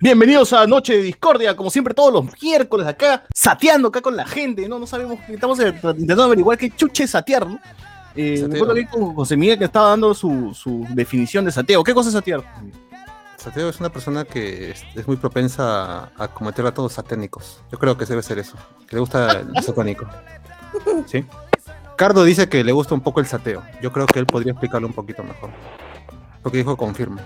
Bienvenidos a Noche de Discordia, como siempre todos los miércoles acá, sateando acá con la gente, ¿no? No sabemos, estamos intentando averiguar qué chuche es satear, ¿no? Eh, me Sateo. acuerdo que con José Miguel que estaba dando su, su definición de sateo. ¿Qué cosa es satear? Sateo es una persona que es, es muy propensa a, a cometer actos satánicos. Yo creo que debe ser eso. Que le gusta el satánico. ¿Sí? Cardo dice que le gusta un poco el sateo. Yo creo que él podría explicarlo un poquito mejor. Porque dijo confirma.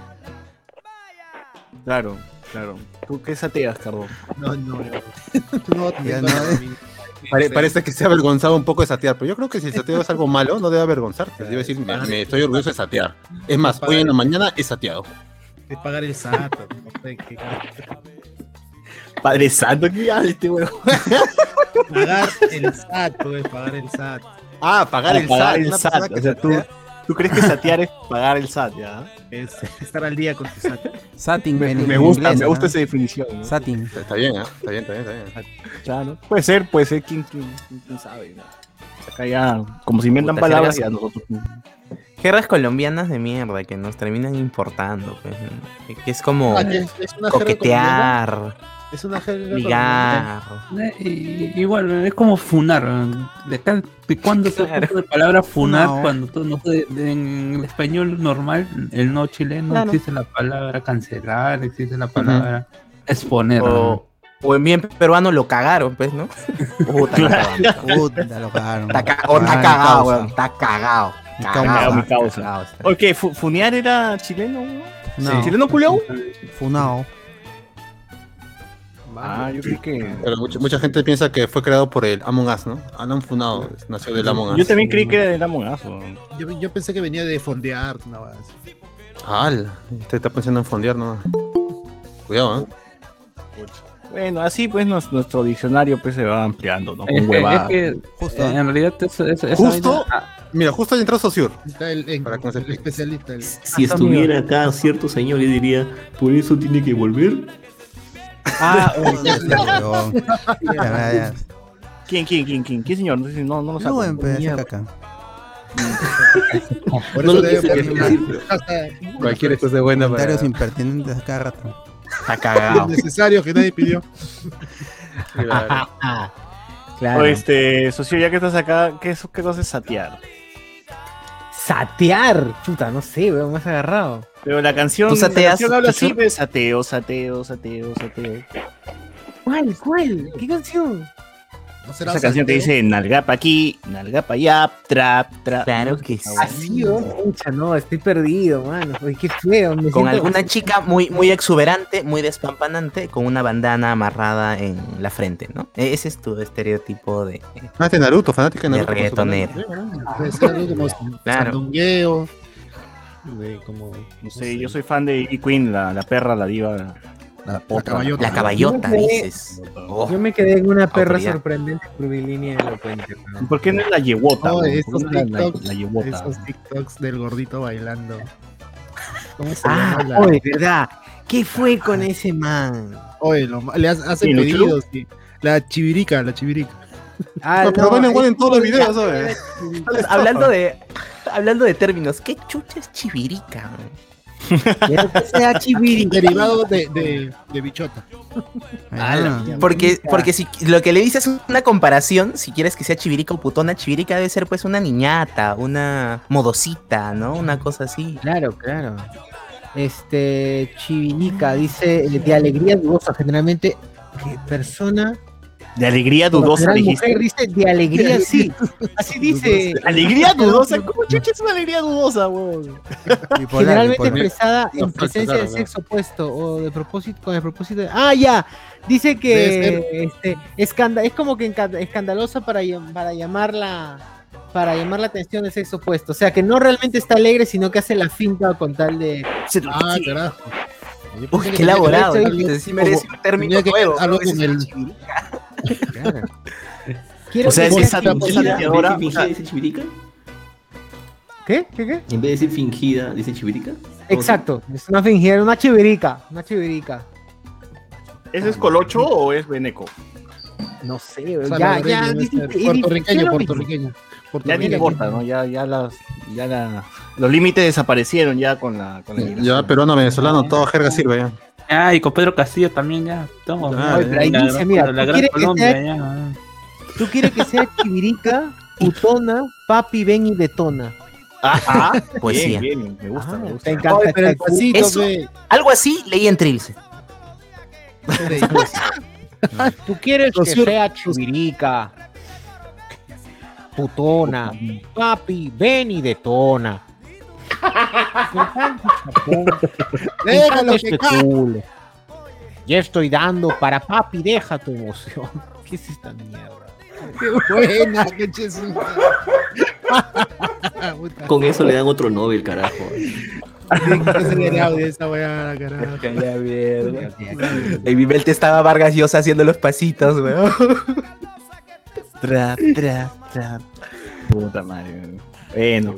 Claro, claro. ¿Tú qué sateas, Cardo? No, no, no. No, Ya no. Pare- parece que se ha avergonzado un poco de satear, pero yo creo que si el sateo es algo malo, no debe avergonzarte. Debe decir, me, me estoy orgulloso de satear. Es más, hoy en la mañana he sateado. Es pagar el SAT. no sé qué. Padre Santo, ¿qué habla este huevo? Pagar el SAT, pues, pagar el SAT. Ah, pagar el pagar SAT. el SAT, o sea, tú-. ¿Tú crees que satear es pagar el SAT, ya? Es estar al día con tu SAT. Satin, Me, me gusta, inglés, me ¿no? gusta esa definición. ¿no? Satin. Está bien, ¿ah? está bien, está bien, está bien. Ya, ¿no? Puede ser, puede ser, quién, quién, quién- quién sabe. ¿no? Acá ya, como se inventan Puta, palabras, jergas- ya nosotros. Jergas colombianas de mierda que nos terminan importando, pues. Que- es como Ah, es- es colombiana. Es una jerga. Eh, y- Igual, es como funar. ¿no? ¿De, acá, de cuándo se Claro. puso la palabra funar? Funao. Cuando todo, no sé, en el español normal, el no chileno, Claro. existe la palabra cancelar, existe la palabra exponer. ¿no? O, o en bien peruano lo cagaron, pues, ¿no? Puta, lo cagaron. Puta, lo cagaron. Está ca- o está Cagaron mi cagado, weón. Está cagado. Cagado. Mi causa. Fu- ¿Funear era chileno? No. ¿Chileno culiao? Funao. Ah, yo creo que. Pero mucha, mucha gente piensa que fue creado por el Among Us, ¿no? Alan Funado nació del Among Us. Yo también creí que era del Amonazo. Yo, yo pensé que venía de fondear, una vaina así. ¡Al! Usted está pensando en fondear, ¿no? Cuidado, ¿eh? Bueno, así pues nos- nuestro diccionario pues se va ampliando, ¿no? Es, Con que- es que Justo. eh, en realidad esa Justo, vaina- mira, justo entró Sociur. Está el, Para especialista. el- Si estuviera acá cierto señor, yo diría, por eso tiene que volver. Ah. ¿quién, quién, quién, quién? ¿Qué señor? No, sé si- no, no lo saco. Luen, pe, esa caca. Por No eso lo debe poner Cualquier cosa es buena para... Comentarios impertinentes a cada rato. Está cagado. innecesarios que nadie pidió. Claro. Claro. O este, socio, ya que estás acá, ¿qué, es, qué cosa es satear? Satear. Puta, no sé, weón, me has agarrado. Pero la canción, ¿Tú la canción habla así, Chucho? pues, sateo, sateo, sateo, sateo. ¿Cuál? ¿Cuál? ¿Qué canción? ¿No será Esa canción que salteo? dice nalga pa' aquí, nalga pa' allá, trap, trap. Claro que sí. Así. Pucha, no, estoy perdido, mano. Oye, qué feo. Me Con alguna chica muy, muy exuberante, muy despampanante, con una bandana amarrada en la frente, ¿no? E- Ese es tu estereotipo de... Ah, de Naruto, fanática de De Naruto. algo como Claro. De como. No sé, yo soy fan de Ivy Queen, la, la perra, la diva. La, La potra. caballota. La caballota, Yo me- dices. Oh, Yo me quedé en una perra Autoridad. sorprendente curvilínea elocuente. weón. ¿Por qué no es la yewota? No, weón? esos ¿Por qué no es la, TikToks, la yewota? Esos TikToks del gordito bailando. ¿Cómo se Ah, llama? La... oye, ¿verdad? ¿Qué fue con ese man? Oye, lo le ha- hacen ¿Y lo pedidos. sí. La chivirica, la chivirica. Ah, No, pero bueno, igual en todos los videos, ¿sabes? hablando de... Hablando de términos, ¿qué chucha es chivirica? Quiero que sea chivirica. Derivado de, de, de bichota. Ah, Porque, porque si lo que le dices es una comparación, si quieres que sea chivirica o putona, chivirica debe ser pues una niñata, una modosita, ¿no? Una cosa así. Claro, claro. Este, chivirica, dice eh, de alegría dudosa, generalmente ¿qué persona. De alegría dudosa, dijiste. mujer dice de alegría sí. Así dice. Alegría dudosa, ¿cómo chucha es una alegría dudosa, Generalmente expresada No, en presencia claro, del sexo opuesto o de propósito con el propósito de... Ah, ya. Dice que este, escanda- es como que escandalosa para, para llamar la para llamar la atención del sexo opuesto. O sea, que no realmente está alegre, sino que hace la finta con tal de... Ah, carajo. Uy, qué elaborado. Sí merece un término nuevo. algo ¿no? con el- Claro. Quiero O sea, que esa vez ahora, de o fingida, sea- dice chivirica. ¿Qué? ¿Qué? ¿Qué? En vez de decir fingida, dice chivirica. Exacto. Es una fingida, una chivirica. Una chivirica. ¿Ese es Colocho o es Beneco? No sé, O sea, ya, ya. Lorena debe dice- ser y- Puertorriqueño. Ya ni importa, ¿no? Ya, ya las, ya la, los límites desaparecieron ya con la, con la Ya, peruano, venezolano, todo jerga sirve ya. Ah, y con Pedro Castillo también ya. Toma, Ah, Oye, pero ahí la, dice, mira, la ¿tú gran quieres que Colombia, sea- ya. Tú quieres que sea chivirica, putona, papi, ven y detona. Ah, Poesía. Bien, bien, me gusta, Ah, me gusta. te encanta. Oye, pero el está- pasito, Eso- Algo así leí en Trilce. Tú quieres que sea chivirica, putona, papi, ven y detona. Déjalo encanta que. Ya estoy dando para papi, deja tu emoción. ¿Qué es esta mierda? Qué buena, qué Con eso le dan otro Nobel, carajo. esa weá, carajo. Mente estaba Vargas Llosa haciendo los pasitos, weón. Tra, tra, tra. Puta madre. Bueno.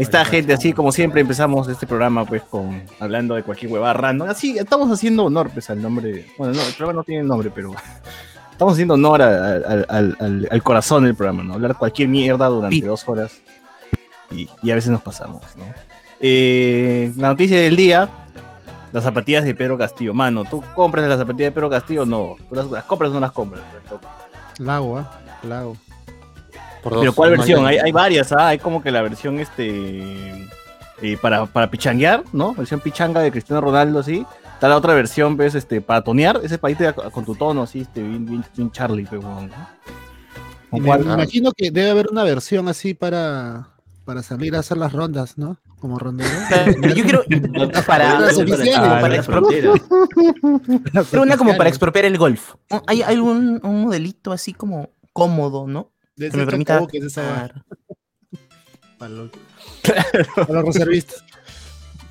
Esta gente, así como siempre empezamos este programa pues con hablando de cualquier huevada random. Así estamos haciendo honor pues al nombre. Bueno, no, el programa no tiene nombre, pero estamos haciendo honor a- al, al- al- al corazón del programa, ¿no? Hablar cualquier mierda durante Sí. dos horas. Y, y a veces nos pasamos, ¿no? Eh, la noticia del día. Las zapatillas de Pedro Castillo. Mano, ¿tú compras las zapatillas de Pedro Castillo? No. ¿Tú las, las compras o no las compras? Lago, ¿ah? Lago. Por dos, Pero ¿cuál versión? Hay, hay- hay varias, ¿ah? Hay como que la versión este eh, para, para pichanguear, ¿no? Versión pichanga de Cristiano Ronaldo, así. Está la otra versión, ¿ves? Este, para tonear, ese país con tu tono, así, este, bien, bien, bien Charlie, pero bueno, ¿no? Y ¿Con me, imagino que debe haber una versión así para, para salir a hacer las rondas, ¿no? Como rondero. Pero yo quiero para, para, pero una como para expropiar el golf. ¿Hay algún un modelito así como cómodo, no? De Que me permita. esa Claro. para los, para los reservistas.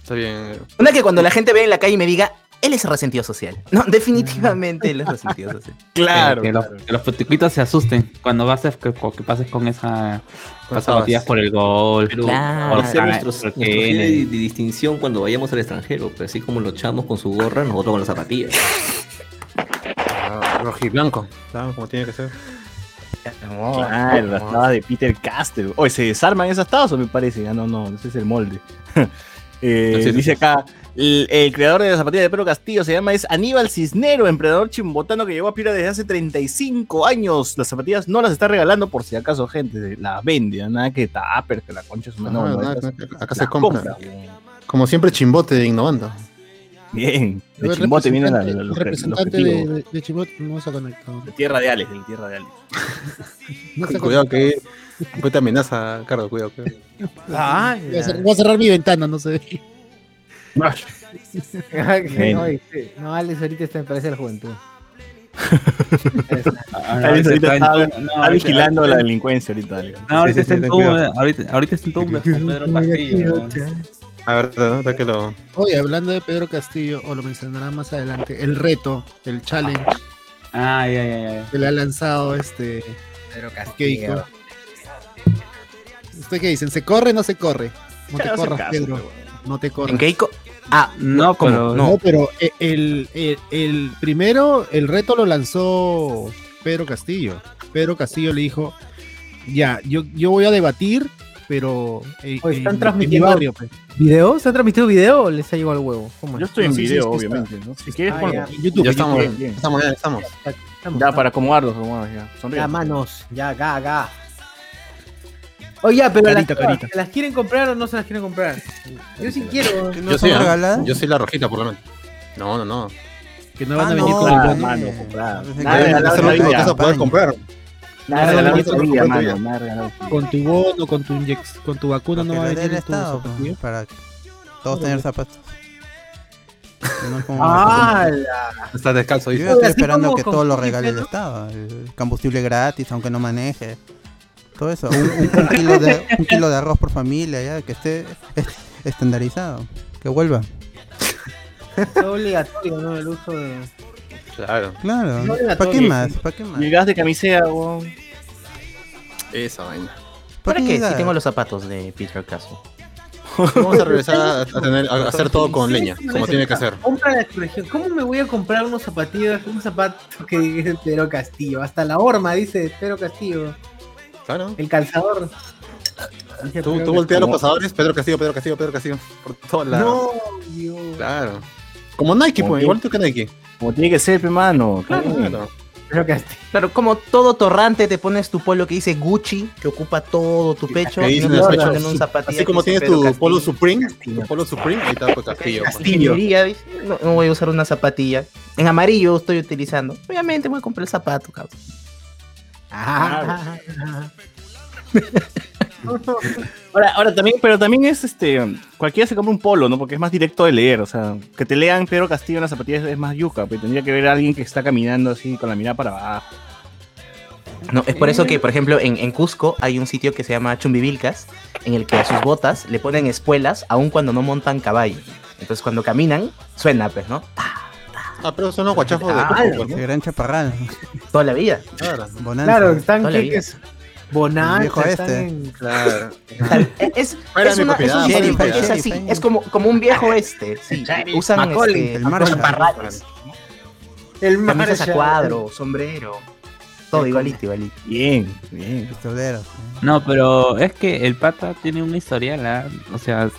Está bien. Una que cuando la gente ve en la calle y me diga, él es resentido social. No, definitivamente él es resentido social. Claro, que, que claro. Los, que los putiquitos se asusten cuando vas a, que, que pases con esa Con las zapatillas esas- por el gol. Pero Claro. nuestros, porque nuestro de, de distinción cuando vayamos al extranjero, pero así como los chamos con su gorra, nosotros con las zapatillas. Ah, rojiblanco. Claro, como tiene que ser. Claro, las tabas de Peter Castle. Oye, ¿se desarman esas tabas o me parece? Ah, no, no, ese es el molde. Eh, Sí, dice sí. acá, el, el creador de la zapatilla de Pedro Castillo se llama es Aníbal Cisnero, emprendedor chimbotano que llegó a Piura desde hace 35 años. Las zapatillas no las está regalando por si acaso, gente. Las vende, ¿ah? nada que tupper, que la concha es una No, no, no, estas- acá- se compra. Como siempre, chimbote innovando. Bien, de El chimbote viene la, representante- la- el los, representante los de, objetivos. de, de Chimbote no se ha conectado. De tierra de Alex, de tierra de Alex. No se ha Cuidado que te amenaza, Carlos, cuidado. cuidado. Ay, Voy a, voy a cerrar mi ventana, no sé. Sí. No, Alex ahorita está, me parece la juventud. Alex ahorita está, en- está no, ahorita- vigilando la delincuencia ahorita, ahorita está en cuidado. ahorita, ahorita está en con Pedro Castillo. ¿No? A ver, ¿no? Da que lo. Oye, hablando de Pedro Castillo, o lo mencionará más adelante, el reto, el challenge Ah, ya, ya, ya. que le ha lanzado este Pero Keiko. ¿Usted qué dicen? ¿Se corre o no se corre? No te corras, caso, Pedro. No te corras. ¿En Keiko? Ah, No, ¿cómo? pero- No, pero e- el, el, el primero, el reto lo lanzó Pedro Castillo. Pedro Castillo le dijo, ya, yo, yo voy a debatir, pero en, Oye, están en- transmitiendo- en mi barrio. pues. ¿Video? ¿Se ha transmitido video o les ha llegado al huevo? Yo estoy en No, sí, sí, video, sí, obviamente, ¿no? Si quieres, Ah, ponlo. ya. En YouTube. Ya estamos, YouTube. bien. estamos, ya estamos. Estamos, Ya, para acomodarlos, ya. Sonríe. Ya, manos, ya, ga, ga. Oye, ya, pero Carita, las, carita. ¿se las quieren comprar o no se las quieren comprar? Yo sí quiero. ¿Que no Yo son sí, ¿ah? regaladas? Yo soy la rojita, por lo menos. No, no, no. Que no van a Ah, venir no, con el Ah, mano, eh, comprar. pensé que Nada era regalado Eso es en lo la único que vida. vas a poder comprar. Nada No, regalado no, en la no, vida, no, mano. no. Nada regalado. Con tu bono, con tu injex, con tu vacuna no va a venir tu Estado para todos tener zapatos. No es como-. Estás descalzo, Yo estoy esperando que todo lo regale el. Estado. El combustible gratis, aunque no maneje. Todo eso. Un, un- un kilo, de, un kilo de arroz por familia, ya, que esté es- estandarizado. Que vuelva. Es obligatorio, ¿no? El uso de. Claro. Claro. No ¿Para qué más? ¿Para qué más? Gas de camisea, weón. Esa vaina. ¿Para qué qué? Si tengo los zapatos de Peter Caso. Vamos a regresar a, a tener, a hacer todo con leña, como tiene que ser. Compra la región. ¿Cómo me voy a comprar unos zapatillas, un zapato que dice Pedro Castillo? Hasta la horma dice Pedro Castillo. Claro. El calzador. Tú, tú volteas a los pasadores, Pedro Castillo, Pedro Castillo, Pedro Castillo, por todos lados. No, Dios. Claro. Como Nike, Como pues, que- igual que Nike. Como tiene que ser, pe, mano. Claro. Pero Castillo. Claro, como todo torrante te pones tu polo que dice Gucci, que ocupa todo tu pecho, y no dice te el pecho. ponen un zapatilla Así como tienes tu polo Castillo. Supreme, tu polo Supreme, ahí está pues, Castillo. pues. Castillo. No, no voy a usar una zapatilla. En amarillo estoy utilizando. Obviamente voy a comprar el zapato, cabrón. Ah, Ahora, ahora también, pero también es este. Cualquiera se compra un polo, ¿no? Porque es más directo de leer. O sea, que te lean Pedro Castillo en las zapatillas es más yuca. Pero tendría que ver a alguien que está caminando así con la mirada para abajo. No, es por eso que, por ejemplo, en, en Cusco hay un sitio que se llama Chumbivilcas, en el que a sus botas le ponen espuelas aun cuando no montan caballo. Entonces cuando caminan, suena, pues, ¿no? Ah, pero son los guachafos de Ah, Coco, claro. pues, ¿no? gran chaparral. Toda la vida. Claro. Bonanza. Claro, están Toda bonanza, están este. en- Claro. Es, Fuera es una- es un mi sitio, es así, es como, como un viejo este. Sí, usan Macaulay, este, el Marshall. chaparrales, el camisas a cuadro, sombrero, todo igualito, igualito. Bien, bien. Pistoleros. No, pero es que el pata tiene una historial, ¿ah? o sea,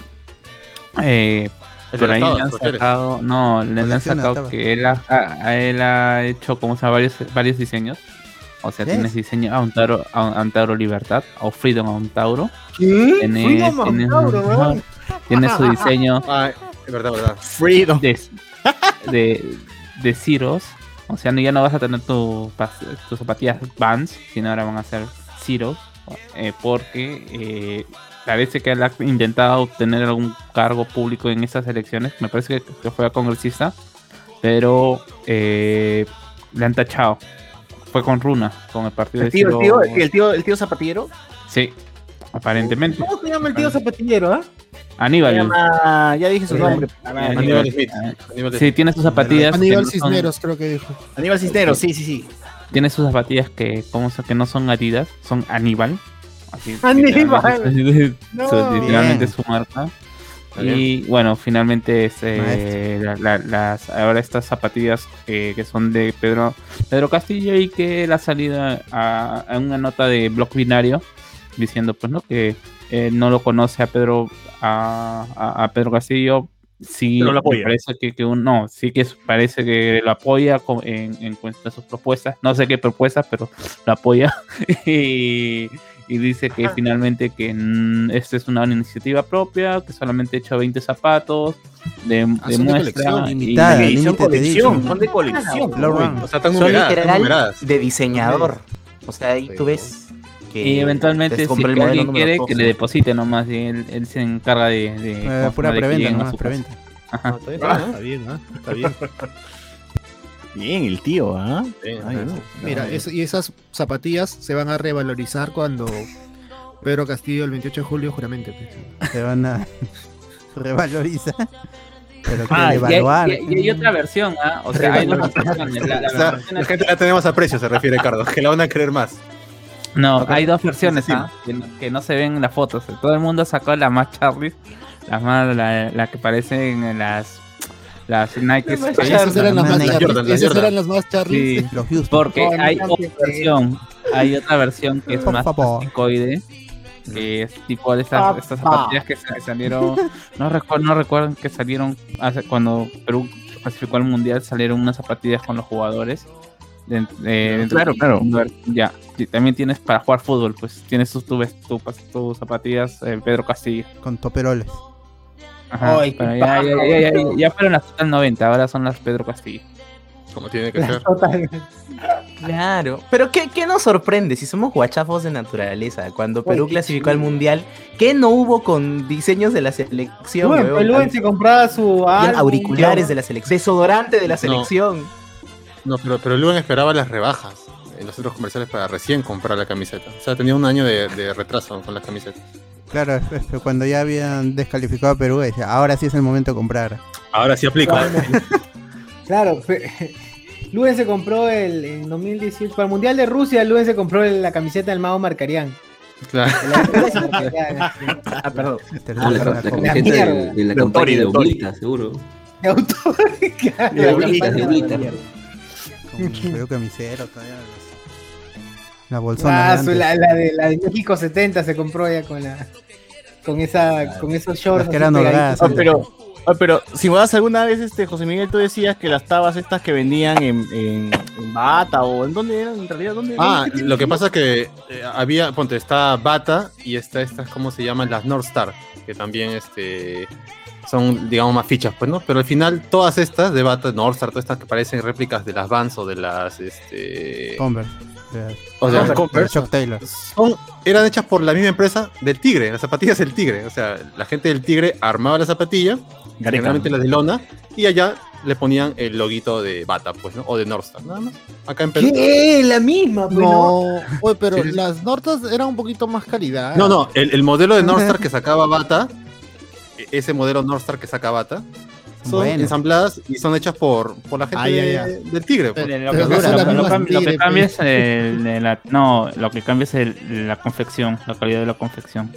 eh, por ahí le han sacado, no, le han sacado que él ha, a- a él ha hecho como sea varios, varios diseños. O sea, ¿Qué tienes es? diseño a un Tauro, a un, a un Tauro Libertad o Freedom a un Tauro. ¿Qué? Tiene, Freedom of tiene- Tauro, weón. tiene su diseño es verdad, verdad. Freedom. de, de, de Zeros. O sea, no- ya no vas a tener tu, tus zapatillas Vans, sino ahora van a ser Zeros. eh, porque eh, parece que él ha intentado obtener algún cargo público en estas elecciones. Me parece que, que fue a congresista, pero eh, le han tachado. Fue con Runa, con el partido El de tío, el Ciro- tío, el tío, el tío zapatillero. Sí, aparentemente. ¿Cómo se llama el tío zapatillero, ah? Se Aníbal. llama- ya dije su nombre. Aníbal. Aníbal Smith. Aníbal Sí, tiene sus zapatillas. Aníbal no son- Cisneros, creo que dijo. Aníbal Cisneros, sí, sí, sí. tiene sus zapatillas que, ¿cómo se- que no son Adidas, son Aníbal. Así, Aníbal. literalmente, No. literalmente su marca. Y bueno, finalmente es, eh, la- la- las, ahora estas zapatillas eh, que son de Pedro, Pedro Castillo y que él ha salido a, a una nota de blog binario diciendo pues no que eh, no lo conoce a Pedro a, a- a Pedro Castillo. Sí lo parece que, que un- no sí que parece que lo apoya con- en, en cuanto a sus propuestas. No sé qué propuestas pero lo apoya. Y, y dice que finalmente que mm, esta es una iniciativa propia que solamente ha hecho 20 zapatos de, Ah, de son de muestra colección, y- limitada. Edición, limited colección, son de colección. O sea, están Son numeradas. están literal numeradas. de diseñador. O sea, ahí tú ves que y eventualmente te si el alguien quiere 12. que le deposite nomás y él, él se encarga de, de- Eh, ¿cómo se pura de preventa, nomás, preventa. Ajá. Ah, está bien, Ah. está bien, ¿ah? Está bien. Bien, el tío, ¿ah? no. Mira, es- y esas zapatillas se van a revalorizar cuando Pedro Castillo el 28 de julio juramente. pues. Se van a revalorizar. Pero que Ah, y, hay, devaluar. y hay- y hay otra versión, ¿ah? O sea, hay dos versiones. La, la O sea, versión la gente la tenemos a precio, se refiere Carlos, que la van a querer más. No, hay dos versiones. ¿ah? que, no, que no se ven en las fotos. Todo el mundo sacó la más Charlie, la más la, la que aparece en las las Nike Space, Esas eran las Las más Nike Charlie. Jordan, las Esas eran las más Charlie. Sí, Los Houston. porque Oh, hay otra versión, hay otra versión que es Por más plasticoide, que es tipo de estas, estas zapatillas que sa- salieron, no recuerdo, no recuerdo que salieron hace, cuando Perú clasificó al mundial, salieron unas zapatillas con los jugadores. de- de- dentro Claro, de- claro. Ya, y también tienes para jugar fútbol, pues tienes tus, tu, tu, tus zapatillas eh, Pedro Castillo. Con toperoles. Ajá, Ay, qué pero ya, ya, ya, ya, ya, ya fueron las total 90, ahora son las Pedro Castillo. Como tiene que ser. Total. Claro. Pero ¿qué, qué nos sorprende si somos guachafos de naturaleza? Cuando Perú clasificó al mundial, ¿qué no hubo con diseños de la selección? Bueno? Pelú se compraba su álbum, auriculares de la selección, desodorante de la selección. No, pero, pero Luan esperaba las rebajas en los centros comerciales para recién comprar la camiseta. O sea, tenía un año de, de retraso con las camisetas. Claro, es- es que cuando ya habían descalificado a Perú, decía, ahora sí es el momento de comprar. Ahora sí aplica. Claro, Luen se compró el en 2018 para el Mundial de Rusia, Luen se compró el- la camiseta del Mago Marcarián. Claro. Ah, perdón. Ah, la, la camiseta de, de la De campaña de. Oblita, seguro. De autor. claro, De Oblita, de Oblita. Con Perú camisero todavía. La bolsona. Ah, de su- antes. la, la de, la de México 70 se compró ya con la con esa con esos shorts. Que eran holgadas, Ah, pero, Ah, pero si vas alguna vez, este José Miguel, tú decías que las tabas estas que vendían en, en, en Bata o en dónde eran, en realidad, ¿dónde Ah, lo que pasa es que eh, había, ponte, está Bata y está estas, ¿cómo se llaman? Las North Star, que también este, son, digamos, más fichas, pues, ¿no? Pero al final, todas estas de Bata, North Star, todas estas que parecen réplicas de las Vans o de las, este... Converse. O sea, de Converse, Chuck Taylor. son, eran hechas por la misma empresa del Tigre, las zapatillas del Tigre. O sea, la gente del Tigre armaba la zapatilla, Gareca. generalmente las de lona, y allá le ponían el loguito de Bata, pues, ¿no? O de North Star, nada más. Acá en Perú. ¿Qué? La misma, pues, ¿no? Oye, pero Sí, sí. las Nortas eran un poquito más calidad. No, no, el, el modelo de North Star que sacaba Bata, e- ese modelo North Star que saca Bata, son Bueno. ensambladas y son hechas por, por la gente Ah, ya, de- ya. del Tigre. pues. Lo Pero que, lo- cambia pues. es el, de la- no, lo que cambia es el- la confección, la calidad de la confección.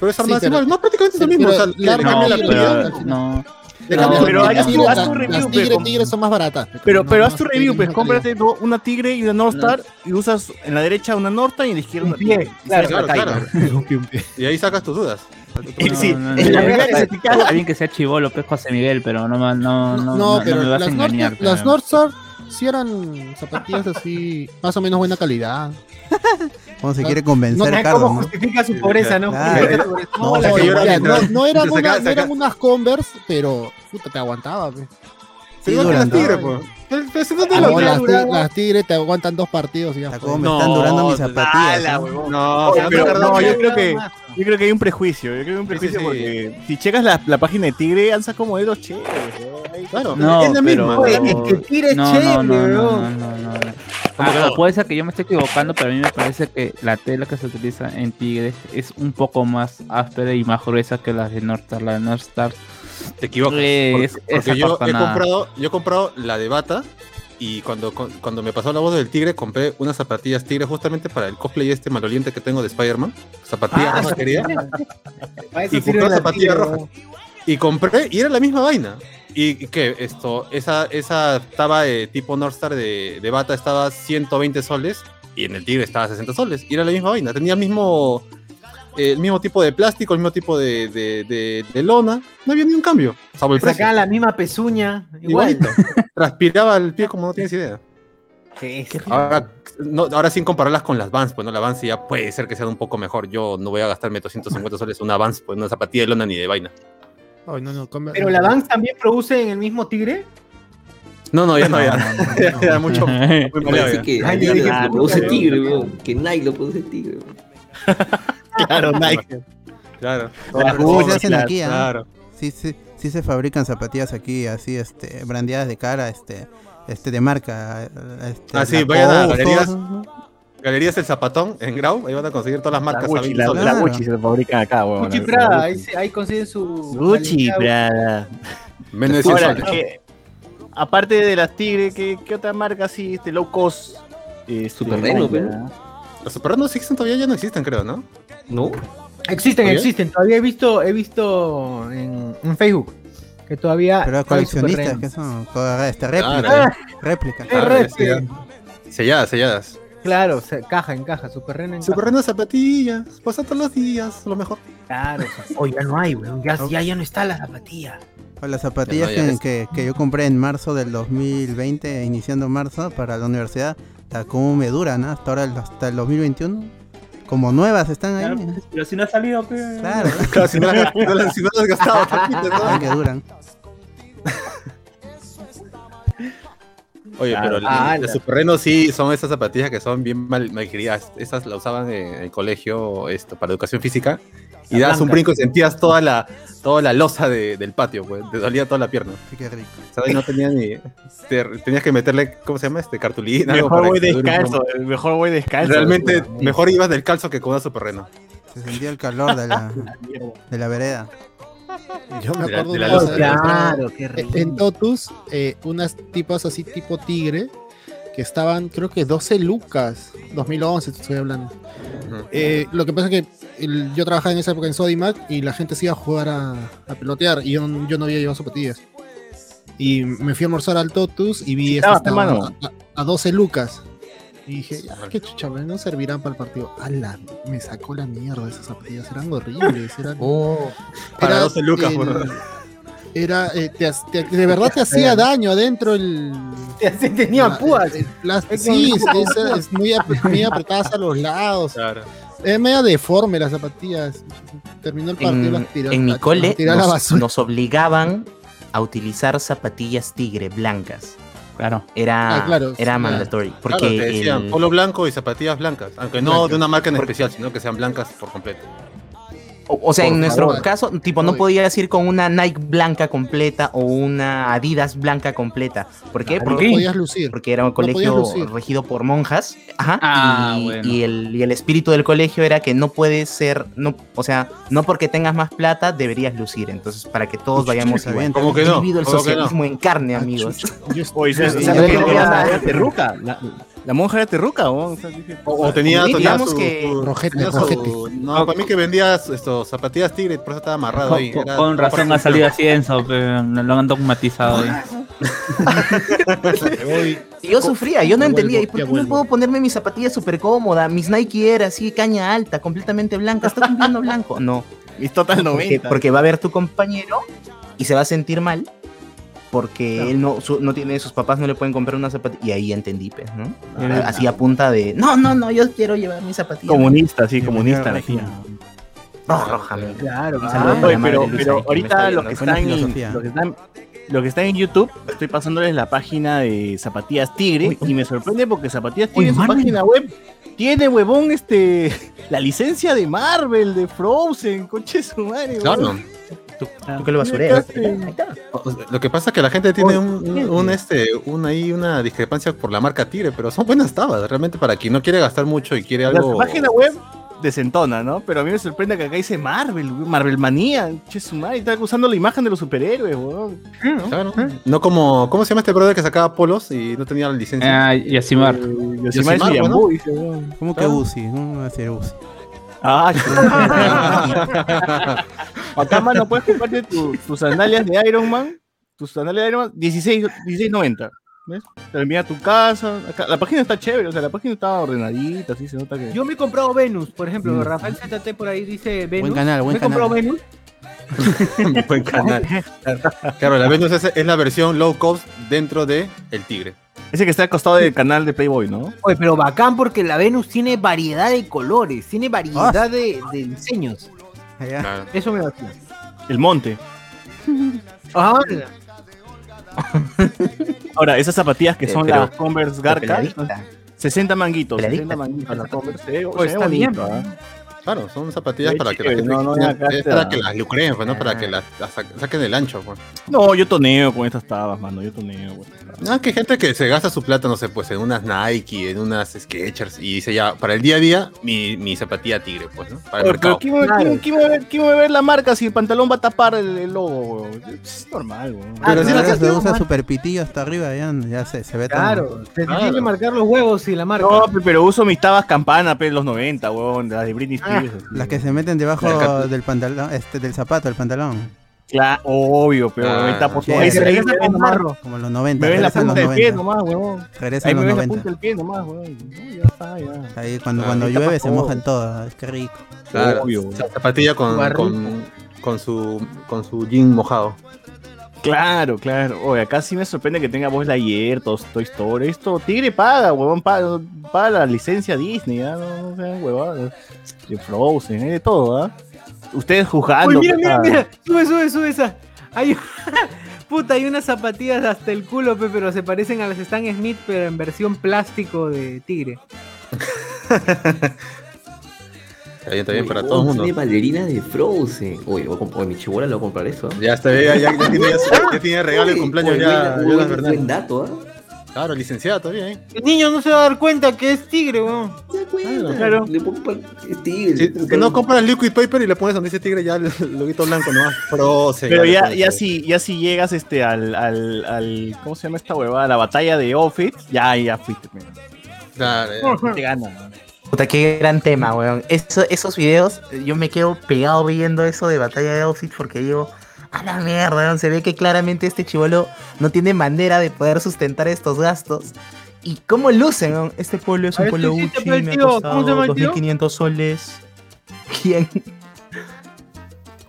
Pero es armada Sí, pero- igual, no, prácticamente es lo pero mismo. O sea, la- le No, cambia la pero- calidad. pero- no, le No, pero haz tu- haz tu review, las con- tigres son más baratas. Pero, no- pero no haz tu review, pues cómprate do- una tigre y una North Star y usas en la derecha una North Star y en la izquierda una tigre. Y claro, Claro. Y ahí sacas tus dudas. Sí, está- es que- Alguien que sea chivolo, pues José Miguel, pero no, no, no, No, no, pero me vas a engañar. las North Star sí eran zapatillas así, más o menos buena calidad. ¿Cómo se quiere convencer, ¿Cómo Carlos? ¿no? su pobreza, no? Justifica su pobreza. No, No, eran unas Converse, pero puta, te aguantaba. pe. Pero igual que las tigres, ¿no? pues. Pero- pero Ah, las, las tigres te aguantan dos partidos y ya. Como me No, están durando mis zapatillas. ¿no? huevón. No, pero no, yo creo que yo creo que hay un prejuicio, yo creo que hay un Sí, sí, prejuicio sí. porque si checas la, la página de Tigre han sacado modelos chéveres, Claro, No, es la pero... misma. Oye, es que tira es no, chévere, no, no, no, no, no, no. Ah, puede ser que yo me esté equivocando, pero a mí me parece que la tela que se utiliza en Tigres es un poco más áspera y más gruesa que la de North Star. La de North Star Te equivocas. Eh, porque yo he comprado, yo he comprado la de bata y cuando, cu- cuando me pasó la voz del tigre compré unas zapatillas tigre justamente para el cosplay este maloliente que tengo de Spider-Man. Zapatilla Ah, roja quería. Y la zapatilla roja. Y compré y era la misma vaina. Y que esto, esa, esa estaba de tipo North Star de, de bata estaba 120 soles y en el tigre estaba 60 soles. Y era la misma vaina. Tenía el mismo, eh, el mismo tipo de plástico, el mismo tipo de, de, de- de lona. No había ni un cambio. Salvo el precio. Sacaban la misma pezuña. Igual. Igualito. Transpiraba el pie como no tienes idea. Sí, sí. Ahora, no, ahora sin compararlas con las Vans, pues no, la Vans ya puede ser que sean un poco mejor. Yo no voy a gastarme 250 soles en una Vans, pues una zapatilla de lona ni de vaina. Ay, no, no, Converse- Pero la Vans también produce en el mismo tigre. No, no, ya no, ya. no, no, Ya no. era mucho. Muy Parece ya. que Ay, dije, lo produce Tigre. Que Nike lo produce Tigre, weón. Claro, Nike. Claro, Gucci, se hacen claro, aquí, ¿ah? claro. Sí, sí, sí se fabrican zapatillas aquí, así, este, brandeadas de cara, este, este, de marca. Este, Ah, sí, vayan a galerías. Galerías El Zapatón en Grau, ahí van a conseguir todas las La marcas a Gucci, 20 la, Claro. Gucci se fabrican acá, weón. Gucci Prada, ahí, ahí consiguen su. Gucci. Prada. Menos de 100 Ahora, soles. que, aparte de las Tigre, ¿qué, qué otra marca así, este low cost? Superreno, Nike, pero. ¿verdad? Los superrenos sí existen todavía, ya no existen, creo, ¿no? ¿No? Existen, ¿Oye? existen. Todavía he visto, he visto en, en Facebook que todavía. Pero coleccionistas que son, este, réplica, réplica. Sí, ya. Selladas, selladas. Claro, se- caja en caja, superreno en caja. Superreno de zapatillas, pasa todos los días, lo mejor. Claro, o ya no hay, weón. Ya, ya, ya no está la zapatilla. O las zapatillas no, que, que, que yo compré en marzo del 2020, iniciando marzo para la universidad, ta, cómo me duran, ¿no? Hasta ahora, el- hasta el 2021. Como nuevas están ahí. Claro, pero si no ha salido, pues. Claro, Claro, si no las si no las- si no las has gastado, ¿no? que duran. Oye, Claro. pero Ah, los la- superrenos sí son esas zapatillas que son bien mal, malqueridas. Esas las usaban en el colegio esto, para educación física. Y dabas un brinco y sentías toda la, toda la losa de- del patio, pues. Te dolía toda la pierna. Sí, qué rico. O sea, ahí no tenía ni. te- tenías que meterle, ¿cómo se llama? Este, cartulina. algo Mejor para voy un descalzo, mejor voy descalzo. Realmente, mejor ibas del calzo que con una superreno. Se sentía el calor de la, de la vereda. Yo me De la- acuerdo de la una claro, qué rico. en Totus, eh, unas tipas así tipo tigre, que estaban creo que 12 lucas, 2011 te estoy hablando. Eh, lo que pasa es que el- yo trabajaba en esa época en Sodimac y la gente se iba a jugar a, a pelotear y yo, no- yo no había llevado zapatillas. Y me fui a almorzar al Totus y vi Estabas, estas estaban hermano. a, a- a 12 lucas. Y dije, ya, qué chucha, no servirán para el partido. ¡Hala! Me sacó la mierda esas zapatillas, eran horribles. Eran, Oh, Para era 12 lucas, el- weón. Era, eh, te te- de verdad te hacía daño adentro el. tenía la- púas. el. Sí, es, es- es muy, ap- muy apretadas a los lados. Claro. Es medio deforme las zapatillas. Terminó el partido. En, las tiró- en mi cole nos obligaban a utilizar zapatillas tigre blancas. Claro. Era, Ah, claro, era sí, mandatory. Claro, Porque te decían el- polo blanco y zapatillas blancas. Aunque no de una marca en Porque- especial, sino que sean blancas por completo. O, o sea, Por en nuestro favor. caso, tipo, no podías ir con una Nike blanca completa o una Adidas blanca completa. ¿Por qué? No Porque, podías lucir. porque era un colegio lucir. regido por monjas. Ajá. Ah, y, bueno. y el, y el espíritu del colegio era que no puedes ser, no, o sea, no porque tengas más plata deberías lucir. Entonces, para que todos vayamos igual. bien. ¿Cómo que no? Vivido el ¿Cómo que no? socialismo en carne, Ah, amigos. Yo- Oye, yo- esa- yo- esa La, la monja era terruca, ¿o? O sea, dije, O, o tenía, Sí, tenía su- que- su- Rojete, tenía su- rojete. No, para mí que vendía estos zapatillas tigre, por eso estaba amarrado Con, ahí. con- Era- con razón ha salido así Enzo, pero lo han dogmatizado ahí. Y yo sufría, yo no entendía. vuelvo, ¿Y por qué no puedo ponerme mis zapatillas súper cómodas? Mis Nike era así, caña alta, completamente blanca. ¿Estás cumpliendo blanco? No. mis total Porque, 90. porque va a ver tu compañero y se va a sentir mal porque Claro. él no, su- no tiene, sus papás no le pueden comprar una zapatilla. Y ahí entendí, pues, ¿no? Ah. Así a punta de, no, no, no, yo quiero llevar mis zapatillas. comunista, sí, comunista. No, roja, amigo. Claro, ah, Oye, pero, pero está ahorita los que, están en, los, que están, los que están en YouTube, estoy pasándoles la página de Zapatillas Tigre Uy, uy. y me sorprende porque Zapatillas Uy, Tigre en su Marvel. página web tiene, huevón, este, la licencia de Marvel, de Frozen, coche su madre, Claro. huevón. Tú, tú que lo basureas. Lo que pasa es que la gente tiene un, un- un, este, un, ahí una discrepancia por la marca Tigre, pero son buenas tabas, realmente para quien no quiere gastar mucho y quiere La algo. página web desentona, ¿no? Pero a mí me sorprende que acá dice Marvel, Marvel Manía, che su madre, está usando la imagen de los superhéroes, huevón. Claro. No como, ¿cómo se llama este brother que sacaba polos y no tenía la licencia? Ah, Yasimar. Eh, Yosimar, Yosimar huevón. ¿Cómo que Ah. UCI? ¿Cómo va a ser UCI? Ah. Acá, mano, puedes comprarte tu- tus sandalias de Iron Man. Tus sandalias de Iron Man, 16 16.90. ¿Ves? Te envía a tu casa. Acá- la página está chévere, o sea, la página está ordenadita, así se nota que. Yo me he comprado Venus, por ejemplo. Mm. Rafael ZT por ahí dice Venus. Buen canal, buen me he comprado canal. Venus. Buen canal. Claro, la Venus es, es la versión low cost dentro de el Tigre. Ese que está al costado del canal de Playboy, ¿no? Oye, pero bacán porque la Venus tiene variedad de colores, tiene variedad Ah. de, de diseños. Allá. Claro. Eso me vacila. El monte. Ah, Ahora, esas zapatillas que Eh, son pero- las Converse Garca, Peladita. 60 manguitos. Peladita. 60 manguitos las Converse. Ve está bien, ¿ah? Claro, son zapatillas para que la gente no, no, es para que las lucreen, pues, no para Ah. que las, las sa- saquen del ancho. Pues. No, yo toneo con estas tabas, mano. Yo toneo. tabas. No, que hay gente que se gasta su plata, no sé, pues en unas Nike, en unas Skechers y dice ya, para el día a día, mi, mi zapatilla tigre, pues, ¿no? Para el mercado. pero ¿quién, va- Claro. quién- quién va a ver, quién va a ver la marca si el pantalón va a tapar el, el logo, weón? Es normal, weón. Ah, Pero Ahora hace se usa man. super pitillo hasta arriba, ya, ya se, se ve todo. claro, se Claro. tiene que marcar los huevos y la marca. No, pe- pero uso mis tabas campana, pero los 90, weón, las de Britney Ah, Spears. Las que se meten debajo Claro. del pantalón, este, del zapato, del pantalón. Claro, obvio, pero Ah, todo. ahí regresa marro. Como los 90. Me ves la regresan los punta del pie 90. nomás, weón. Regresan Ahí los me ves la 90. punta del pie nomás, weón. No, ya está, ya. Ahí cuando, Ah, cuando llueve se mojan todas. Qué rico. Claro, Obvio. zapatilla con, Barrito. con, con su, con su jean mojado. Claro, claro. Oye, acá sí me sorprende que tenga voz Lightyear, Toy Toy Story. Esto, Tigre paga, huevón, paga, paga la licencia Disney, ¿ah? No, no sean huevadas. De Frozen, hay de todo, ¿ah? Ustedes juzgando. Oye, mira, mira, mira. Sube, sube, sube esa. Hay, puta, hay unas zapatillas hasta el culo, pe, pero se parecen a las Stan Smith, pero en versión plástico de tigre. Está bien, está bien, para Uy, todo el mundo. Tiene bailarina de Frozen. Oye, voy a comp- oye, mi chibola le voy a comprar eso. Ya está, ya, ya, ya tiene, ya, ya tiene regalo de Oye, cumpleaños oye, ya, buen- ya las buen-. Buen dato, ¿ah? Claro, licenciada todavía, ¿eh? El niño no se va a dar cuenta que es tigre, weón. ¿Se da cuenta? claro. Le pongo tigre. Si, si no compras liquid paper y le pones donde dice tigre, ya el loguito blanco, ¿no? Frozen. Pero ya, ya todo. si, ya si llegas este al, al, al, ¿cómo se llama esta huevada? La batalla de Outfit, ya, ya fuiste, mira. Claro, ya. Te gana. Puta, qué gran tema, weón. Eso- esos videos, yo me quedo pegado viendo eso de batalla de outfits porque digo, a la mierda, weón, se ve que claramente este chivolo no tiene manera de poder sustentar estos gastos. ¿Y cómo lucen? weón? Este pueblo es A un pueblo ¿tú hiciste, Gucci, me ha costado llama el tío? 2.500 soles. ¿Quién?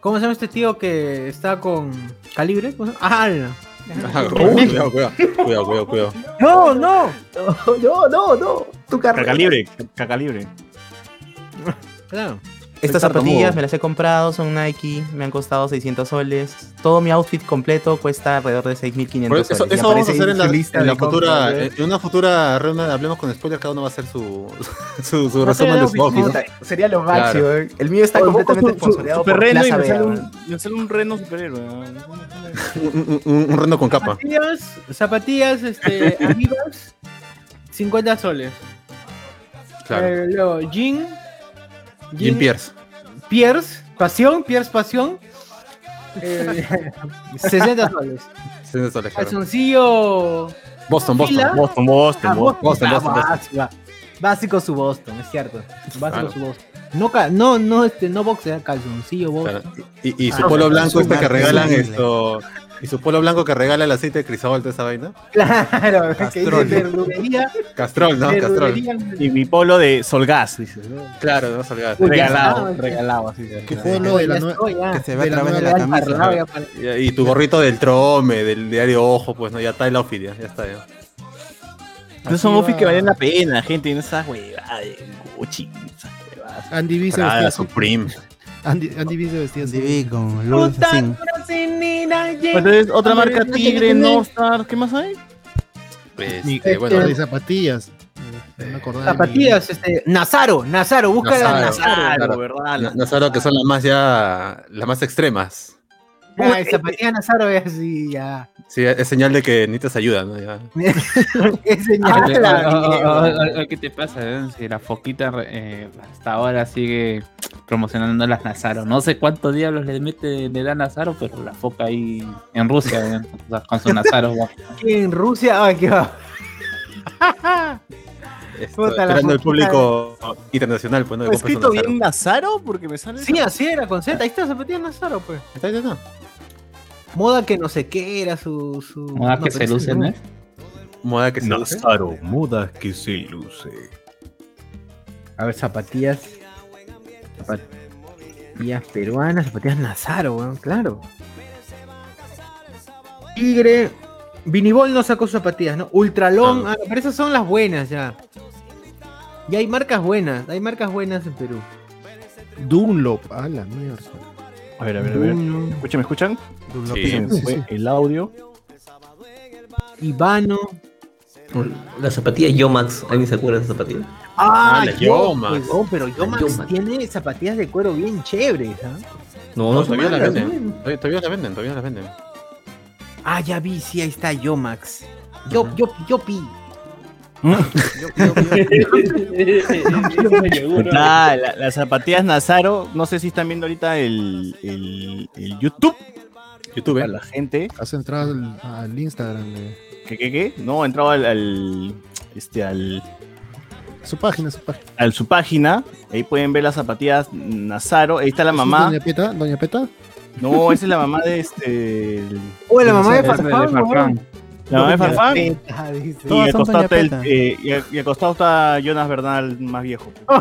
¿Cómo se llama este tío que está con, ¿Calibre? Ah, no. Cuidado, cuidado, cuidado, cuidado, cuidado. No, no. No, no, no. Tu carro. Cacalibre, cacalibre. Claro. Estas zapatillas me las he comprado, son Nike, me han costado 600 soles. Todo mi outfit completo cuesta alrededor de 6.500 Por soles. eso, vamos a hacer en la, lista en la futura, ¿eh? en una futura reunión, hablemos con spoiler, cada uno va a hacer su, su, su No resumen de su outfit. Sería lo Claro. máximo. ¿eh? El mío está Oye, completamente super por reno y me sale, un, me sale un reno superhéroe. Un, un- un reno con capa. Zapatillas, zapatillas, este, Adidas, 50 soles. Claro. Eh, luego, Jean, Jim Pierce. Pierce, Pasión, Pierce Pasión. eh, 60 soles. 60 soles, claro. Calzoncillo. Boston, Boston. Boston, Boston, Ah, Boston. Boston, Ah, Boston, Boston. básico, básico su Boston, es cierto. Básico Claro. su Boston. No, no, no, este, no boxer, calzoncillo Boston. Claro. Y, y su Ah, polo blanco este que regalan increíble. esto. Y su polo blanco que regala el aceite de crisol, toda esa vaina. Claro, que dice Castrol. Castrol, ¿no? Castrol. Y mi polo de Solgas, dices. ¿no? Claro, no salgas. Uy, ya Regalado, está. regalado, así. ¿Qué polo de la Ya nue- estoy, ya. Que se ve a de la través de la nueva camisa. Parlado, ya Y, y tu gorrito del trome, del diario Ojo, pues no, ya está el outfit, ya, ya está. Ya. Esos son va. que valen la pena, gente. No esas huevadas de Gucci. Esas huevadas. Andy así. Supreme. Andy, Andy B se vestía así. Andy B con cocinina, Entonces, otra marca Tigre, tiene- Nostar, ¿qué más hay? Ni- Este, bueno, de zapatillas. No acordaba mi- Zapatillas, este, Nazaro, Nazaro, búscala Nazaro. Nazaro. Claro. ¿verdad? Na- Nazaro, que son las más ya, las más extremas. Ya, el zapatillas Nazaro es así, ya. Sí, es señal de que necesitas ayuda, ¿no? Ya. Es señal. La oye, oye, mierda. oye, oye, ¿Qué te pasa? eh? Si la foquita eh, hasta ahora sigue promocionando las Nazaro. No sé cuántos diablos le mete, le da Nazaro, pero la foca ahí en Rusia, eh, o sea, con su Nazaro. en Rusia, ay, qué va. Esto, la esperando el público internacional, pues no que ¿Está compre su escrito Nazaro. bien Nazaro? Porque me sale. Sí, así era, con Z. Ahí está zapatillas Nazaro, pues. Está, está, está. Moda que no sé qué era su. su... Moda que se luce, ¿no? Moda que se luce. Nazaro, moda que se luce. A ver, zapatillas. Zapatillas peruanas, zapatillas Nazaro, weón, claro. Tigre. Vinibol no sacó sus zapatillas, ¿no? Ultralong, Ah. ah, pero esas son las buenas ya. Y hay marcas buenas, hay marcas buenas en Perú. Dunlop. A la mierda. A ver, a ver, a ver. Dunlop, Escucha, ¿me escuchan? Sí. Se me fue el audio. Ivano. La zapatilla Yomax. ¿Alguien se acuerda de esa zapatilla? Ah, la Yo- Yomax. pues, oh, pero Yomax Yomax. tiene zapatillas de cuero bien chéveres, ¿ah? No, No, todavía la malas, venden. Todavía, todavía la venden, todavía la venden. Ah, ya vi, sí, ahí está Yomax. Yo, yo, yo pi. Ah, la- las zapatillas Nazaro, no sé si están viendo ahorita el, el, el YouTube YouTube, para la gente. Has entrado al, al Instagram de ¿Qué, qué, qué? No, he entrado al, al, este, al, su página, su página. al su página. Ahí pueden ver las zapatillas Nazaro. Ahí está la ¿Esa es mamá. Doña Peta, Doña Peta. No, esa es la mamá de este. el- Oh, la mamá de Farfán, Farfán. weón. La mamá de Farfán. Dice. Y al, costado el- eh, y, al- y al costado está Jonas Bernal más viejo.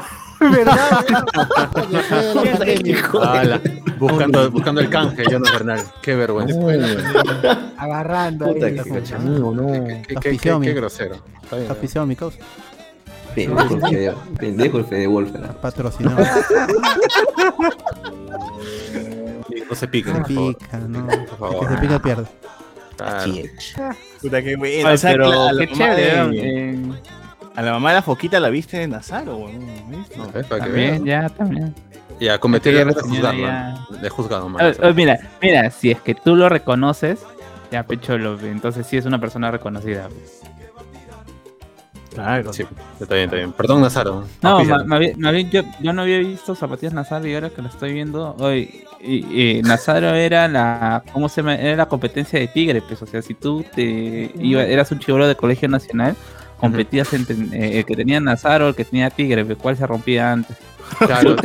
Ala, buscando, buscando el canje, Jonas Bernal. Qué vergüenza. Agarrando. Puta, ahí, qué cachamudo, no. Qué, qué- qué- Afición, qué mi- grosero. Está mi causa. Pendejo el Fede, pendejo el Fede Wolf. Patrocinado. No se piquen, Se favor. pica, no. Por El que favor. se pica pierde. Claro. Puta, qué bueno. Ay, O sea, pero a la qué chévere. Eh, A la mamá de la foquita la viste que también, vean. ya, también. Ya el la error de señora juzgarlo. De juzgado, man. Ah, ah, mira, mira, si es que tú lo reconoces, ya pecholo, entonces sí es una persona reconocida. pues. Claro. Sí, está bien, está bien. Perdón, Nazaro. No, ma- más bien, más bien yo, yo no había visto zapatillas Nazaro y ahora que lo estoy viendo hoy, y, y Nazaro era la, ¿cómo se llama? Era la competencia de Tigre, pues, o sea, si tú te iba, eras un chivolo de colegio nacional, competías entre eh, el que tenía Nazaro, el que tenía Tigre, pues, ¿cuál se rompía antes? Claro.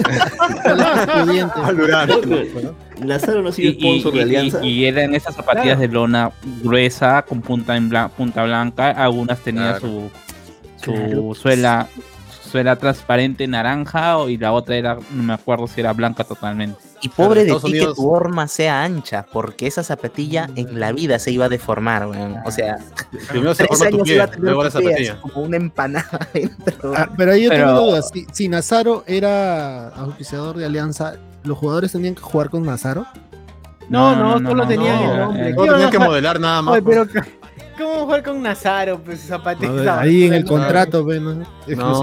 Lazaro no y, sponsor de y- Alianza. y eran esas zapatillas de lona gruesa con punta en blan- punta blanca, algunas tenían Claro. su, su suela suela transparente naranja o- y la otra era, no me acuerdo si era blanca totalmente. Y pobre de ti Unidos- que tu horma sea ancha, porque esa zapatilla en la vida se iba a deformar, weón. O sea, Primero se tres forma tu años pie, iba a tener luego la así zapatilla. como una empanada dentro. Ah, pero ahí yo Pero- tengo dudas. Si, si Nazaro era auspiciador de Alianza, ¿los jugadores tenían que jugar con Nazaro? No, no, solo tenían no, el nombre. eh, No ¿Qué van tenían que modelar nada más. Oye, pues. pero ¿cómo jugar con Nazaro? Pues A zapatilla. ver, ahí en el no, contrato, ve, ¿no? no.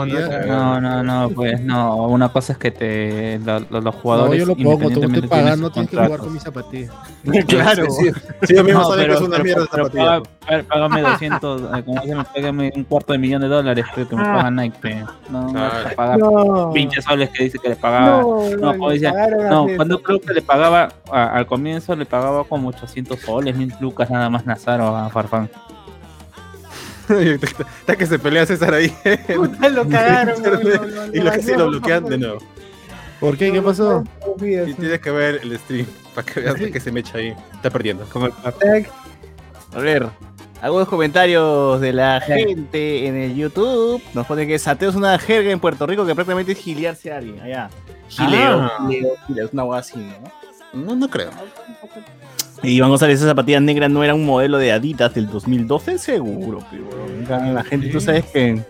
No, no, no, pues no. Una cosa es que te lo- lo- los No, jugadores. yo lo pongo, te independientemente estoy tienen pagando, tienes que jugar contratos. con mi zapatilla. Claro. Sí, sí, yo mismo No, sabía que es una mierda pero zapatilla. paga- paga- Págame 200, eh, como me págame un cuarto de millón de dólares pero que me Ah. pagan Nike. pe. No, no, Claro. vas a pagar No. pinches soles que dice que le pagaba. No, No, no, decía, No, así. cuando creo que le pagaba a- al comienzo le pagaba como 800 soles, 1000 lucas nada más Nazaro a Farfán. Está que se pelea César ahí. Puta, lo cagaron. no, no, no, y lo que sí lo bloquean de nuevo. ¿Por qué? ¿Qué pasó? Y tienes que ver el stream para que veas que se me echa ahí. Está perdiendo. Como el A ver, algunos comentarios de la gente en el YouTube. Nos pone que sateo es una jerga en Puerto Rico que prácticamente es gilearse a alguien. Allá. Gileo, Ah. gileo, gileo, es una hueá así, ¿no? No, no creo. Y Iván González, esa zapatilla negra no era un modelo de Adidas del 2012, seguro, pero la gente, tú sabes que.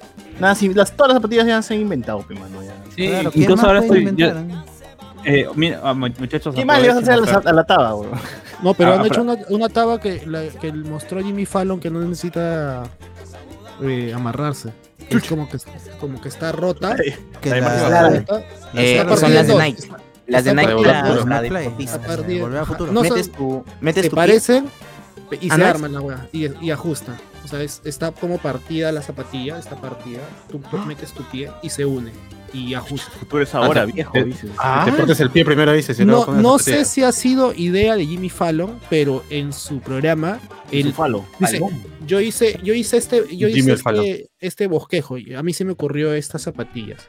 Nada, si las, todas las zapatillas ya se han inventado, pe, mano, ya. Sí, Claro, ¿quién incluso ahora estoy. yo- inventar? eh, mira, ah, mu- muchachos. ¿Qué más le vas a hacer a la, a la taba, weón? No, pero Ah, han pero- hecho una, una taba que, la- que mostró Jimmy Fallon que no necesita eh, amarrarse. Es como que, como que está rota. Que la- rota, Eh, está son las de Nike. Las de Nike, partida en la, dos. la Una de Volver a futuro. No, metes son- tu, metes se tu pie. parecen y Ah, se arman la weá y, y ajustan. O sea, es- está como partida la zapatilla, está partida, tú metes tu pie y se une y ajusta. Tú eres ahora Ah, viejo, te- dices. Te cortes el pie primero, dices. y No, no sé si ha sido idea de Jimmy Fallon, pero en su programa El dice, yo hice, yo hice este, yo hice Fallon. este, este bosquejo. y A mí se me ocurrió estas zapatillas.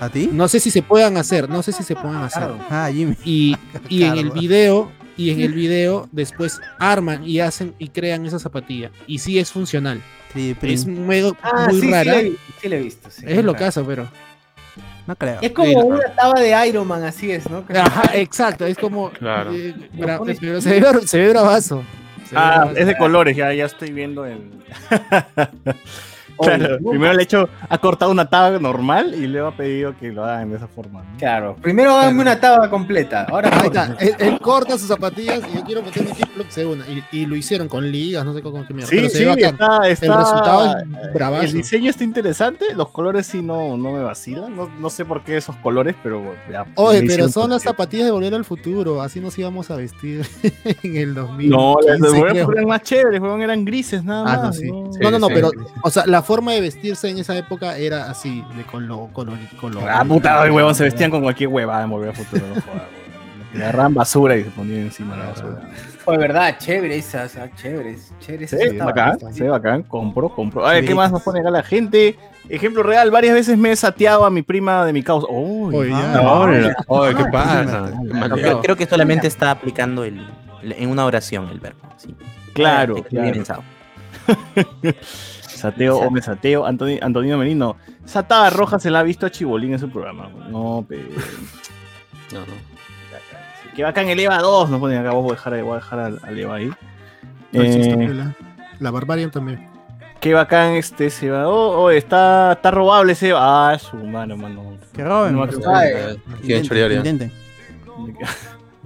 ¿A ti? No sé si se puedan hacer, no sé si se puedan hacer. Ah, Jimmy. Y, y en el video, y en el video después arman y hacen y crean esa zapatilla. Y sí es funcional. Sí, Es medio Ah, muy sí, sí, rara. la he visto, sí la he visto. sí. es lo caso, pero. No creo. Es como una taba de Iron Man, así es, ¿no? Ajá, exacto, es como. Claro. eh, pero se ve, bra- se ve bravazo. Se ve Ah, bravazo. es de colores, ya, ya estoy viendo el. Claro, primero le he hecho, ha cortado una taba normal y luego ha pedido que lo hagan de esa forma. ¿no? Claro, primero háganme una taba completa. Ahora Ahí está, él, él corta sus zapatillas y yo quiero meter mi tip se una. Y, y lo hicieron con ligas, no sé con qué mierda. Sí, sí, está, está- El resultado es El bravazo. diseño está interesante, los colores sí no, no me vacilan, no, no sé por qué esos colores, pero ya, Oye, pero son las zapatillas de volver al futuro, así nos íbamos a vestir en el 2000. No, las de Volver creo. eran más chéveres, eran grises nada Ah, más. no, sí. ¿no? No, no, no, sí. pero, o sea, la forma de vestirse en esa época era así, de con lo, color, color. Ah, puta, ay, huevón, se vestían con cualquier huevada en Volver a Futuro. no. Le agarraban basura y se ponían encima de la basura. Fue verdad, chévere esas, ah, chéveres, chéveres. Sí, esas tabas. bacán, sí, bacán, compro, compro. A ver, Sí. ¿qué más nos pone acá la gente? Ejemplo real, varias veces me he sateado a mi prima de mi causa. Uy, Ah. Oye, oye, ¿qué Ah, pasa? sí, No, creo, creo que solamente está aplicando el, en una oración el verbo. sí. claro, tener bien claro. pensado. Sateo o me sateo. Antoni- Antonio Merino. Satada Roja se la ha visto a Chibolín en su programa. No, pero. No, no. Que bacán el EVA 2. Nos ponen acá. Voy a dejar, voy a dejar al, al EVA ahí. No Eh, la, la Barbarian también. qué bacán este ese EVA. Oh, oh, está, está robable ese EVA. Ah, su mano, mano. Que roben. No,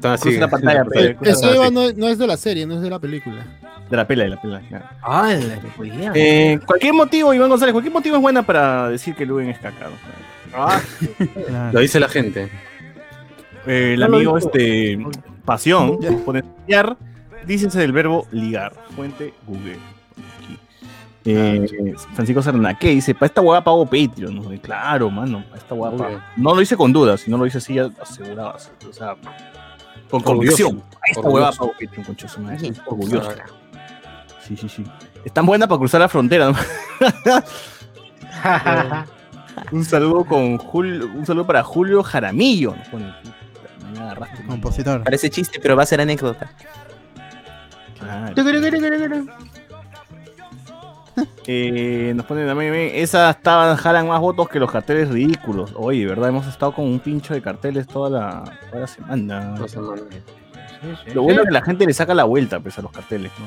La pantalla, sí, pero- así. Eva no, no es de la serie, no es de la película. De la pela, de la pela. claro. Ah, la que podía. Eh, cualquier motivo, Iván González, cualquier motivo es buena para decir que Luen es cacado. Ah, Claro. Lo dice la gente. Eh, el No amigo este Pasión Ya. pone ligar, dícese del verbo ligar. Fuente Google. Eh, Francisco Sarnaque dice, para esta hueá pago Patreon. claro, mano, para esta hueá. No lo hice con dudas, si no lo hice así, ya aseguraba. O sea, con convicción. Esta Orgulloso. pago Patreon, concha su madre. Sí, sí, sí. Es tan buena para cruzar la frontera. ¿no? un saludo con Julio, un saludo para Julio Jaramillo. me agarraste. Compositor. Parece chiste, pero va a ser anécdota. Claro. Eh, nos ponen también, esas estaban, jalan más votos que los carteles ridículos. Oye, ¿verdad? Hemos estado con un pincho de carteles toda la, toda la semana. Lo bueno es que la gente le saca la vuelta pues, a los carteles, ¿no?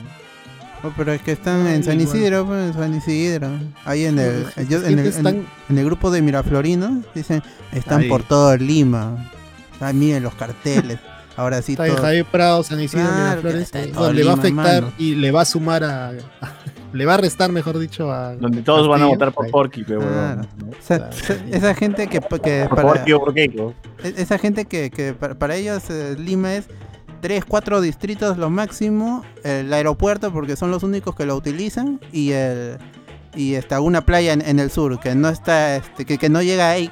Oh, pero es que están en San. Isidro, pues, en San Isidro. Ahí en el, yo- en, el, están- en- en el grupo de Miraflorino dicen, están Ahí. por todo Lima. Ah, miren los carteles. Ahora sí Está en. Javier Prado, San Isidro, Claro, Miraflores, está en todo donde va a afectar mano. y le va a sumar a, le va a restar, mejor dicho, a Donde todos van a votar por. Porky, pero Claro. ¿no? O sea, esa- gente que, que Por para, Porky o por Keiko. e- esa gente que, que para, para ellos eh, Lima es 3, 4 distritos lo máximo, el aeropuerto porque son los únicos que lo utilizan y el y está una playa en, en el sur que no está este, que, que no llega ahí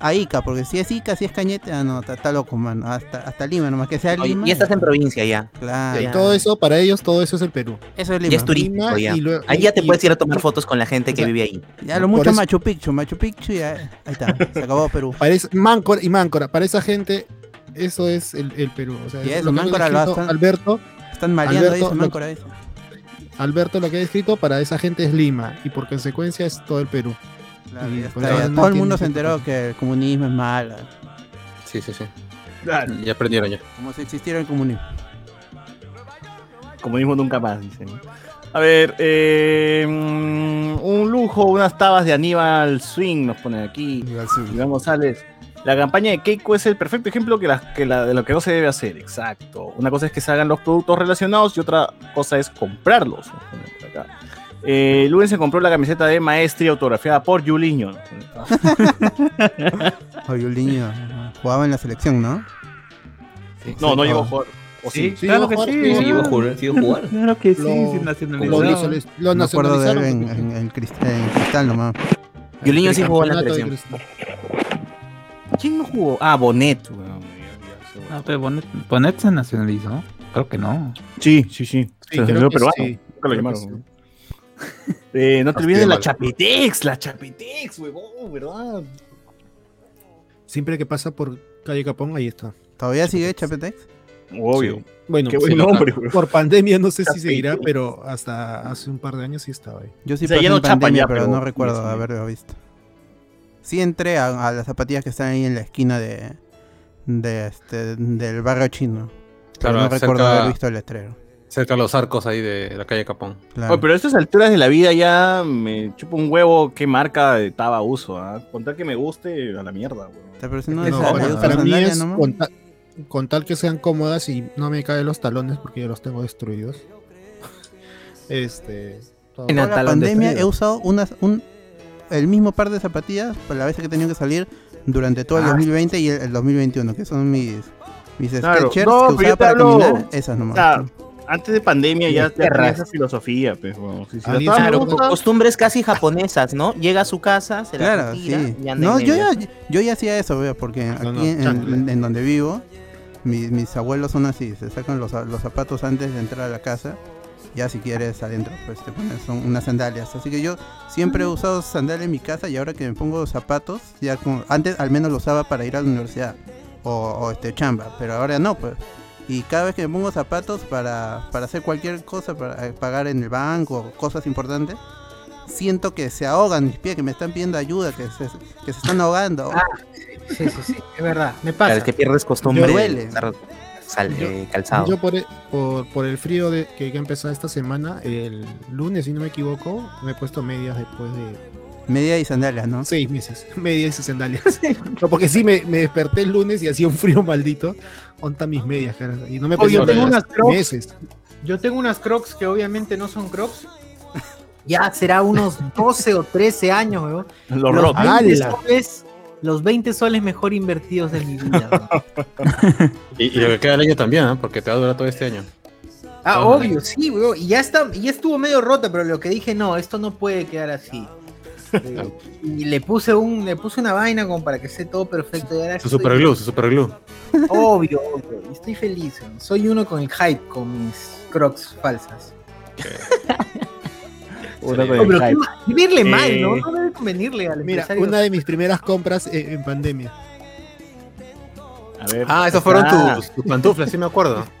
a Ica, porque si es Ica, si es Cañete, ah no, está, loco, mano, hasta, hasta Lima, nomás que sea Oye, Lima. y estás en provincia ya. Claro, Y todo eso, para ellos, todo eso es el Perú. eso es Lima. Ya es turístico Lima ya. y luego- Ahí ya te y- puedes ir a tomar fotos con la gente o que sea, vive ahí. Ya lo mucho eso- Machu Picchu, Machu Picchu ya, ahí está, se acabó Perú. Para es- Máncora y Máncora, para esa gente, eso es el, el Perú. O sea, Y es eso, lo que ha Máncora lo hacen- Alberto, Están mareando Alberto, lo- Máncora dice. Alberto lo que ha descrito para esa gente es Lima y por consecuencia es todo el Perú. Claro, Y no todo el mundo se enteró que el comunismo es malo, Sí, sí, sí. Claro. Ya aprendieron ya. como si existiera el comunismo. Comunismo nunca más, dicen. A ver, eh, mm, un lujo, unas tabas de Aníbal Swing nos ponen aquí. Iván González. La campaña de Keiko es el perfecto ejemplo que la, que la- de lo que no se debe hacer. Exacto. Una cosa es que se hagan los productos relacionados y otra cosa es comprarlos. acá. Eh, Lunes se compró la camiseta de Maestri autografiada por un niño jugaba en la selección, ¿no? No, no Sí, llegó a jugar. ¿O Sí, sí? Sí, claro llegó que sí. sí, Sí, iba a jugar, sí iba a jugar. Claro que sí, Lo- sí, Lo, nacionalizado. nacionaliz- lo Me acuerdo de él en, en, en crist- en cristal nomás. Yuliño sí jugó en la selección. Cristal. ¿Quién no jugó? Ah, Bonet. weón, ya- ya sé, No, pero Bonet, Bonet se nacionalizó. Creo que no. Sí, sí, sí. Sí, Se creo nacionalizó que peruano. sí. Nunca lo llamaron. Eh, no te olvides de la Chapitex, la Chapitex, huevón, ¿verdad? Siempre que pasa por calle Capón, ahí está. ¿Todavía sigue Chapetex? Obvio. Bueno, Qué buen nombre, weón. por pandemia no sé si Chapitex. seguirá, pero hasta hace un par de años sí estaba ahí. Yo sí O sea, pasé no pandemia, ya, pero, pero- no recuerdo haberlo visto. Sí entré a, a las zapatillas que están ahí en la esquina de, de este, del barrio chino. Pero Claro, no recuerdo haber visto el letrero. Cerca de los arcos ahí de la calle Capón. Claro. Oye, pero a estas alturas de la vida ya me chupo un huevo qué marca de taba uso, ¿ah? Contar que me guste a la mierda, No, esa- para, mí es con, ta- con tal que sean cómodas y no me caen los talones porque yo los tengo destruidos. Este. todo. En la pandemia destruido. he usado unas, un, el mismo par de zapatillas para la vez que he tenido que salir durante todo el Ah. 2020 y el, el 2021, que son mis, mis Claro. Skechers No, que usaba para hablo- caminar. Esas nomás. O sea, antes de pandemia ya, ya tenía esa filosofía, pues, weón. Si, si la lo- gusta, Costumbres casi japonesas, ¿no? Llega a su casa, se la Claro, retira sí. y anda No, yo ya, yo ya hacía eso, veo, porque aquí no, en, chancla. en- en donde vivo, mi- mis abuelos son así, se sacan los, los zapatos antes de entrar a la casa, ya si quieres adentro, pues te pones son unas sandalias. Así que yo siempre he usado sandalias en mi casa y ahora que me pongo zapatos, ya como, antes al menos lo usaba para ir a la universidad o, o, este chamba, pero ahora no, pues. Y cada vez que me pongo zapatos para, para hacer cualquier cosa, para eh, pagar en el banco, cosas importantes, siento que se ahogan mis pies, que me están pidiendo ayuda, que se, que se están ahogando. Sí, sí, sí, es verdad, me Claro, pasa. es que pierdes costumbre Yo- de duele. sal- Yo- eh, calzado. Yo por, por, por el frío de, que, que ha empezado esta semana, el lunes, si no me equivoco, me he puesto medias después de Media y sandalias, ¿no? seis meses. Medias y sandalias. No, porque sí, me, me desperté el lunes y hacía un frío maldito. Onta mis medias, cara. Y no me Oye, yo tengo unas Crocs. meses. Yo tengo unas crocs que obviamente no son crocs. Ya será unos 12 o 13 años, weón. los Los rotos. 20 ¡Hala! soles, los 20 soles mejor invertidos de mi vida. Y, y lo que queda del año también, ¿ah? porque te va a durar todo este año. Ah, obvio, sí, weón. Y ya está, y ya estuvo medio rota, pero lo que dije, no, esto no puede quedar así. Eh, y le puse un, le puse una vaina como para que esté todo perfecto. Y ahora Su. Obvio, obvio. y Estoy feliz. Soy uno con el hype, con mis crocs falsas. Sí. con el pero qué hype. ma- Vivirle mal, Eh, ¿no? No debe convenirle al Mira, empresario. una de mis primeras compras en, en pandemia. A ver. Ah, esos fueron Ah, tus, tus pantuflas, sí me acuerdo.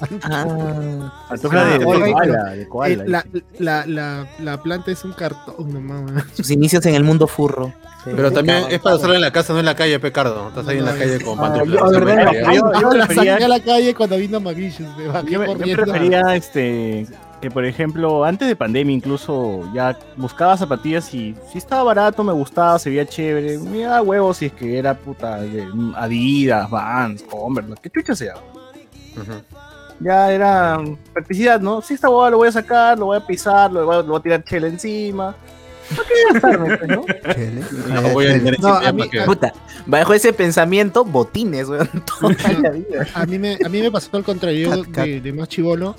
pantufla de, de koala, de Eh, koala. la, la, la, la planta es un cartón, no mames. Sus inicios en el mundo furro. Pero también es para usarlo en la casa, no en la calle, Pecardo. Estás ahí en la calle con Ah, pantuflas. yo- quería. yo- yo la prefería- saqué a la calle cuando vino me bajé Yo, yo prefería este que por ejemplo antes de pandemia incluso ya buscaba zapatillas y si estaba barato me gustaba se veía chévere me daba huevos si es que era puta de Adidas Vans Converse lo que chucha sea ya era practicidad no si esta hueva lo voy a sacar lo voy a pisar lo voy a, lo voy a tirar chela encima ¿Para qué gastarme, no? Chele. No, voy a tener No, a mí- Puta, bajo ese pensamiento, botines, weón. Toda la vida. A mí me, a mí me pasó al contrario, yo Cat, cat. de, de más chivolo,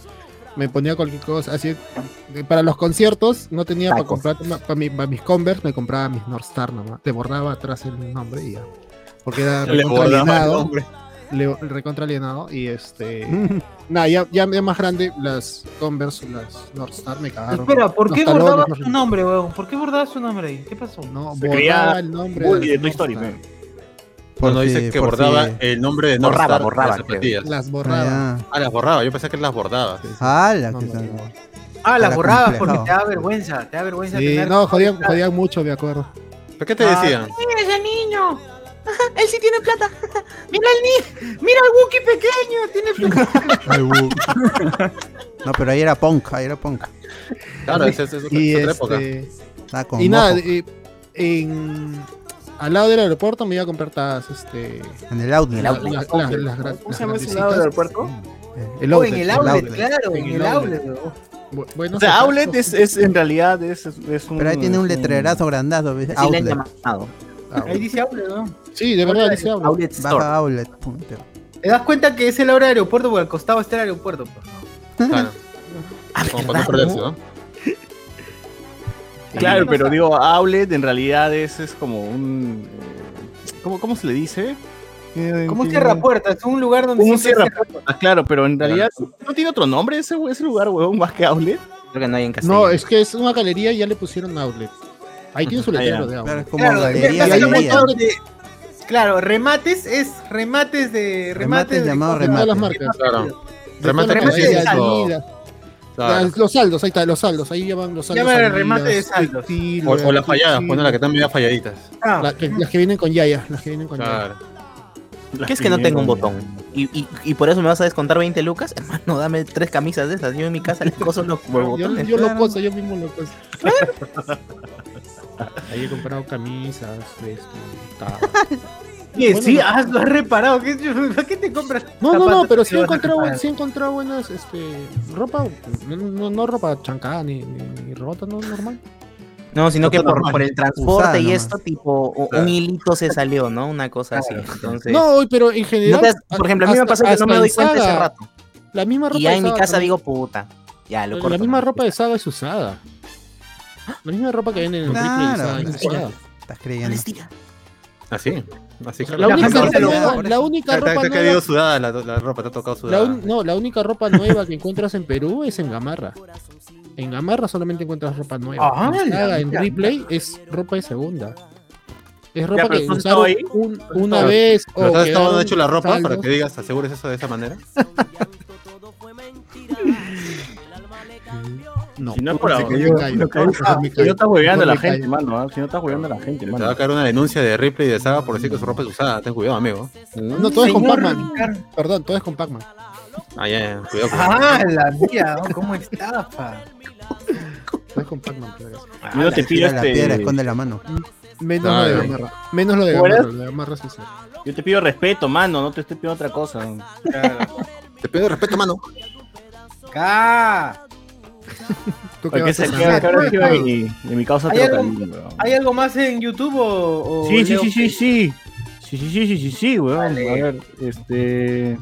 me ponía cualquier cosa, así, de- para los conciertos no tenía para comprar, para, mi- para mis Converse me compraba mis North Star nomás, te borraba atrás el nombre y ya, porque era Le recontra bordaba el alienado, nombre. le- recontra alienado, y este, nada, ya, ya de más grande, las Converse, las North Star me cagaron. Espera, ¿por qué talones, bordaba su nombre, weón? ¿Por qué bordaba su nombre ahí? ¿Qué pasó? No, Se creía borraba el nombre de Story North man. Cuando dice que bordaba el nombre de North Borraba, Star, borraba, las zapatillas. Las borraba. Ah, Ah, las borraba. Yo pensé que las bordaba. ah, la No, que no, son- no. Ah, las borrabas porque te da vergüenza, te da vergüenza Sí, tener... no, jodían, jodían mucho, me acuerdo. ¿Pero qué te Ah, decían? ¡Mira ese niño! Él sí tiene plata. Mira el ni, mira el Wookiee pequeño, tiene plata. No, pero ahí era punk, ahí era punk. Claro, esa es, es otra- Y es otra época. este, con Y nada, en, al lado del aeropuerto me iba a comprar tas, este, en el outlet. la- la- la- las ¿Cómo las se llama ese lado del aeropuerto? El Oh, outlet, en el el outlet, outlet. claro, En en el el outlet. outlet. Bueno, o sea outlet es, es en realidad es, es, un Pero ahí tiene un letrerazo grandazo, ¿ves? Así le han Outlet. ah, Ahí dice outlet, ¿no? Sí, de verdad dice outlet. Outlet Store. Baja outlet. punto. Te das cuenta que es el hora de aeropuerto porque al costado está el aeropuerto. pues, ¿no? Claro. Ah, Como para ¿verdad, no perderse, no? Claro, pero digo, outlet en realidad es, es como un... eh, ¿Cómo, ¿Cómo se le dice? Eh, Como un tiene- cierra puertas, es un lugar donde Un cierra puertas, claro, pero en realidad no tiene otro nombre ese, ese lugar, huevón, más que outlet. Creo que no hay en castellano. No, es que es una galería y ya le pusieron outlet. Ahí tiene su Ah, letrero de Claro, outlet. es como Claro, galería y de hay un día. montón de- Claro, remates es remates de Remates remates de llamados cosas. De todas las remate. marcas. Claro. De Remate todas las remate de. Adidas, Claro. Los saldos, ahí está, los saldos, ahí llaman los saldos. Llaman el remate de saldos. O, o las falladas, ponen las que están medio falladitas. Ah, la- que- las que vienen con Yaya, las que vienen con Yaya. Claro. ¿Qué es que no tengo un botón? ¿Y, y, y por eso me vas a descontar 20 lucas? Hermano, dame tres camisas de esas. Yo en mi casa le coso los Yo, botones. yo claro. coso, yo mismo lo coso. Ahí he comprado camisas, tal. Oye, Bueno, sí, no. ah, lo has reparado. ¿Qué, ¿Para qué te compras? No, no, no, pero sí he encontrado, sí encontrado buenas, este, ropa, no, no, no ropa chancada ni, ni, ni ropa no, normal. No, sino que por, el transporte Usada y nomás. esto, tipo, Claro. un hilito se salió, ¿no? Una cosa así. Entonces, No, pero en ¿no general. por ejemplo, a mí me pasó que no me doy cuenta ese Saga, rato. La misma ropa Y ya en mi casa también. digo, puta, ya lo corto. La misma ¿no? ropa de Saga es usada. La misma ropa que viene en el Claro, Saga es usada. Estás creyendo. Así. Así que La La única, ropa nueva- por la eso. única Te, te- ropa te ha nueva caído sudada la, la ropa, te ha tocado La sudada. un- no, la única ropa nueva que encuentras en Perú es en Gamarra. En Gamarra solamente encuentras ropa nueva. Ah, en, Saga. Replay es ropa de segunda. Es ropa que ¿tú has usaron un- una vez ¿Pero o estado quedaron hecho la ropa para que digas, asegures eso de esa manera? No, Si no es por ahora, Si no estás hueveando a la gente, mano. ¿ah? Si no estás hueveando a la gente, Te va a mano. caer una denuncia de Ripley y de Saga por decir que su ropa es usada. Ten cuidado, amigo. No, todo es con Pac-Man. Perdón, todo es con Pac-Man. Ah, ya, ya, cuidado. con- Ah, la mía, oh, ¿cómo estafa? Todo es con Pac-Man. acaso. Yo no te pido la piedra, este. esconde la mano. Menos Ah, lo de. Gamarra. Menos lo de ¿Cómo Gamarra. Lo de Gamarra sí sí. Yo te pido respeto, mano. No te estoy pidiendo otra cosa. Te pido respeto, mano. ¡Ca! ¿Tú qué Porque vas a de mi, de mi causa ¿Hay algo-. ¿Hay algo más en YouTube o.? o Sí, sí, sí, sí, sí. Sí, sí, sí, sí, sí, sí, weón. A ver, este.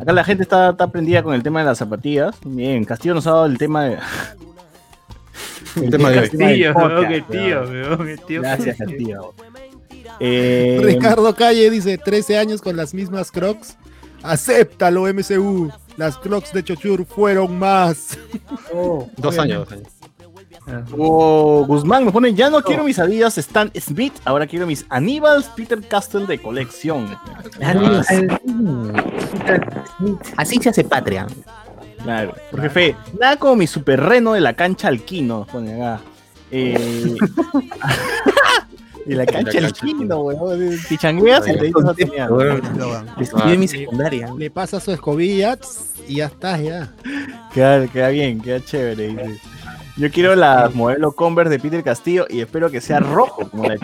Acá la gente está, está prendida con el tema de las zapatillas. Bien, Castillo nos ha dado el tema de. El tema de. Castillo, weón, qué qué tío, weón, qué tío. Gracias, Castillo. Eh, Ricardo Calle dice 13 años con las mismas Crocs. Acéptalo, MCU. Las Crocs de Chochur fueron más. Oh, Dos años, dos años. Oh, Guzmán me pone, ya no quiero mis Adidas Stan Smith, ahora quiero mis Aníbal Peter Castle de colección. Así se hace patria. Claro, porque fe, nada como mi super reno de la cancha Alquino, nos pone acá. Eh, de la cancha Alquino, weón. Si changueas y te dices no tenía. Estudié mi secundaria. Le pasa su escobilla y ya está, ya. Queda, queda bien, queda chévere. dice. Yo quiero la modelo Converse de Peter Castillo y espero que sea rojo como la de.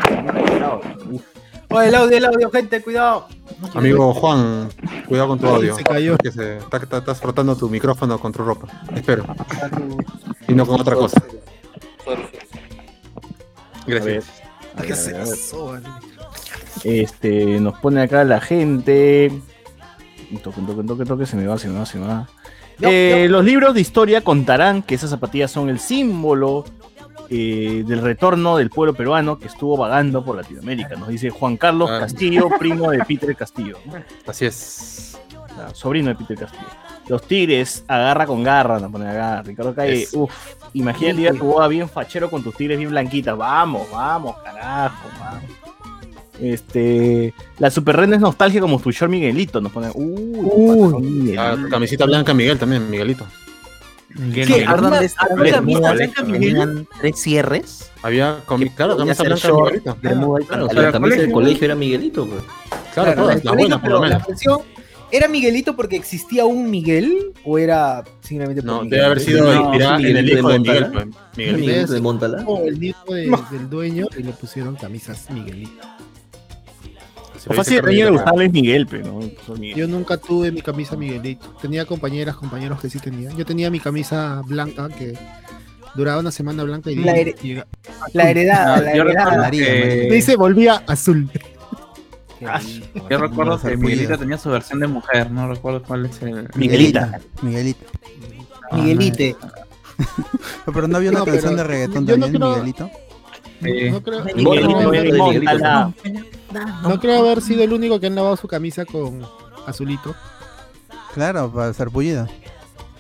Oye, el audio, el audio, gente, cuidado. Amigo Juan, cuidado con tu audio. Se cayó. Que se, está- está- estás frotando tu micrófono con tu ropa. Espero. Y no con otra cosa. Gracias. Ver, a ver. Este, nos pone acá la gente. Toque, toque, toque, toque, se me va, se me va, se me va. Eh, Los libros de historia contarán que esas zapatillas son el símbolo eh, del retorno del pueblo peruano que estuvo vagando por Latinoamérica. Nos dice Juan Carlos Ah. Castillo, primo de Peter Castillo. ¿no? Así es. Ah, sobrino de Peter Castillo. Los tigres, agarra con garra, nos pone acá. Ricardo Calle, uff, imagina el día tu boda bien fachero con tus tigres bien blanquitas. Vamos, vamos, carajo, vamos. Este, la super rena es nostalgia como tu short Miguelito, nos pone. Uy, Ah, tu camisita blanca, Miguel también, Miguelito. ¿Qué? ¿Alguna, Bermudas alguna camisa blancas, que Miguel? tres cierres? Había, comi- claro, camisa blanca, short, Miguelito. Claro, la camisa del colegio era Miguelito, pues. Claro, todas, las buenas por lo menos. ¿Era Miguelito porque existía un Miguel o era simplemente por No, Miguel? debe haber sido inspirada en el hijo de Miguel. Pues, Miguel. Miguelito de Montala. O el de- del dueño y le pusieron camisas Miguelito. O fácil de gustaba Luis Miguel, pero no. Yo nunca tuve mi camisa Miguelito. Tenía compañeras, compañeros que sí tenían. Yo tenía mi camisa blanca que duraba una semana blanca y La y- la heredada, azul. la heredada. que- Dice, volvía azul. Yo recuerdo que. Miguelita tenía su versión de mujer, no recuerdo cuál es el. Miguelita. Miguelito. Miguelite. Pero no había una No, canción de reggaetón también, Miguelito. No creo, Miguelito, no creo- haber sido el único que han lavado su camisa con azulito. Claro, para ser pullida.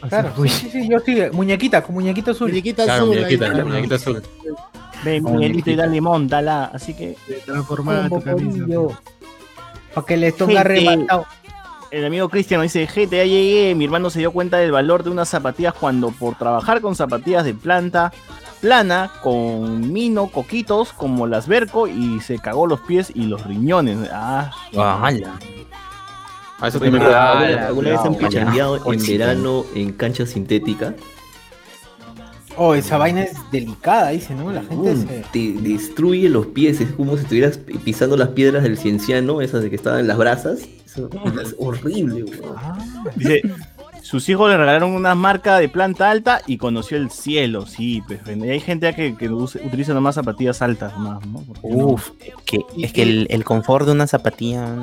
Claro, sí, sí, yo sí, muñequita, con muñequito azul. Muñequita Claro, azul. muñequita, ahí, la muñequita azul. Ven, Miguelito y dale Montala. Así que. Transformada tu camisa. Para que le toque arrebatado. El amigo Cristian dice, gente, ya llegué, mi hermano se dio cuenta del valor de unas zapatillas cuando por trabajar con zapatillas de planta plana, con mino, coquitos, como las Berco, y se cagó los pies y los riñones. Ah, A eso Bueno, también ¿Alguna alguna vez han pichangueado en verano en cancha sintética? Oh, esa vaina es delicada, dice, ¿no? La gente Mm, se... Te destruye los pies, es como si estuvieras pi- pisando las piedras del cienciano, esas de que estaban en las brasas. Eso es horrible, weón. Dice, sus hijos le regalaron una marca de planta alta y conoció el cielo. Sí, pues y hay gente que, que use- utiliza nomás zapatillas altas más, ¿no? Uf, que, es que el, el confort de una zapatilla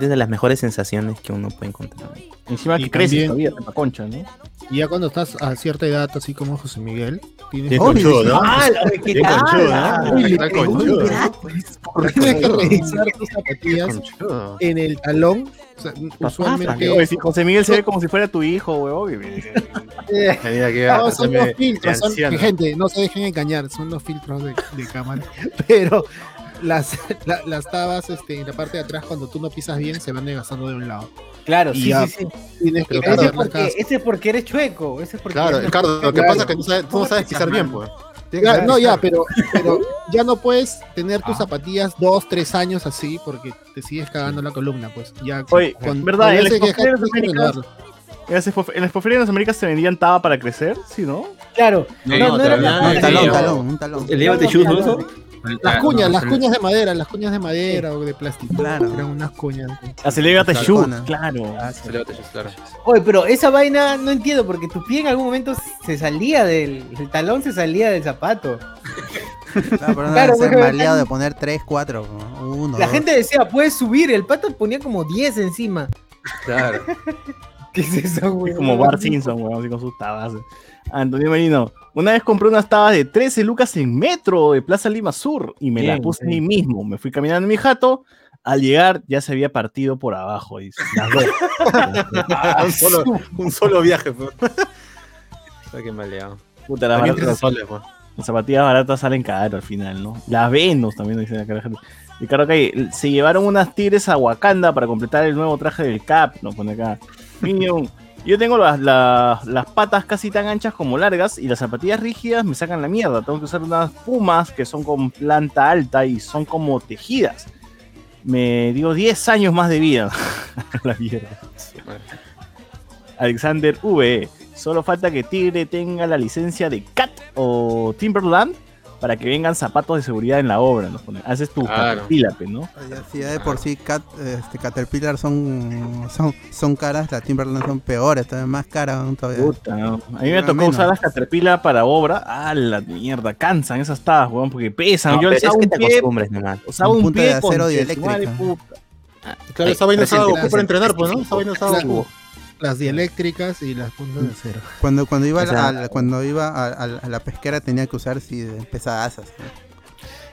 es de las mejores sensaciones que uno puede encontrar. Encima Y que crece también- todavía, trepa concha, ¿no? Y ya cuando estás a cierta edad, así como José Miguel, tienes conchudo, ¿no? Tienes que revisar tus zapatillas en el talón. O sea, usualmente Oye, si José Miguel se ve como si fuera tu hijo, weón. Eh, no, son los filtros, son, gente, no se dejen engañar, son los filtros de, de cámara. Pero las, la- las tabas este, en la parte de atrás, cuando tú no pisas bien, se van desgastando de un lado. Claro, Y sí, ya, sí, sí. Tienes que Pero ese, es porque, casas. ese es porque eres chueco. Ese es porque Claro, eres- Ricardo, lo que pasa es que tú, sabes- tú no sabes pisar bien, pues. Ya, no, ya, pero, pero ya no puedes tener tus zapatillas dos, tres años así porque te sigues cagando la columna, pues. Ya, Oye, con- ¿verdad? con En las que Américas-. En las expoferias de las Américas se vendían taba para crecer, ¿sí, no? Claro. No, No, no, no era Un talón, un talón. ¿El Llévate shoes, no Las cuñas, las no, cuñas de madera, las cuñas de madera o de plástico. Claro. Eran unas cuñas. Claro. Shoes, Cona. claro. Se levanta, claro. Oye, pero esa vaina no entiendo porque tu pie en algún momento se salía del el talón, se salía del zapato. Claro, pero no Claro, ser maleado de poner 3, 4, 1. La gente decía, puedes subir, el pato ponía como 10 encima. Claro. ¿Qué es eso, güey? Es como Bart Simpson, weón, así con sus tabas. Antonio Merino, una vez compré unas tabas de 13 lucas en metro de Plaza Lima Sur y me las Bien, puse bien. ahí mismo. Me fui caminando en mi jato. Al llegar ya se había partido por abajo, dice. Las dos. un, solo, un solo viaje, pues. Está que maleado. Puta, las tres soles, pues. Las zapatillas baratas salen caro al final, ¿no? Las Venus también dicen acá la gente. Y claro que se llevaron unas tigres a Wakanda para completar el nuevo traje del Cap, nos pone acá. Minion, yo tengo las, las- las patas casi tan anchas como largas y las zapatillas rígidas me sacan la mierda. Tengo que usar unas pumas que son con planta alta y son como tejidas. Me dio 10 años más de vida. la mierda. Alexander V. Solo falta que Tigre tenga la licencia de CAT o Timberland para que vengan zapatos de seguridad en la obra. Nos pone. Haces tu Claro. Caterpillar, ¿no? Ya, Si ya de por sí Cat, este, Caterpillar son, son, son caras, las Timberland son peores, todavía más caras aún todavía. Puta, no. A mí me tocó menos. usar las Caterpillar para obra. Ah, la mierda, cansan esas tabas, weón, porque pesan. No, Yo es que un te pie, acostumbres nomás. usaba Un un punta pie de acero con dieléctrica. Claro, esa vaina usaba Goku para entrenar, pues, ¿no? Esa vaina usaba Goku. Las dieléctricas y las puntas de acero. Cuando, cuando iba, O sea- a, la, cuando iba a, a- a la pesquera tenía que usar sí, de pesadasas.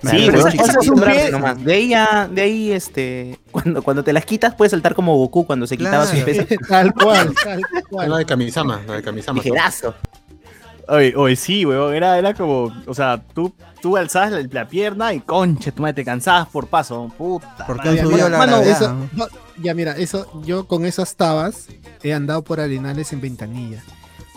¿no? Sí, Pero es pie- nomás. De ahí ya, de ahí este, cuando, cuando te las quitas puedes saltar como Goku cuando se quitaba su peso. Tal cual, tal La cual. de Kamisama, la de Kamisama. Ligerazo. Oye, oye, sí, weón, era, era como, o sea, tú, tú alzabas la, la pierna y concha, tu madre, te cansabas por paso, puta. Porque han subido la Mano, gravedad. eso- ¿no? Ya mira, eso, yo con esas tabas he andado por arenales en ventanilla.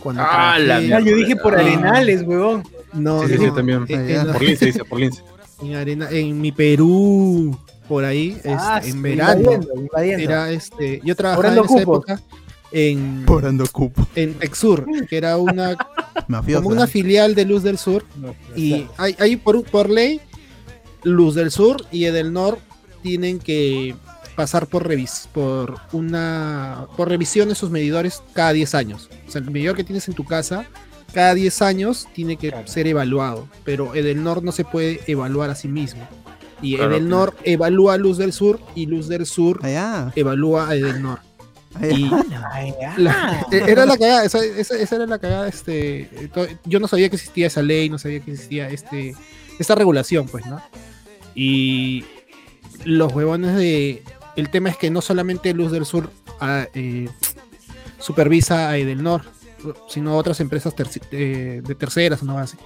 Cuando Ah, trabajé- la mierda. yo dije por Ah. arenales, huevón. No, Sí, sí, no, sí, también. en- en- Por lince, dice, por lince. en, arena, en mi Perú, por ahí, este, Ah, en sí, verano. invadiendo, invadiendo. Era este, yo trabajaba en esa cupos. época en, Cobrando cupo. en Texur, que era una como una filial de Luz del Sur. Y hay, hay por, por ley, Luz del Sur y Edelnor tienen que pasar por revis por una por revisión de sus medidores cada 10 años. O sea, el medidor que tienes en tu casa cada 10 años tiene que ser evaluado, pero Edelnor no se puede evaluar a sí mismo. Y Claro, Edelnor evalúa a Luz del Sur y Luz del Sur Allá. evalúa a Edelnor. allá. Y la- e- era la cagada, esa, esa- esa era la cagada, este, yo no sabía que existía esa ley, no sabía que existía este, esta regulación, pues, ¿no? Y los huevones de, el tema es que no solamente Luz del Sur ah, eh, supervisa a Edelnor, sino otras empresas terci- eh, de terceras, no así.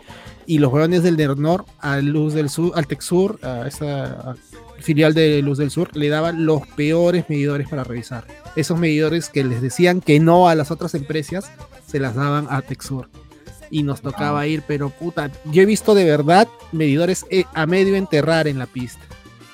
Y los huevones del Edelnor a Luz del Sur, al Texur, a esa filial de Luz del Sur, le daban los peores medidores para revisar. Esos medidores que les decían que no a las otras empresas, se las daban a Texur. Y nos tocaba ir, pero puta, yo he visto de verdad medidores eh, a medio enterrar en la pista.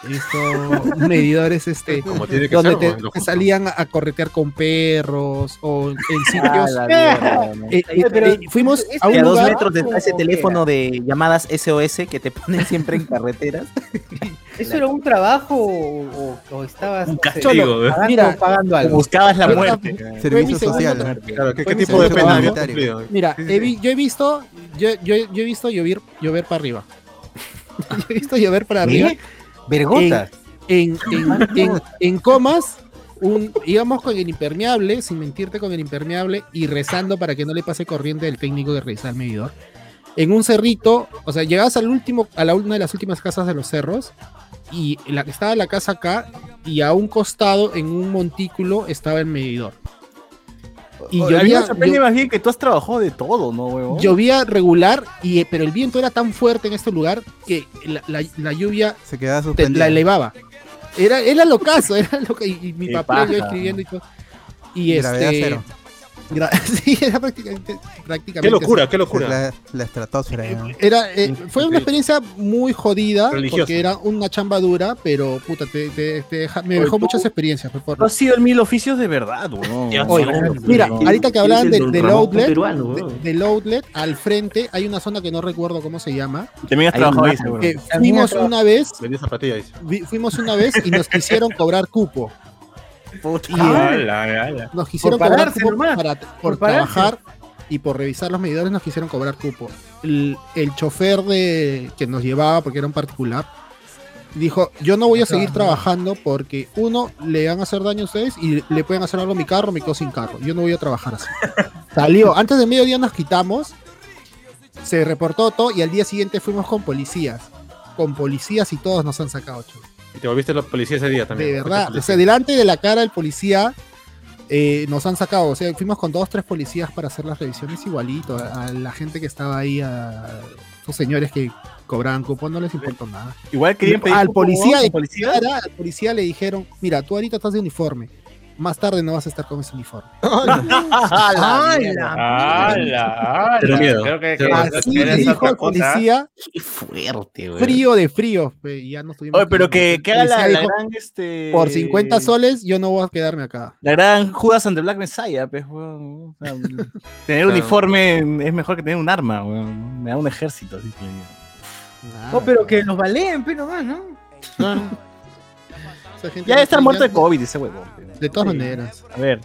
He visto medidores este, Como tiene que donde ser, te, salían a corretear con perros o en Ah, sitios. eh, eh, eh, fuimos a un a dos lugar metros está ese ¿o teléfono de llamadas SOS que te ponen siempre en carreteras. ¿Eso era un trabajo o, estabas Un no sé, castigo, pagando, Mira, pagando algo? Buscabas la muerte. Servicio social. Claro, ¿qué, tipo de pena? Mira, he yo he visto, yo, yo, yo he visto llover, llover para arriba. yo he visto llover para arriba. Vergotas. En, en, en, en comas, un, íbamos con el impermeable, sin mentirte con el impermeable, y rezando para que no le pase corriente del técnico que revisa el medidor. En un cerrito, o sea, llegabas al último, a la una de las últimas casas de los cerros, y la, estaba la casa acá, y a un costado, en un montículo, estaba el medidor. Y Y a mí llovía, me bien que tú has trabajado de todo, ¿no, huevón? llovía regular, y, pero el viento era tan fuerte en este lugar que la, la- la lluvia Se quedaba te- la elevaba. Era, era locazo, era lo que, y, y mi papel yo escribiendo y todo. Y Gravedad este. cero. Gra- sí, era prácticamente. prácticamente Qué locura, qué Es locura. La, la estratosfera. ¿no? así. Era, eh, fue una experiencia muy jodida Religiosa. porque era una chamba dura, pero puta, te, te- te deja- me dejó muchas experiencias. por- Tú has sido el mil oficios de verdad. Oye, Mira, No. ahorita que hablaban del outlet, peruano, de- weón. del outlet, al frente hay una zona que no recuerdo cómo se llama. También has trabajado ahí, seguro. fuimos una vez, Vendía zapatillas, fuimos una vez y nos quisieron cobrar cupo. Puta. Y, nos quisieron Por cobrar pararse cupo nomás, para, por, trabajar y por revisar los medidores nos quisieron cobrar cupo. El, el chofer de que nos llevaba, porque era un particular, dijo, yo no voy a seguir trabajando porque uno, le van a hacer daño a ustedes y le pueden hacer algo a mi carro, me quedo sin carro. Yo no voy a trabajar así. Salió, antes de mediodía nos quitamos, se reportó todo y al día siguiente fuimos con policías. Con policías y todos nos han sacado, chulo. Y te volviste la policía ese día también. De verdad, o sea, delante de la cara del policía eh, nos han sacado, o sea, fuimos con dos, tres policías para hacer las revisiones igualito, a, a la gente que estaba ahí a- estos señores que cobraban cupón no les importó nada. Igual querían pedir al policía, ¿al de policía? cara, al policía le dijeron, mira, tú ahorita estás de uniforme, más tarde no vas a estar con ese uniforme. ¡Hala! Pero miedo. Creo que, que- Así que dijo cosa. policía, Qué fuerte, güey. frío de frío. ya no estuvimos Oye, pero que, el que haga la, la dijo, gran, este... por 50 soles yo no voy a quedarme acá. La gran Judas and the Black Messiah, pues, weón. O sea, tener Claro. uniforme es mejor que tener un arma, weón. Me da un ejército, así que... Oh, pero que nos valeen, pero nomás, ¿no? Ya no está tiene muerto de. COVID ese huevón. De todas Sí. maneras. A ver.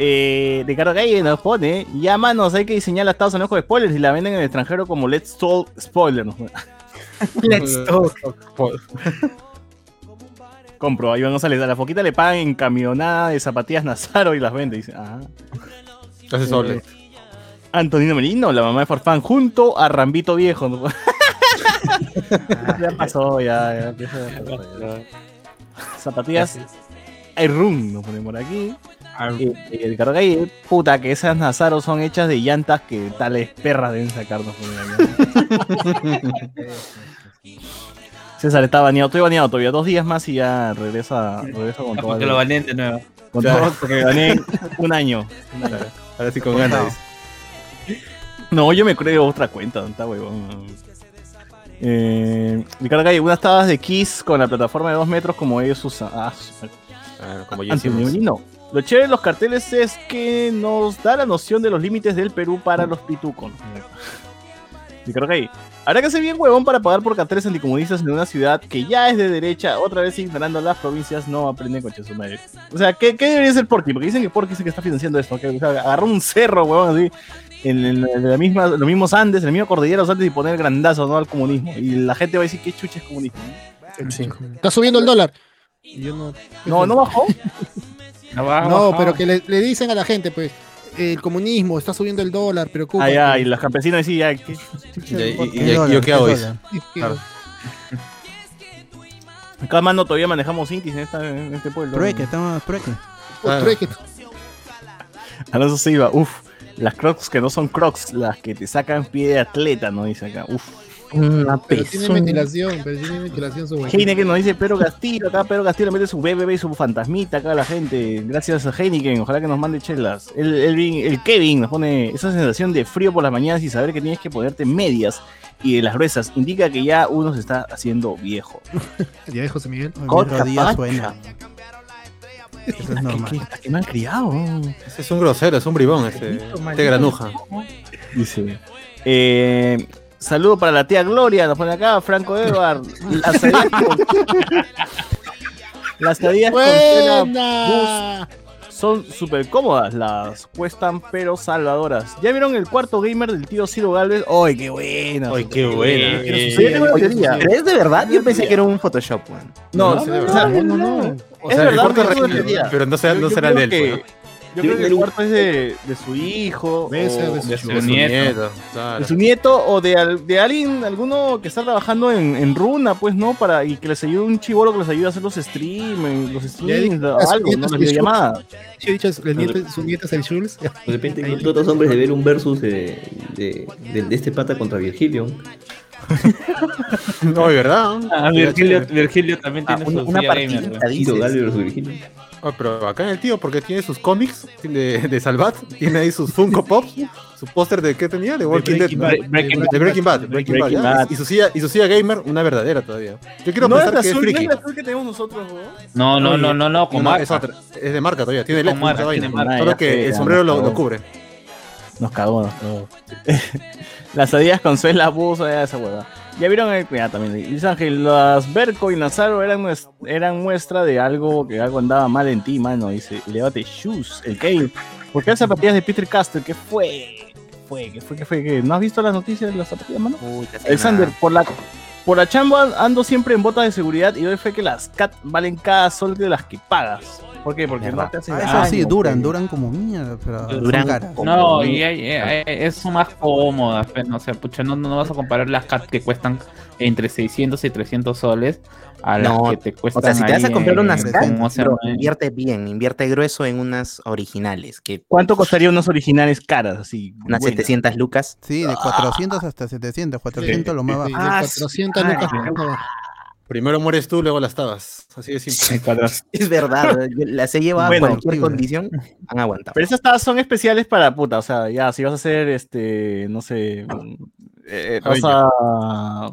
Eh, Ricardo Calle nos pone, ya manos, hay que diseñar las tablas en ojo de spoilers y la venden en el extranjero como Let's Talk Spoiler. ¿no? Let's talk. Compro, a Iván González, a la foquita le pagan en camionada de zapatillas Nazaro y las vende. Dice, ajá. Hace sole. Eh, Antonino Merino, la mamá de Farfán, junto a Rambito Viejo. ¿no? ya pasó, ya, ya, a pasar, ya. Zapatillas Airrun, nos ponemos por aquí. Eh, Ricardo Calle, puta, que esas Nazaro son hechas de llantas que tales perras deben sacarnos. César está baneado, estoy baneado todavía dos días más y ya regresa, regresa con todo. Porque lo baneen de nuevo. Con Claro. todo, porque gané un año. Ahora sí con ganas. No, yo me creo otra cuenta, ¿dónde está, huevón? Eh, Ricardo Calle, unas tabas de Kiss con la plataforma de dos metros como ellos usan. Ah, Claro, como hicimos. Antineurino. Lo chévere de los carteles es que nos da la noción de los límites del Perú para los pitucos. Ricardo Calle, habrá que ser bien huevón para pagar por carteles anticomunistas en una ciudad que ya es de derecha, otra vez ignorando las provincias, no aprenden su madre. O sea, ¿qué, qué debería ser Porky? Porque dicen que Porky es el que está financiando esto. Que, o sea, agarró un cerro, huevón, así, en, en- en la misma, los mismos Andes, en el mismo cordillera de los Andes y poner grandazo, ¿no? Al comunismo. Y la gente va a decir que chucha es comunismo. Está subiendo el dólar. Yo no. No, no bajó. No, bajó. pero que le, le dicen a la gente, pues, el comunismo está subiendo el dólar, preocupa. Ah, ya, y los campesinos decían, ¿qué chucha Y- y- y- y- ¿Yo qué hago? Acá, mano, todavía manejamos Intis en, esta, en este pueblo. Trueque, estamos trueque. Claro. Alonso Silva, uff, las crocs que no son crocs, las que te sacan pie de atleta, ¿no? Dice acá, uff. Una Pero tiene ventilación, pero tiene ventilación su. Heineken nos dice Pedro Castillo, acá Pedro Castillo mete su BBB y su fantasmita acá a la gente. Gracias a Heineken, ojalá que nos mande chelas. El, el, el Kevin nos pone esa sensación de frío por las mañanas y saber que tienes que ponerte medias y de las gruesas. Indica que ya uno se está haciendo viejo. Ya de José Miguel. Ay, Eso es normal. ¿Qué, qué mal criado. Ese es un grosero, es un bribón, este, este granuja. Dice. Eh, saludo para la tía Gloria, nos pone acá, Franco Edward. Las estadías con, las estadías con cena ¡Buena! Son súper cómodas, las cuestan pero salvadoras. ¿Ya vieron el cuarto gamer del tío Ciro Galvez? ¡Ay, qué buena! Ay, qué buena. ¿Pero es de verdad? Yo pensé que era un Photoshop, weón. No, No, no, no, no. O Es sea, el verdad, cuarto pero es una re- teoría. pero no será, Yo- no yo será creo de él, que- pues, ¿no? Yo creo que el cuarto es de, de su hijo. O- de su De su nieto, claro. de su nieto o de, al- de alguien, alguno que está trabajando en, en Runa, pues, ¿no? Para, y que les ayude un chivolo que les ayude a hacer los streams, los streams, Ya, algo, ¿no? Las videollamadas. Yo he dicho, el nieto- su nieto es el Schulz. De repente encontró otros hombres de ver un versus de, de, de- de este pata contra Virgilio. No, de verdad. Ah, Virgilio, Virgilio también Ah, tiene una, su una silla gamer, Virgilio. Ah, pero acá en el tío, porque tiene sus cómics de, de Salvat, tiene ahí sus Funko Pops, su póster de ¿qué tenía? De Walking Dead. Breaking. De Breaking Bad, Breaking Bad, Breaking ya. Bad. Y su silla, y su silla gamer, una verdadera todavía. Yo quiero no es pensar la que es azul, no es friki. la azul que tenemos nosotros, weón. No, no, no, no, no, No, con no, marca. es otra. Es de marca todavía, tiene Con LED, marca, esa tiene vaina. marca. Solo que ya, el sombrero lo, lo cubre. Nos cagó, nos cagó. las adidas con suela buzo, ya esa hueva. Ya vieron el. Ya también. Luis Ángel, las Berco y Nazaro eran, eran muestra de algo que algo andaba mal en ti, mano. Dice, elevate shoes, el Kane. ¿Por qué las zapatillas de Peter Castle? ¿Qué fue? ¿Qué fue? ¿Qué fue? ¿Qué fue? ¿Qué? ¿No has visto las noticias de las zapatillas, mano? Sí, Alexander, por la, por la chamba ando siempre en botas de seguridad y doy fe que las CAT valen cada sol de las que pagas. ¿Por qué? Porque no te hacen Ah, eso daño, sí, duran, pues. duran como mierda, pero Duran son caras. No, y hay- hay- hay- es más cómodas, pero no sé, pucha, no, no vas a comparar las cat que cuestan entre 600 y 300 soles a las No, que te o cuestan sea, si te vas a comprar unas en- caras, ¿cómo se bro, llama? invierte bien, invierte grueso en unas originales. Que ¿Cuánto costaría unas originales caras así? unas buenas? 700 lucas. Sí, de 400 hasta 700, 400 lo más Sí, bajo. de Ah, 400 su lucas madre. Primero mueres tú, luego las tabas. Así de simple. Es verdad, las he llevado Bueno, a cualquier sí, condición, han aguantado. Pero esas tabas son especiales para puta, o sea, ya, si vas a hacer, este, no sé, eh, vas a,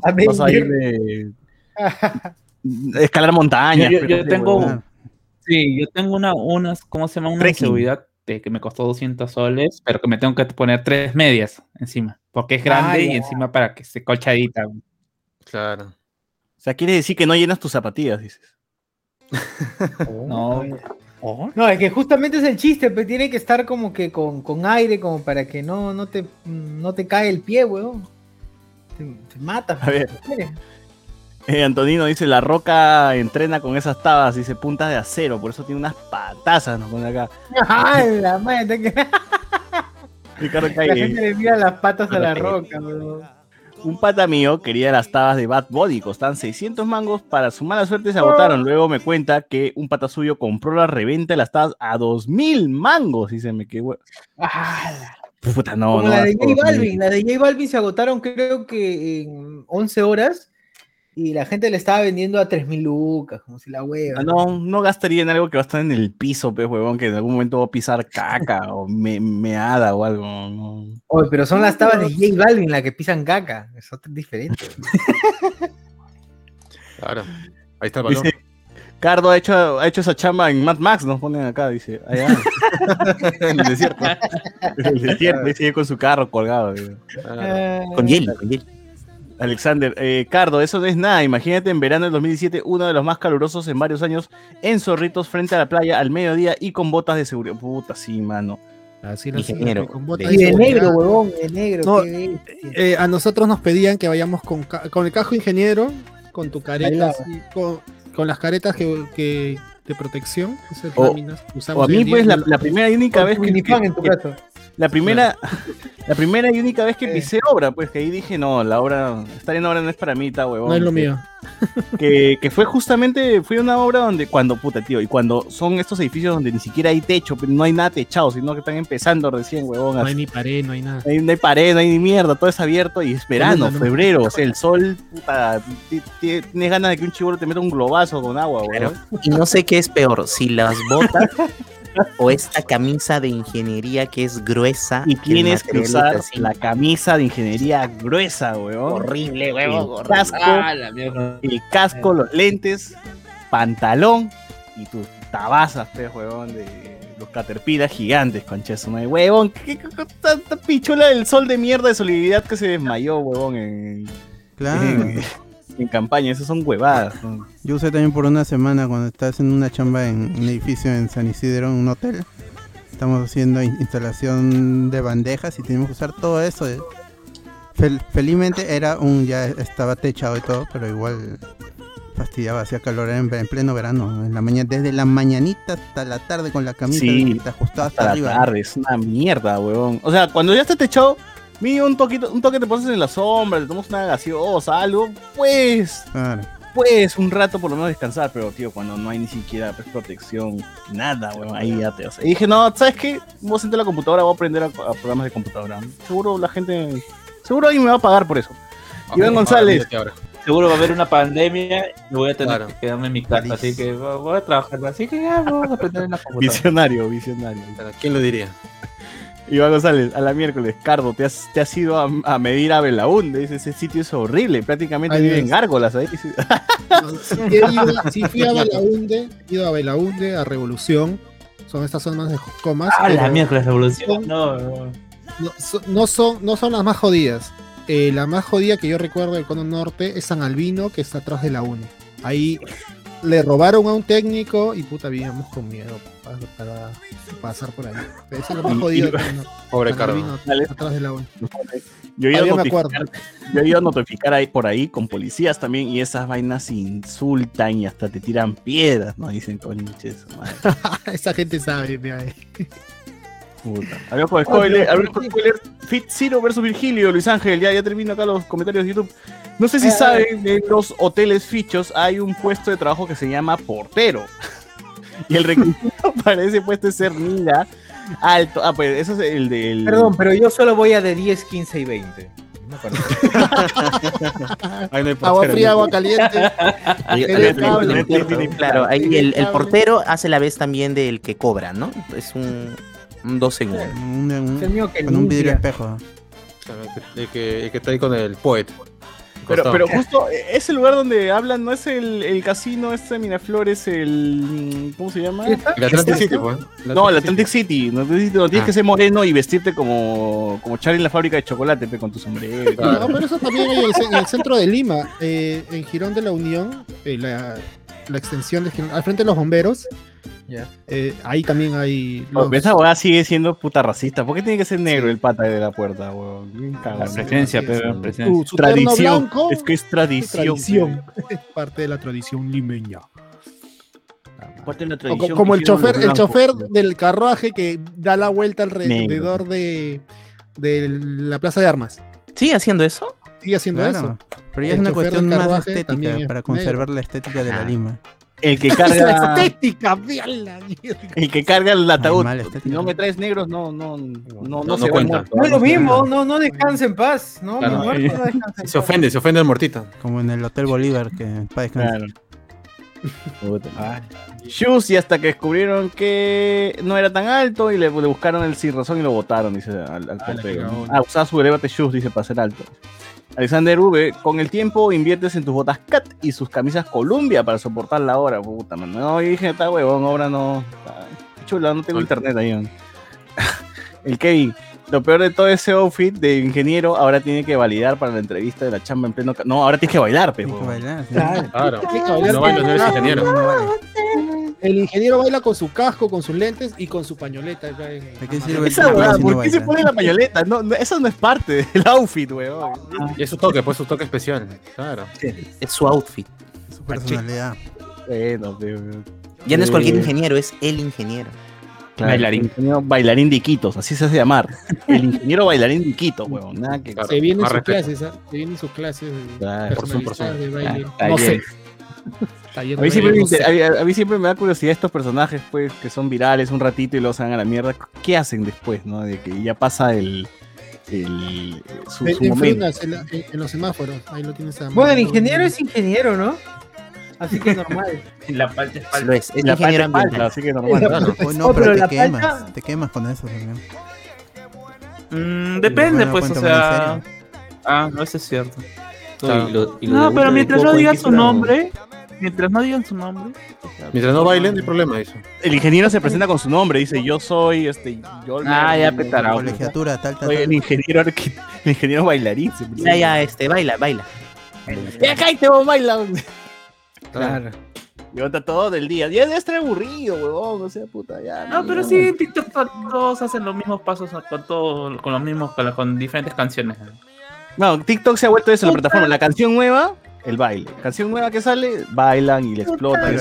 vas a ir de, escalar montañas. Yo, yo- pero- yo tengo, sí, yo tengo una, unas, ¿cómo se llama? Una Trekking. seguridad de que me costó 200 soles, pero que me tengo que poner tres medias encima, porque es grande y encima para que esté colchadita. Claro. O sea, quiere decir que no llenas tus zapatillas, dices. No, No, es que justamente es el chiste, pero tiene que estar como que con, con aire, como para que no, no, te, no te cae el pie, weón. Te, te matas. A ver. mujeres. Eh, Antonino dice, la roca entrena con esas tabas, dice, puntas de acero, por eso tiene unas patazas, nos pone acá. ¡Ah, la madre! que- Ricardo La gente le mira las patas a la roca, weón. Un pata mío quería las tabas de Bad Body, costaban 600 mangos, para su mala suerte se agotaron. Luego me cuenta que un pata suyo compró la reventa de las tabas a 2000 mangos, dice, me qué hue- Ah, Puta, no, Como no. la de J 2000. Balvin, la de J Balvin se agotaron creo que en 11 horas y la gente le estaba vendiendo a 3000 lucas, como si la hueva. Ah, No, no gastaría en algo que va a estar en el piso, pues, huevón, que en algún momento va a pisar caca o me- meada o algo. no. Oye, pero son las tabas de J Balvin las que pisan caca, es otra diferente. Claro. Ahí está el valor. Dice, Cardo ha hecho, ha hecho esa chamba en Mad Max, nos ponen acá, dice. Allá. en el desierto. en el desierto, ahí sigue con su carro colgado. digo. Ah, Con hielo, con hielo. Alexander, eh, Cardo, eso no es nada. Imagínate en verano del 2017, uno de los más calurosos en varios años, en Zorritos, frente a la playa, al mediodía y con botas de seguridad. Puta, sí, mano. Así lo Ingeniero. botas Y de negro, huevón, de negro. No, qué bestia. Eh, a nosotros nos pedían que vayamos con, el cajo ingeniero, con tu careta, así, con, con las caretas que, que- de protección, esas O- láminas que usamos O a mí, pues, la, la primera y única vez que, que- en tu que- brazo. La primera, la primera y única vez que Eh. pisé obra, pues que ahí dije, no, la obra, estar en obra no es para mí, está huevón. No es lo mío. que, que fue justamente, fue una obra donde cuando, puta tío, y cuando son estos edificios donde ni siquiera hay techo, pero no hay nada techado, sino que están empezando recién, huevón. No así. hay ni pared, no hay nada. No hay, no hay pared, no hay ni mierda, todo es abierto y es verano, febrero, o sea, el sol, puta, ti- ti- tienes ganas de que un chivolo te meta un globazo con agua, Claro. weón. Y no sé qué es peor, si las botas o esta camisa de ingeniería que es gruesa. Y tienes que usar así. la camisa de ingeniería gruesa, weón. Horrible, El casco, Ah, el casco, los lentes, pantalón y tus tabazas, pues, huevón, de los caterpillas gigantes, conchazo, madre. Huevón, qué, qué- qué- tanta pichula del sol de mierda de solidaridad que se desmayó, huevón, en, Claro. en, en campaña. Esas son huevadas. ¿no? Yo usé también por una semana cuando estaba haciendo una chamba en un edificio en San Isidro, en un hotel. Estamos haciendo in- instalación de bandejas y teníamos que usar todo eso. eh. Fel- felizmente era un, ya estaba techado y todo, pero igual fastidiaba, hacía calor en, en pleno verano. En la mañana, desde la mañanita hasta la tarde con la camisa Sí, te hasta la arriba. tarde, es una mierda, huevón. O sea, cuando ya está techado, mínimo un toquito, un toque te pones en la sombra, te tomas una gaseosa, algo, pues, Claro. pues un rato por lo menos descansar, pero tío, cuando no hay ni siquiera pues, protección, nada, huevón, ahí ya te vas. Y dije, no, ¿sabes qué? Voy a sentar la computadora, voy a aprender a, a programas de computadora. Seguro la gente, seguro alguien me va a pagar por eso. Iván González. Ahora. Seguro va a haber una pandemia y voy a tener Claro. que quedarme en mi casa, así que voy voy a trabajar. Así que ya vamos a aprender en la computadora. Visionario, visionario. ¿Quién lo diría? Iván González, a la miércoles, Cardo, te has, te has ido a, a medir a Belaúnde, dice, ese sitio es horrible, prácticamente Ay, viven gárgolas ahí. dice. Sí, he ido- sí fui a Belaunde, he ido a Belaunde, a Revolución. Son estas zonas de comas. Ah, la miércoles revolución. No, no. no, so- no son, no son las más jodidas. Eh, la más jodida que yo recuerdo del Cono Norte es San Albino, que está atrás de la uni. Ahí le robaron a un técnico y puta, vivíamos con miedo para, para pasar por ahí. Pero esa es la más Norte. Pobre Cardo. Albino, Dale. atrás de la uni. Yo he ido a notificar, yo he ido a notificar ahí por ahí con policías también y esas vainas insultan y hasta te tiran piedras, ¿no? Dicen conches. Esa gente sabe, mira, eh. Puta. Hablamos con spoiler, hablamos con spoiler. Fit Zero versus Virgilio, Luis Ángel, ya, ya termino acá los comentarios de YouTube. No sé si Eh, saben, en los hoteles fichos hay un puesto de trabajo que se llama portero. Y el requisito para ese puesto es ser mira, alto. Ah, pues eso es el del. Perdón, pero yo solo voy a de 10, 15 y 20. No perdón. Ahí no hay Agua fría, agua caliente. Claro, ahí el, el portero hace la vez también del que cobra, ¿no? Es un, un dos en uno. Un- un- Es el mío que con un vidrio espejo. El que- El que, el que está ahí con el poet. Pero, pero justo eh, ese lugar donde hablan no es el, el casino este de Miraflores, el. ¿Cómo se llama? El Atlantic City, pues. No, el Atlantic City. No, tienes no tienes Ah. que ser moreno y vestirte como, como Charlie en la fábrica de chocolate, con tu sombrero. y No, pero eso también hay en el, ce- en el centro de Lima, eh, en Girón de la Unión, eh, la, la extensión de Girón, al frente de los bomberos. Eh, ahí también hay. Los- Esa weá sigue siendo puta racista. ¿Por qué tiene que ser negro el pata de la puerta, weón? La presencia, sí, sí. pero presencia. su, su terno Tradición. blanco, Es que es tradición. tradición. parte de la tradición limeña. Parte de la O tradición como que el chofer, el chofer del carruaje que da la vuelta alrededor de, de la plaza de armas. ¿Sigue haciendo eso? Sigue haciendo Claro. eso. Pero ya El es una cuestión más estética para negro. conservar la estética de la Ah. Lima. El que carga. estética, la. El que carga el ataúd. Si no me traes negros, no, no, no, no, no se cuenta. No es lo mismo, no, no descansa en paz. No, Claro. mi muerto no descansa en Se paz. ofende, se ofende el muertito. Como en el Hotel Bolívar, que para descansar. Claro. Shoes, y hasta que descubrieron que no era tan alto y le, le buscaron el sin razón y lo botaron, dice al, al. Ah, usaba su elevate shoes, dice, para ser alto. Alexander V, con el tiempo inviertes en tus botas Cat y sus camisas Columbia para soportar la hora, puta man. No, dije, está huevón, ahora no. está Chula, no tengo internet ahí. man. el Kevin, lo peor de todo ese outfit de ingeniero, ahora tiene que validar para la entrevista de la chamba en pleno. No, ahora tienes que bailar, pe, Hay que bailar, sí. Claro. Bailar No con baila, no eres ingeniero. El ingeniero baila con su casco, con sus lentes y con su pañoleta. ¿De qué sirve Esa no ¿por qué se pone la pañoleta? No, no, eso no es parte del outfit, weón. Y es su toque, pues su toque especial. Claro. Es su outfit. Su personalidad. Bueno, weón. Ya no es cualquier Eh, ingeniero, es el ingeniero. Claro, Bailarín. bailarín de Iquitos, así se hace llamar. El ingeniero bailarín de Iquitos, weón. Nada que. Claro. Se vienen sus respeto. clases, ¿ah? Se vienen sus clases Claro, por su- por su- de baile. Ah, no sé. A mí, siempre me inter- a- a mí siempre me da curiosidad estos personajes, pues, que son virales un ratito y los sacan a la mierda. ¿Qué hacen después, no? De que ya pasa el. el su, En- su en momento. Frunas, en, la- en- los semáforos, ahí lo tienes a Bueno, el ingeniero es ingeniero, ¿no? Así que normal. La parte es Lo es, es La ingeniero parte falta, ambiental. así que normal. Claro. Oh, no, pero pero te la quemas. palta- Te quemas con eso también. Mm, depende, pues, o sea. Ah, no, eso es cierto. No, y lo- y lo No, pero mientras digan es su nombre, mientras no digan su nombre. o sea, Mientras no bailen, no hay problema, dice. El ingeniero se presenta con su nombre, dice yo soy este. Yo Ah, ya, petarao. Colegiatura, tal, tal, Soy el tal. ingeniero arqui- el ingeniero bailarín. se Ya, ya, este, baila, baila. Ya cállate, vos baila. Claro. Levanta todo del día. Ya debe estar aburrido, huevón. O sea, puta, ya. No, pero sí, en TikTok to- todos hacen los mismos pasos con todo, con los mismos, con, las- con diferentes canciones. No, TikTok se ha vuelto eso la plataforma. La canción nueva, el baile. Canción nueva que sale, bailan y le explotan.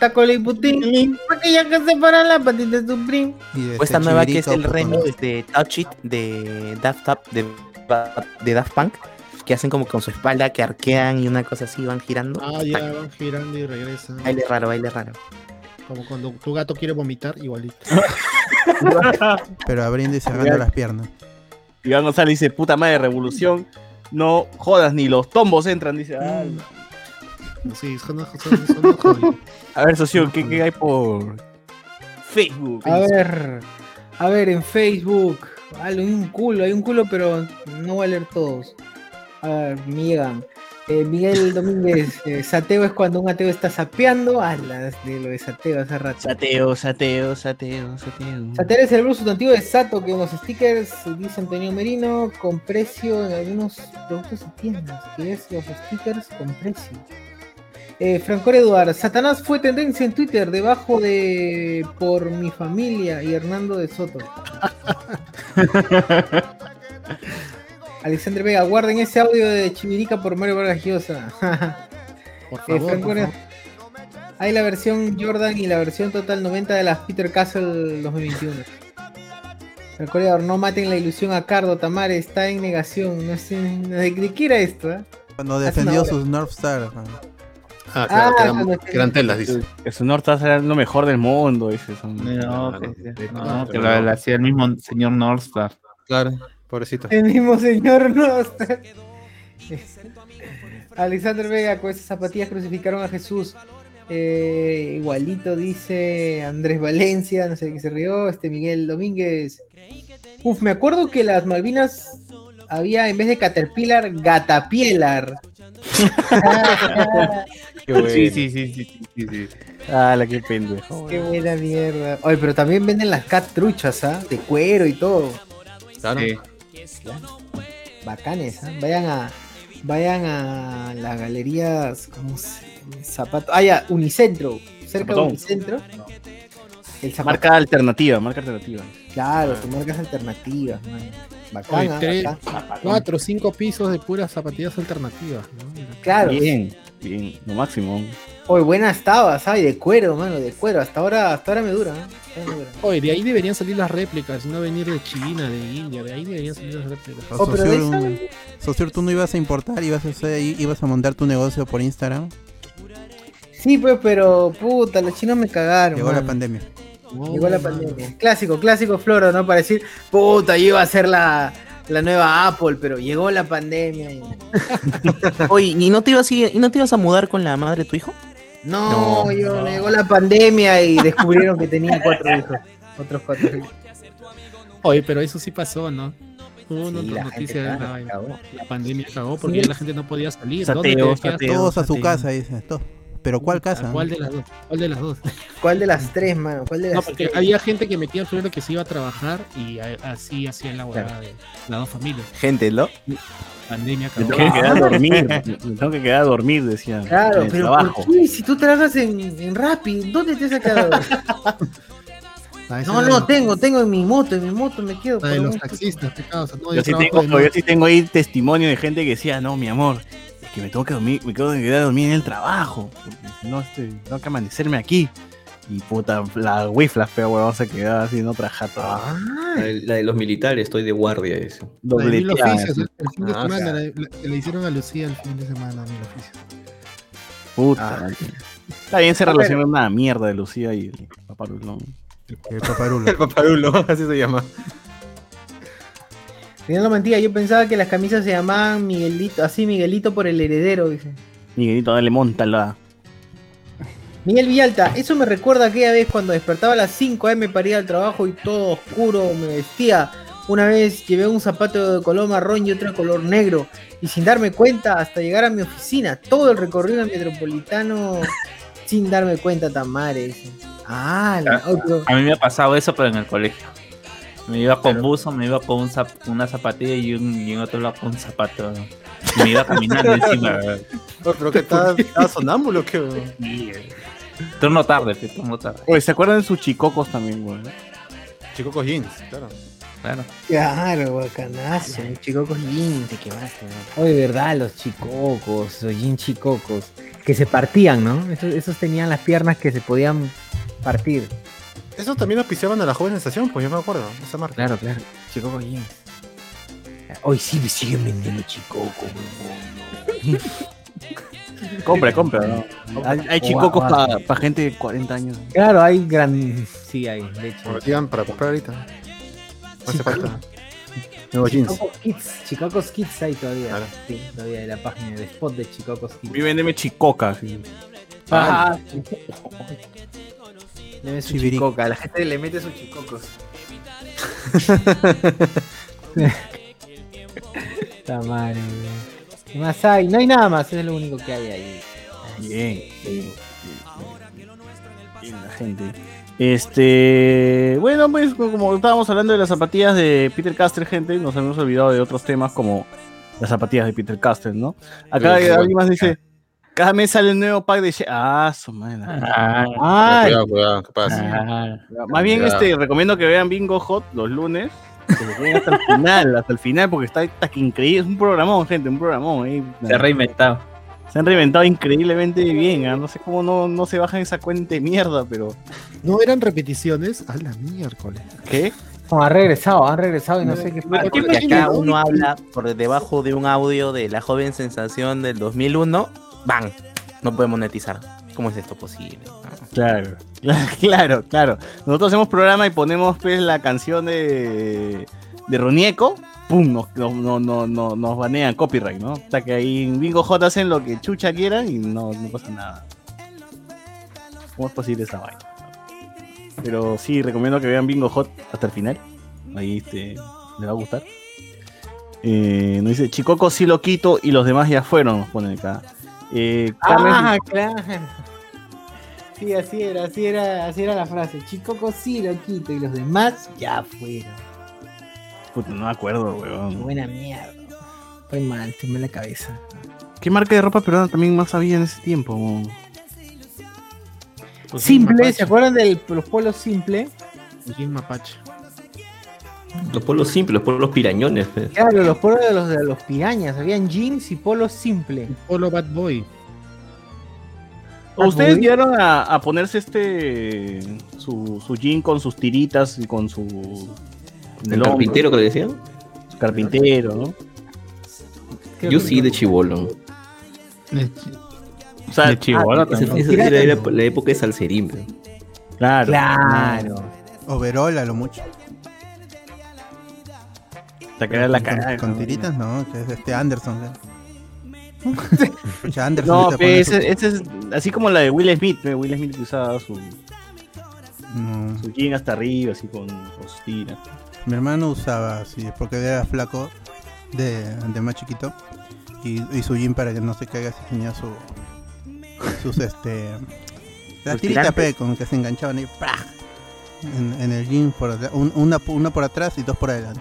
Taco y putín. Aquella que se para la patita de su prim. Y de O esta este nueva que es el remix de Touch It de Daft, Up, de, de Daft Punk, que hacen como con su espalda, que arquean y una cosa así, van girando. Ah, ya van girando y regresan. Baile raro, baile raro. Como cuando tu gato quiere vomitar, igualito. Pero abriendo y cerrando las piernas. Iván González dice, puta madre, revolución. No jodas, ni los tombos entran, dice. Ah, Sí, son, son, son. A ver, socio, ¿qué, qué hay por Facebook? A ver, a ver, en Facebook. Hay un culo, hay un culo, pero no voy a leer todos. A ver, Miguel. Eh, Miguel Domínguez, eh, sateo es cuando un ateo está sapeando. Ah, las de lo de sateo hace rato. Sateo, sateo, sateo, sateo. Sateo es el sustantivo de Sato, que en los stickers, dice Antonio Merino, con precio en algunos productos y tiendas, que es los stickers con precio. Eh, Franco Eduard, Satanás fue tendencia en Twitter debajo de Por mi familia y Hernando de Soto. Alexander Vega, guarden ese audio de Chivirica por Mario Vargas Llosa. Por Eh, favor, por favor. Hay la versión Jordan y la versión total 90 de las Peter Castle 2021. Francoreador, no maten la ilusión a Cardo, Tamare está en negación. No sé de, qué era esto, ¿eh? Cuando defendió sus North Star. ah. Ah, Ah, claro, que, eran, cuando- que eran telas, dice. Que su Norte será lo mejor del mundo, dice. Son... No, que, no, que pero lo, no. lo hacía el mismo señor Northstar. Claro, pobrecito. El mismo señor no. Alexander Vega, con esas zapatillas crucificaron a Jesús. Eh, igualito dice Andrés Valencia, no sé de qué se rió. Este Miguel Domínguez. Uf, me acuerdo que las Malvinas había en vez de Caterpillar, Gatapielar. Qué bueno. Sí, sí, sí, sí, sí, sí. Ah, la que pendejo. Qué buena mierda. Oye, pero también venden las cat truchas, ¿ah? De cuero y todo. Claro. Sí. Bacanes, ¿ah? Vayan a. Vayan a las galerías. ¿Cómo se llama? Zapato. Ah, ya, Unicentro. Cerca de. Unicentro. El zapato. Marca alternativa, marca alternativa. Claro, con marcas alternativas, man. Oye, Bacana, tres, bacán. cuatro, cinco pisos de puras zapatillas alternativas. ¿no? Claro. Bien, bien, lo máximo. Oye, buenas tabas, ¿sabes? De cuero, mano, de cuero. Hasta ahora, hasta ahora me dura, ¿eh? Me dura. Oye, de ahí deberían salir las réplicas, no venir de China, de India, de ahí deberían salir las réplicas. Oh, pero de Socio, esa- Socio, tú no ibas a importar, ibas a, hacer, ahí- ibas a montar tu negocio por Instagram. Sí, pues, pero puta, los chinos me cagaron. Llegó la pandemia. Llegó la pandemia. Clásico, clásico Floro, ¿no? Para decir, puta, yo iba a ser la, la nueva Apple, pero llegó la pandemia. y- Oye, ¿y no, te ibas a, ¿y no te ibas a mudar con la madre de tu hijo? No, yo llegó la pandemia y descubrieron que tenía cuatro hijos. Otros cuatro hijos. Oye, pero eso sí pasó, ¿no? Hubo una Sí, otra noticia de la pandemia cagó porque Sí. ya la gente no podía salir. Sateo, ¿Dónde sateo. Todos a su casa, dice. to- Pero ¿cuál casa? ¿Cuál de las dos? ¿Cuál de las dos? ¿Cuál de las tres, mano? ¿Cuál de las No, porque tres? había gente que metía el sueldo que se iba a trabajar y así hacían la huevada de las dos familias. Gente, ¿no? Pandemia Me cagó. tengo que quedar a dormir. Me tengo que quedar a dormir, decía. Claro, pero. ¿por qué? Si tú trabajas en, en Rappi, ¿dónde te has quedado? No, no, tengo, tengo en mi moto, en mi moto me quedo. la de los taxistas, causa. No, Yo yo sí, tengo, yo sí tengo ahí testimonio de gente que decía, no, mi amor, que me tengo que dormir, me tengo que quedar a dormir en el trabajo. porque si No, este, tengo que amanecerme aquí. Y puta, la wifla fea, huevón, se quedaba así en otra jata. La de, la de los militares, estoy de guardia. Eso. La así. el, el fin de Ah, semana, la- la- le hicieron a Lucía el fin de semana, mil oficios. Puta. Está bien, se relaciona una mierda de Lucía y el paparulón. El paparulo. El paparulo, así se llama. Teniendo mentira, yo pensaba que las camisas se llamaban Miguelito, así Miguelito por el heredero, dice. Miguelito, dale, montala. Miguel Villalta, eso me recuerda aquella vez cuando despertaba a las 5 am para ir al trabajo y todo oscuro me vestía. Una vez llevé un zapato de color marrón y otro de color negro. Y sin darme cuenta, hasta llegar a mi oficina, todo el recorrido metropolitano sin darme cuenta, Tamare. dice. Ah, la- oh, pero- A mí me ha pasado eso, pero en el colegio. Me iba con buzo, me iba con un zap- una zapatilla y, un, y en otro lado con un zapato. Y me iba caminando encima. Oh, pero que estaba, estaba sonámbulo, que turno tarde, turno tarde. Oye, ¿se acuerdan de sus chicocos también, güey? Chico con jeans, claro. Claro. Claro, bacanazo, un chicocos jean, te quemaste, ¿no? Oye, verdad, los chicocos, los jean chicocos, que se partían, ¿no? Esos, esos tenían las piernas que se podían partir. Eso también auspiciaban a la joven estación, pues yo me acuerdo, esa marca. Claro, claro, chicocos jean. Hoy sí me siguen vendiendo chicocos, Compra, compra. ¿no? Hay, hay chicocos para gente de 40 años. Claro, hay gran... Sí, hay, de hecho. Para comprar ahorita. No hace falta. Nuevos jeans. Chicocos Kids, Chicocos Kids hay todavía. Claro. Sí, todavía hay la página de spot de Chicocos Kids. Y véndeme chicoca. así. Ah, Deme su Chiviric. chicoca, la gente le mete sus chicocos. Está weón. ¿Qué más hay? No hay nada más, es lo único que hay ahí. Bien, bien, bien, bien, la gente. Este, bueno, pues como estábamos hablando de las zapatillas de Peter Caster, gente, nos hemos olvidado de otros temas como las zapatillas de Peter Caster, ¿no? Acá alguien más dice, cada mes sale un nuevo pack de... Ah, su madre. Ah, Cuidado, cuidado, ¿qué pasa? ah, Más bien, Cuidado. este, recomiendo que vean Bingo Hot los lunes. Que se queden hasta el final, hasta el final, porque está, está que increíble. Es un programón, gente, un programón. ahí. se ha reinventado. Se han reinventado increíblemente bien. ¿ah? No sé cómo no, no se bajan esa cuenta de mierda, pero. No eran repeticiones a la miércoles. ¿Qué? Como ha regresado, han regresado y no sé qué fue. Porque acá uno habla por debajo de un audio de la joven sensación del 2001. ¡Bang! No puede monetizar. ¿Cómo es esto posible? Claro, claro, claro. Nosotros hacemos programa y ponemos pues la canción de, de Ronieco, ¡pum! Nos, no- no- no- nos banean copyright, ¿no? O sea que ahí en Bingo J hacen lo que chucha quieran y no, no pasa nada. ¿Cómo es posible esa vaina? Pero sí, recomiendo que vean Bingo Hot hasta el final. Ahí este, les va a gustar. Eh, nos dice, Chicoco sí lo quito y los demás ya fueron, nos ponen acá. Eh, Ah, claro. Sí, así era, así era, así era la frase. Chicoco sí lo quito y los demás ya fueron. Puta, no me acuerdo, weón. Buena mierda. Estoy mal, estoy mal la cabeza. ¿Qué marca de ropa peruana también más había en ese tiempo? weón? Simple, ¿se acuerdan de los polos simple? Jim Mapache. Los polos simples, los polos pirañones. pues. Claro, los polos de los de los pirañas, habían jeans y polos simple. Polo Bad Boy. ¿O ¿Ustedes Boy. llegaron a, a ponerse este su, su jean con sus tiritas y con su carpintero que le decían? Su carpintero, ¿no? Yo sí, de chivolo. O sea, De chibolo ah, también. Esa esa era la, la época de Salserín. pues. Claro. Claro. Overol a lo mucho. Hasta que era la Con- cagada. Con tiritas, no, que es este Anderson. Escucha, Anderson. No, pe, pone ese, es así como la de Will Smith, pe, Will Smith usaba su, No. su jean hasta arriba, así con, con sus tiras. Mi hermano usaba así, porque era flaco de, de más chiquito. Y, y su jean para que no se caiga así tenía su sus este las tiritas pe, con que se enganchaban ahí en, en el jean por un- una, una por atrás y dos por adelante.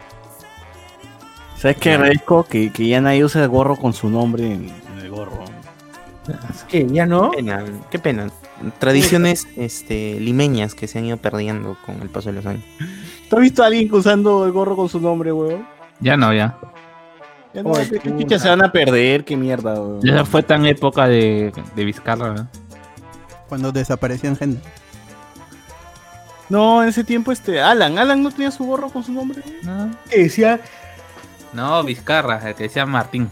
¿Sabes qué agradezco? Que, que ya nadie usa el gorro con su nombre en, en el gorro. ¿Qué? ¿Ya no? Qué pena, qué pena. Tradiciones este, limeñas que se han ido perdiendo con el paso de los años. ¿Tú has visto a alguien usando el gorro con su nombre, weón? Ya no, ya. Ya no, Oye, qué chucha se van a perder, qué mierda, weón. Ya fue tan época de, de Vizcarra, ¿no? Cuando desaparecían gente. No, en ese tiempo, este, Alan, Alan no tenía su gorro con su nombre. No, Que decía no Vizcarra, el que decía Martín.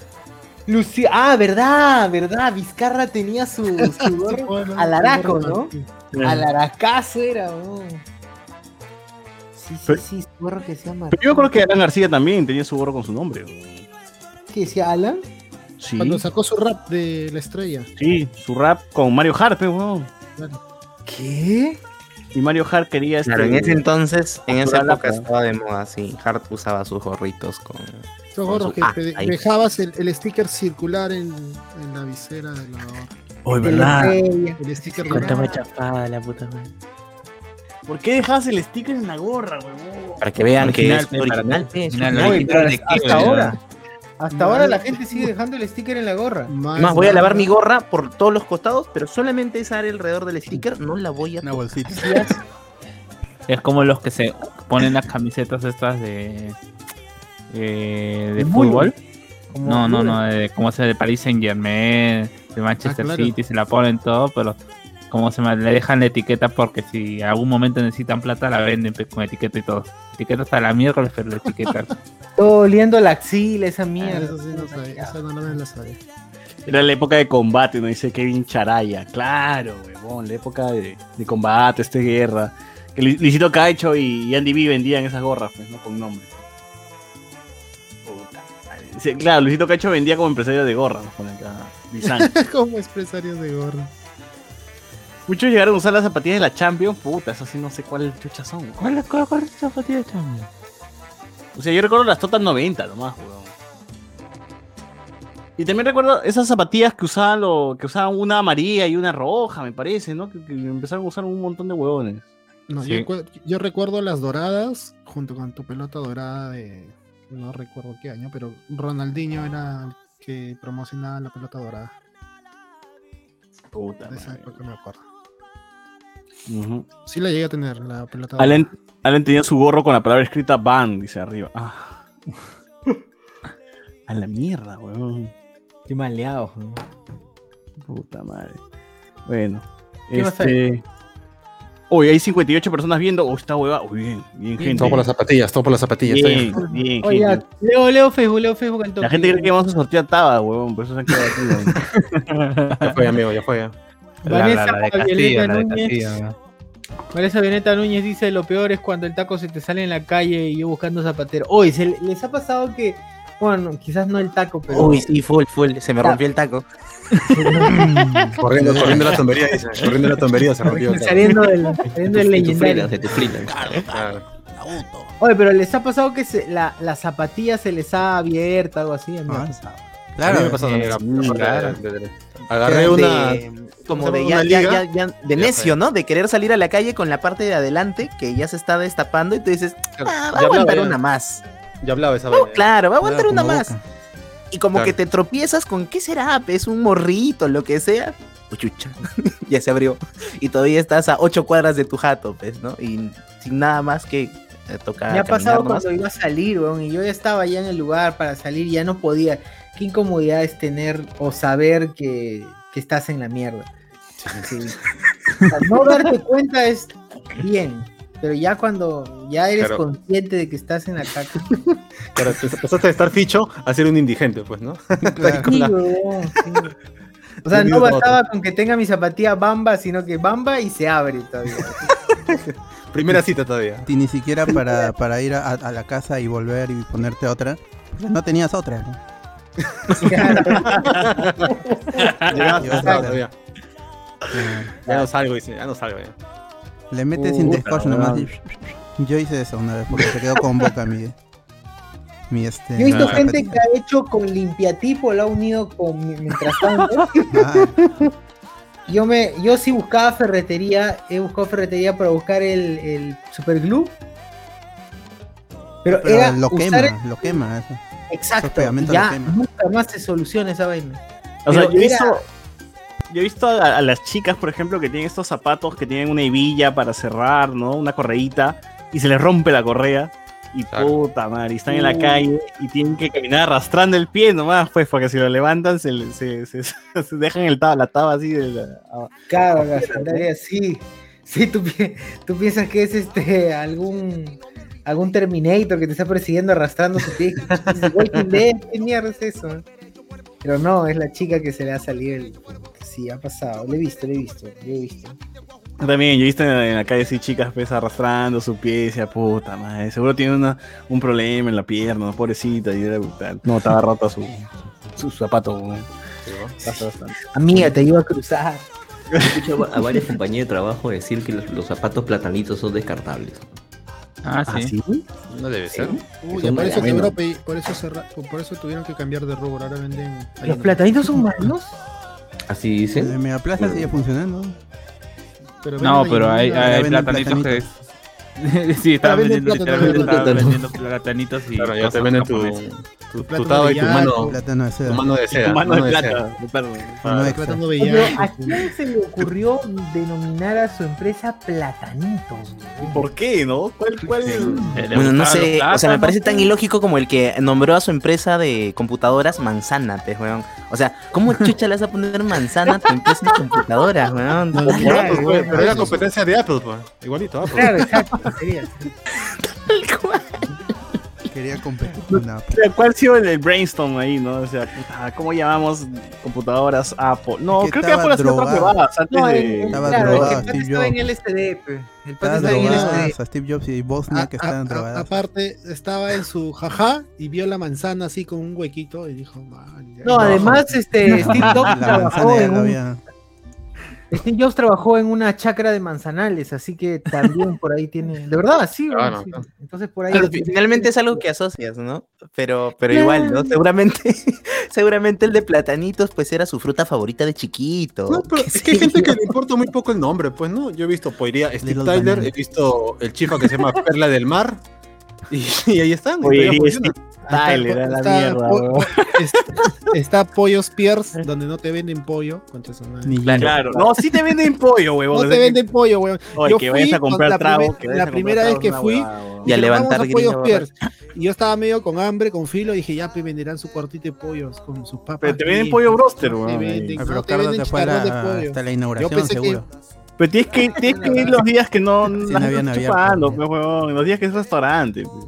Lucía. Ah, verdad, verdad. Vizcarra tenía su, su gorro alaraco, ¿no? Alaracazo era, ¿no? Sí, sí, sí, su gorro que se llama. Pero yo creo que Alan García también tenía su gorro con su nombre. weón. ¿Qué decía Alan? Sí, Cuando sacó su rap de la estrella. sí, su rap con Mario Hart, pe, weón. ¿Qué? Y Mario Hart quería este. Claro, en ese entonces, en esa época estaba de moda, sí. Hart usaba sus gorritos con. Esos gorros que ah, te dejabas el, el sticker circular en, en la visera de la De la ¿verdad? estrella. El sticker Cuánta dorado. chapada la puta madre. ¿Por qué dejabas el sticker en la gorra, weón? Para que vean que Original, es pe, original, original, original. Original de hasta ahora. Hasta ahora la gente sigue dejando el sticker en la gorra. Más Más, voy a lavar mi gorra por todos los costados, pero solamente esa área alrededor del sticker no la voy a Una bolsita. Es como los que se ponen las camisetas estas de. eh, de fútbol. No, no, no, de, como se de Paris Saint Germain, de Manchester Ah, claro. City, se la ponen todo, pero como se me- le dejan la etiqueta porque si en algún momento necesitan plata la venden con etiqueta y todo. Etiqueta hasta la miércoles, pero la etiqueta. Todo oliendo la axila, esa Ah, mierda. eso sí no sabía. Esa no me la sabía. Era la época de combate, nos dice Kevin Charaya. Claro, weón, la época de, de combate, este guerra. Que Lu- Luisito Cacho y Andy B vendían esas gorras, pues, ¿no? Con nombre. Puta madre. Sí, claro, Luisito Cacho vendía como empresario de gorras. Lisan. Como empresarios de gorra. Muchos llegaron a usar las zapatillas de la Champions. Puta, esas sí no sé cuáles chuchas son. weón. ¿Cuál es cuál, cuál es esa zapatilla chamo? O sea, yo recuerdo las Total 90 nomás, weón. Y también recuerdo esas zapatillas que usaban lo, que usaban una amarilla y una roja, me parece, ¿no? Que, que empezaron a usar un montón de huevones. No, Sí. yo, yo recuerdo las doradas junto con tu pelota dorada de. No recuerdo qué año, pero Ronaldinho era el que promocionaba la pelota dorada. Puta De esa madre. época me acuerdo. Ujú. Sí la llegué a tener, la pelota. Allen, Allen tenía su gorro con la palabra escrita ban, dice arriba. Ah. A la mierda, weón. Qué maleado. ¿no? Puta madre. Bueno. ¿Qué más Este. Hoy hay 58 personas viendo. Oh, está hueva. Uy, bien, bien, gente. Todo por las zapatillas, todo por las zapatillas. Bien, bien. bien, Oye, gente. Leo, Leo Facebook, Leo Facebook al toque. La gente cree que vamos a sortear Taba, huevón. Por eso se han quedado aquí. Ya fue, amigo, ya fue. ya. Vanessa Violeta Núñez. Castillo. Vanessa Violeta Núñez dice: Lo peor es cuando el taco se te sale en la calle y yo buscando zapatero. Hoy, ¿se le- ¿les ha pasado que, bueno, quizás no el taco, pero. Uy, sí, full, full. Se me rompió el taco. Corriendo, corriendo la tombería, dice. Corriendo la tombería se rompió. saliendo del, saliendo del Se legendario. te frenan. Claro. Oye, pero les ha pasado que se- la, la zapatilla se les ha abierto, algo así. A mí me ha Ah. pasado. A mí me Claro, pasó también. claro. de- de- Agarré una. De- como ¿cómo se de ya, Una ya, liga. ya, ya- de Ya necio, fue. ¿no? De querer salir a la calle con la parte de adelante que ya se está destapando y tú dices, ah, va a hablaba, aguantar ya. una más. Ya hablaba esa No, vaina. claro, va a aguantar Claro, una más. boca. Y como Claro. que te tropiezas con, ¿qué será? Es un morrito, lo que sea. Uy, chucha, ya se abrió. Y todavía estás a ocho cuadras de tu jato, pues, ¿no? Y sin nada más que eh, tocar. Me ha pasado nomás. cuando iba a salir, weón, y yo ya estaba ya en el lugar para salir, ya no podía. Qué incomodidad es tener o saber que, que estás en la mierda. Sí. O sea, no darte cuenta es bien, pero ya cuando ya eres Claro. consciente de que estás en la caca. Claro, te- pasaste de estar ficho a ser un indigente, pues, ¿no? Claro. Con Sí, la- weón, sí. O sea, no bastaba con que tenga mi zapatilla bamba, sino que bamba y se abre todavía. Primera cita todavía. Y ni siquiera para, para ir a, a la casa y volver y ponerte otra. porque no tenías otra. ¿no? Ya no salgo, dice, ya no salgo. Ya. Le metes sin descoche nomás. y- Yo hice eso una vez porque se quedó con boca mi. Mi este. Yo he visto gente que ha hecho con limpiatipo, lo ha unido con mientras tanto. Ah, Yo me, yo sí buscaba ferretería, he buscado ferretería para buscar el, el super glue. Pero, pero era lo usar quema, lo quema eso. Exacto, ya nunca más se soluciona esa vaina. O sea, yo he era- visto, yo he visto a, a las chicas, por ejemplo, que tienen estos zapatos que tienen una hebilla para cerrar, ¿no? Una correíta, y se les rompe la correa. Y Claro. puta madre, y están en la calle y tienen que caminar arrastrando el pie nomás, pues, porque si lo levantan se, le- se, se- se dejan el la taba así de la- a- Claro, la sandalia, sí. Sí, tú, tú piensas que es este algún algún Terminator que te está persiguiendo arrastrando su pie. ¿Qué mierda es eso? Pero no, es la chica que se le ha salido el. Sí, ha pasado. Lo he visto, lo he visto, lo he visto. Yo También, yo he visto en, en la calle así chicas pues arrastrando su pie y decía, puta madre, seguro tiene una, un problema en la pierna, pobrecita, y era brutal. No, estaba rota su, su, zapato. weón. Pasa bastante. Amiga, te iba a cruzar. He escuchado a varias compañías de trabajo decir que los, los zapatos platanitos son descartables. Ah, ¿Ah, sí. sí? No debe ser. Uy, por eso pe- por eso cerra- por eso tuvieron que cambiar de rubro, ahora venden. ¿Los platanitos son malos? Así dicen. de Megaplaza sigue funcionando. Pero No, pero hay, venden platanitos que. platanitos. sí, estaban vendiendo, plátano, literalmente estaban vendiendo platanitos y. Claro, ya te venden tu. Tu, tu Plátano taba y tu de mano, Plátano de tu seda. mano de seda. Mano de de plata, seda. de plata. Mano de Plátano Oye, de pero yayo, ¿a quién se le ocurrió denominar a su empresa Platanitos? ¿Por qué, no? ¿Cuál, cuál? Le Bueno, no sé, o sea, me parece tan ilógico como el que nombró a su empresa de computadoras Manzana, pues, weón. O sea, ¿cómo chucha le vas a poner manzana a tu empresa de computadoras, weón? No, Claro, Apple, pues, bueno, pero era eso. competencia de Apple, pues. Igualito, Apple. Claro, exacto. sería. Quería competir con Apple. ¿Cuál ha sido el, el brainstorm ahí, no? O sea, puta, ¿cómo llamamos computadoras Apple? No, que creo que estaba Apple hacía otras drogado. huevadas antes No, el, de... Estaba claro, drogado, el pata Steve estaba en Jobs. LSD, pe. El pata Estaban estaba en drogadas LSD. a Steve Jobs y Bosnia que a- estaban a- drogadas. aparte, estaba en su jaja y vio la manzana así con un huequito y dijo, "Man, ya- No, además, este, Steve Jobs La trabajó en un- había. Steve Jobs trabajó en una chacra de manzanales, así que también por ahí tiene. De verdad, sí, Claro, sí. Entonces por ahí. Pero fi- finalmente es algo que asocias, ¿no? Pero, pero Claro. igual, ¿no? Seguramente, seguramente el de platanitos, pues era su fruta favorita de chiquito. No, pero es que hay gente que le importa muy poco el nombre, pues, ¿no? Yo he visto Poiría Steve Little Tyler, Banana. he visto el chifa que se llama Perla del Mar, y, y ahí están. Oye, y funciona. Tyler, a la está, mierda, po- weón. po- es- está Pollos Pierce, donde no te venden pollo. concha su madre. Claro, no, sí te venden pollo, huevón. No te venden pollo, weón. Oye, Yo que vayas fui a comprar la trago. que vayas la primera vez que fui, huevada, huevón. Y a levantar "Vamos a Pollos Pierce. Y yo estaba medio con hambre, con filo, y dije, ya, pues venderán su cuartito de pollos con sus papas. Pero te aquí". venden pollo broster, No te weón. venden, no te venden de la- pollo. hasta la Yo inauguración, seguro. Pero tienes que, tienes que ir los días que no, no gente habían está abierto, chupando, pues, huevón, los días que es restaurante. pues.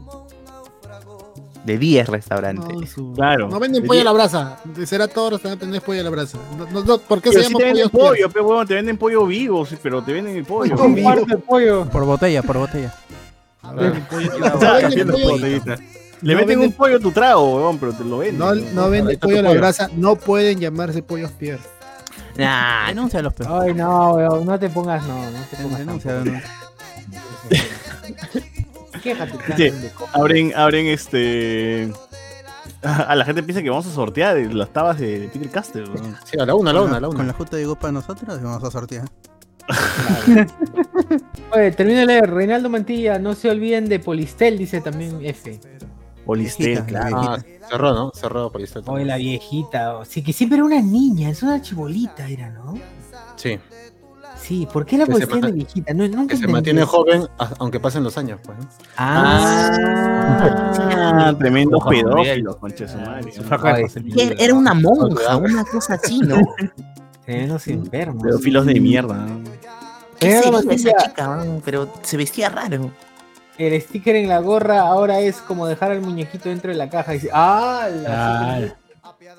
De 10 restaurantes. No, su- Claro. No venden De pollo a la brasa. Será todo restaurante, no es pollo a la brasa. No, no, no, ¿Por qué Pero se sí llama te venden pollo? pollo, pe, huevón, te venden pollo vivo, sí, pero te venden el pollo. Un cuarto de pollo. Por botella, por botella. Ah, no. Le no meten venden- un pollo a tu trago, huevón, pero te lo venden. No, no venden pollo a la brasa, no pueden llamarse pollos Pierre. Nah, Denuncia los peos. Ay, no, weón, no te pongas, no, no te pongas. Denuncia, tampoco. Quéjate, de abren, abren este. A la gente piensa que vamos a sortear las tabas de Peter Caster. Sí, a la una, a la una, a la Con una. la justa llegó para nosotros y vamos a sortear. Oye, termino de leer. Reinaldo Mantilla, no se olviden de Polistel, dice también F. Polistel, Viejita, claro. Ah, cerró, ¿no? Cerró ahí. Oye, la viejita. oh, Sí, que siempre era una niña, es una chibolita, era, ¿no? Sí, Sí, ¿por qué la Que de viejita? No, nunca que se mantiene joven aunque pasen los años, pues. Ah, Juan Gabriel. pedófilos, concha de su madre. Era una monja, una cosa así, ¿no? Tremendos enfermos. Pedófilos de mierda. ¿no? ¿Qué sería esa chica, man? Pero se vestía raro. el sticker en la gorra ahora es como dejar al muñequito dentro de la caja y dice, ¡ah! la- Ah,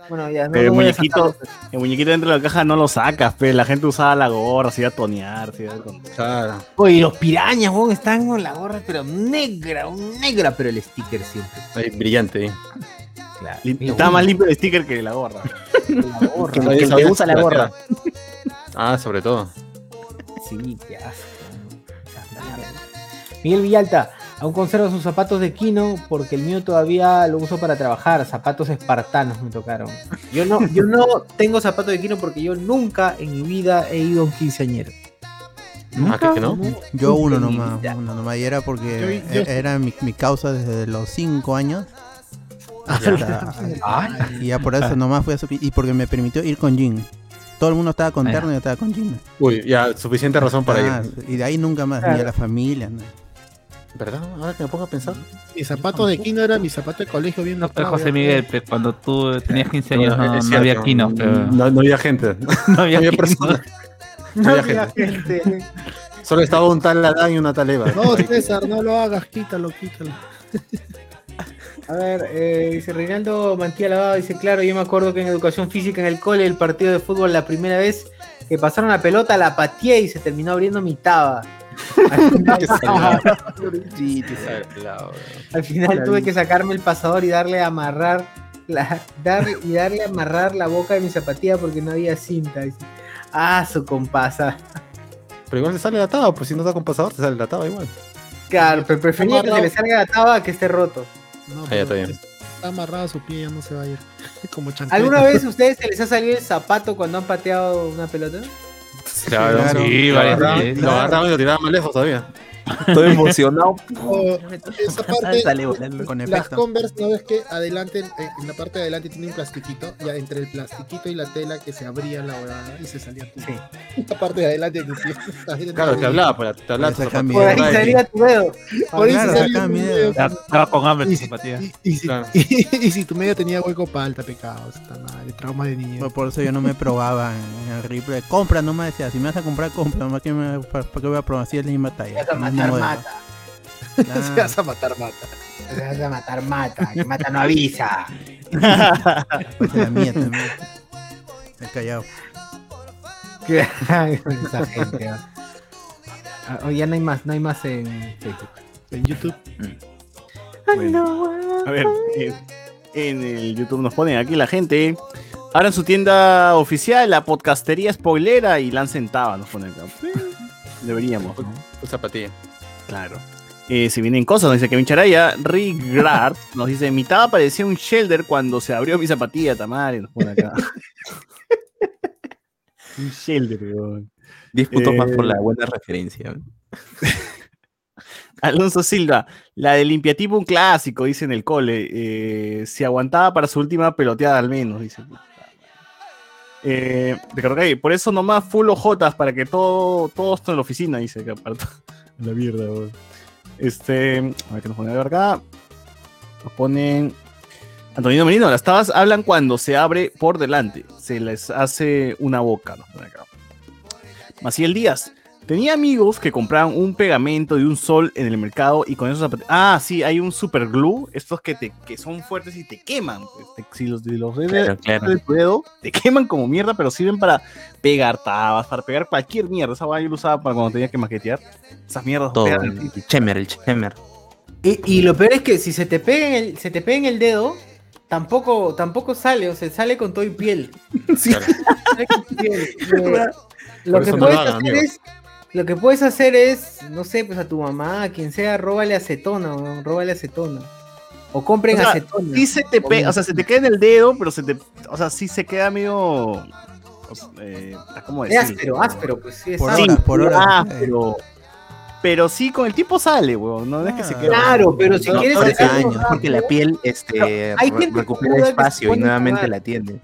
Bueno, ya, no Pero el muñequito, el muñequito dentro de la caja no lo sacas, pe. La gente usaba la gorra, se iba a tonear, se iba a- Claro. Oye, los pirañas, weón, están con la gorra, pero negra, negra, pero el sticker siempre. Ahí, brillante. ¿eh? Claro. Uy, más limpio el sticker que la gorra. la gorra. Que usa la gorra. Ah, sobre todo. Sí, qué asco. Miguel Villalta, aún conserva sus zapatos de Kino porque el mío todavía lo uso para trabajar. Zapatos espartanos me tocaron. Yo no, yo no tengo zapatos de Kino porque yo nunca en mi vida he ido a un quinceañero. Ah, ¿que- que no? Yo uno nomás, uno nomás. Y era porque Yo- yo- era mi, mi causa desde los 5 años. hasta- y ya por eso nomás fui a su... Y porque me permitió ir con jean. Todo el mundo estaba con Ah, ya. terno y yo estaba con jean. Uy, ya, suficiente razón para Ah, ir. y de ahí nunca más, ni a la familia. ¿no? ¿Verdad? Ahora que me pongo a pensar. Mi zapato de Kino era mi zapato de colegio bien No, pero José. Miguel, pe, cuando tú tenías 15 años no, había. Kino, pero No, no había gente. no había había personas. No había gente. Solo estaba un tal Adán y una tal Eva. No, César, no lo hagas, quítalo, quítalo. A ver, eh, dice Reinaldo Mantilla Lavado, dice, claro, yo me acuerdo que en educación física en el cole, el partido de fútbol, la primera vez que pasaron la pelota, la pateé y se terminó abriendo mi taba. Al final, Qué salado. Sí, te al final tuve que sacarme el pasador y darle a amarrar la, dar, y darle a amarrar la boca de mi zapatilla porque no había cinta. Ah, su compasa. Pero igual se sale la taba, pues si no está con pasador, te sale la taba igual. Claro, pero prefería que se le salga la taba que esté roto. No, Ah, ya está bien. Está amarrado a su pie, ya no se va a ir. Como chancleta. ¿Alguna vez a ustedes se les ha salido el zapato cuando han pateado una pelota? Claro, claro. Sí, Lo veces. lo agarraban y lo tiraban más lejos todavía. Estoy emocionado. O, esa parte, Sale volando. Con las. Converse, ¿no ves que adelante, eh, en la parte de adelante tiene un plastiquito? Ya entre el plastiquito y la tela que se abría la huevada y se salía tu Sí. La parte de adelante de. Claro, te hablaba, pues, te hablaba. Por mi Por ahí salía tu dedo. Por ahí Claro, se salía tu dedo. Estaba con hambre Y tu si- zapatilla. Y, y si, Claro. y, si tu medio tenía hueco palta, pecado. Está madre, trauma de niño. Por- Por eso yo no me probaba en en el replay. Compra nomás decía, si me vas a comprar, compra. Nomás que me, ¿para, para qué voy a probar? Si es la misma talla. El matar, mata. Claro. Se vas a matar, mata. Vas a matar, mata. Que mata no avisa. La mía también. Me he callado. Esa gente. ¿no? Ah, oh, ya no hay más, no hay más en Facebook. En YouTube. A ver, eh, en el YouTube nos ponen aquí la gente. Abran su tienda oficial, la podcastería spoilera y lancen taba, nos ponen acá. Deberíamos, ¿no? Tu zapatilla. Claro. Eh, si vienen cosas, nos dice Kevin Charaya, Rigrard nos dice, mi taba parecía un shelter cuando se abrió mi zapatilla, Tamari, nos pone acá. un shelter, weón. 10 puntos más por Eh, la buena referencia. Alonso Silva, la de limpiatipo un clásico, dice en el cole. Eh, se aguantaba para su última peloteada al menos, dice. Eh, Ricardo Gay, por eso nomás full ojotas para que todo, todo esto en la oficina, dice que aparte. La mierda. Este, a ver qué nos ponen acá. Nos ponen. Antonino Merino, las tabas hablan cuando se abre por delante. Se les hace una boca, nos ponen acá. Maciel Díaz, Tenía amigos que compraban un pegamento de un sol en el mercado y con esos Ah, sí, hay un super glue, estos que, te, que son fuertes y te queman. pues, te- si los, los Claro, claro. dedo, te queman como mierda, pero sirven para pegar tabas, para pegar cualquier mierda. Esa guay yo lo usaba para cuando tenía que maquetear. Esas mierdas Todo, pegan el chemer, el chemer. Y, y lo peor es que si se te pega en el, se te pega en el dedo, tampoco, tampoco sale, o sea, sale con todo y piel. Sale con piel. Eh, Lo que no puedes hagan, hacer es. Lo que puedes hacer es, no sé, pues a tu mamá, a quien sea, róbale acetona, o róbale acetona. O compren O sea, acetona. Sí se te pega, o sea, se te queda en el dedo, pero se te, o sea, sí se queda medio, eh, ¿cómo Es decirlo? áspero, áspero, pues sí, es Por áspero. horas, por horas. áspero. Pero sí, con el tiempo sale, weón. No es que se quede. Claro, pero si No, quieres años, porque la piel este, hay gente recupera espacio y nuevamente la tiende.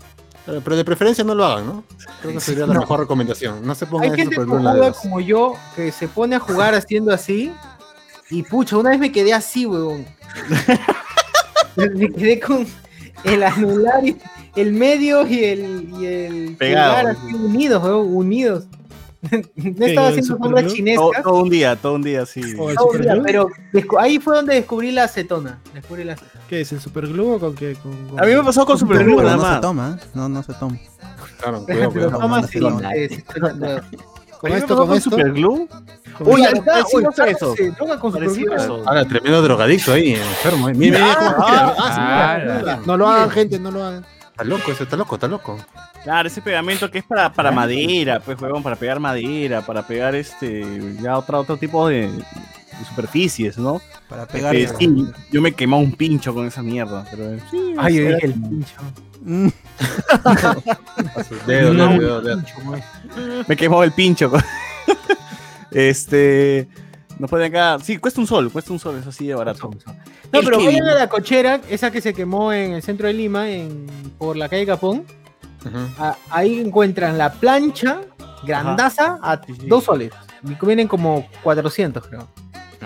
Pero, pero de preferencia no lo hagan, ¿no? Creo que sería la No. mejor recomendación. No se Hay pongan eso gente por el en la cojuda dedos. como yo que se pone a jugar haciendo así. Y pucha, una vez me quedé así, weón. me quedé con el anular y el medio y el, y el Pegado. pulgar así unidos, weón, unidos. no ¿Qué, estaba haciendo sombras Todo, chinescas. todo un día, todo un día, sí. ¿O el todo un día, pero ahí fue donde descubrí la acetona. Descubrí la acetona. ¿Qué es? ¿El superglue o con qué? Con, con- A mí me pasó con Superglue nada no se más. toma, no, no se toma. Claro, cuidado, Pero cuidado. toma no, no, no. eh, no. ¿Con esto, con con esto? Superglue. Uy, está, Uy, a eso. droga con superglue. Ahora, tremendo drogadicto ahí, enfermo. ¿eh? Mira. Ah, mira. No lo hagan, gente, no lo hagan. Está loco, ese está loco, está loco. Claro, ese pegamento que es para, para madera, pues, huevón, para pegar madera, para pegar este, ya otro, otro tipo de, de superficies, ¿no? Para pegar. Sí, yo me quemé un pincho con esa mierda, pero eh, sí, Ay, yo dije el pincho. Mm, Dedo, No, dedo, dedo, dedo. pincho, me quemó el pincho. este, nos ponen acá, sí, cuesta un sol, cuesta un sol, es así de barato. No, pero vayan a la cochera, esa que se quemó en el centro de Lima, en, por la calle Capón. A- ahí encuentran la plancha grandaza a Sí, sí. dos soles. Y vienen como 400, creo.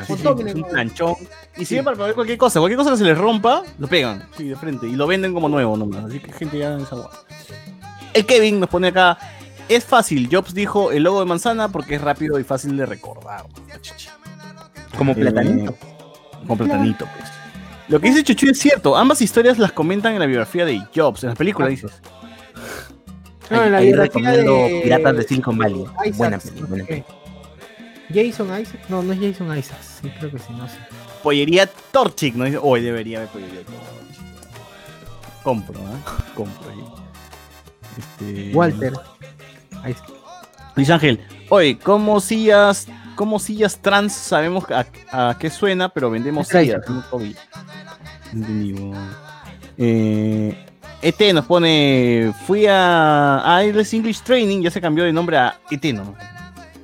Sí, sí, es un planchón. Y sirve para pegar cualquier cosa. Cualquier cosa que se les rompa, lo pegan. Sí, de frente. Y lo venden como nuevo nomás. Así que gente ya en esa guay. El Kevin nos pone acá. Es fácil. Jobs dijo el logo de manzana porque es rápido y fácil de recordar. Como Eh, platanito. Con platanito, pues. Lo que dice Chuchu es cierto. Ambas historias las comentan en la biografía de Jobs. En las películas dices. No, en la Ahí biografía recomiendo de- Piratas de Silicon Valley. Isaacs, Buena peli. Jason Isaac. No, no es Jason Isaac. Sí, creo que sí, no sé. Pollería Torchic. ¿no? Dice, Hoy debería haber pollería Torchic. Compro, ¿ah? Compro ahí. Este... Walter. Ahí está. Luis Ángel, oye, ¿cómo sillas, cómo sillas trans sabemos a, a qué suena, pero vendemos sillas? Eh, ET nos pone, fui a, a English Training, ya se cambió de nombre a ET, ¿no?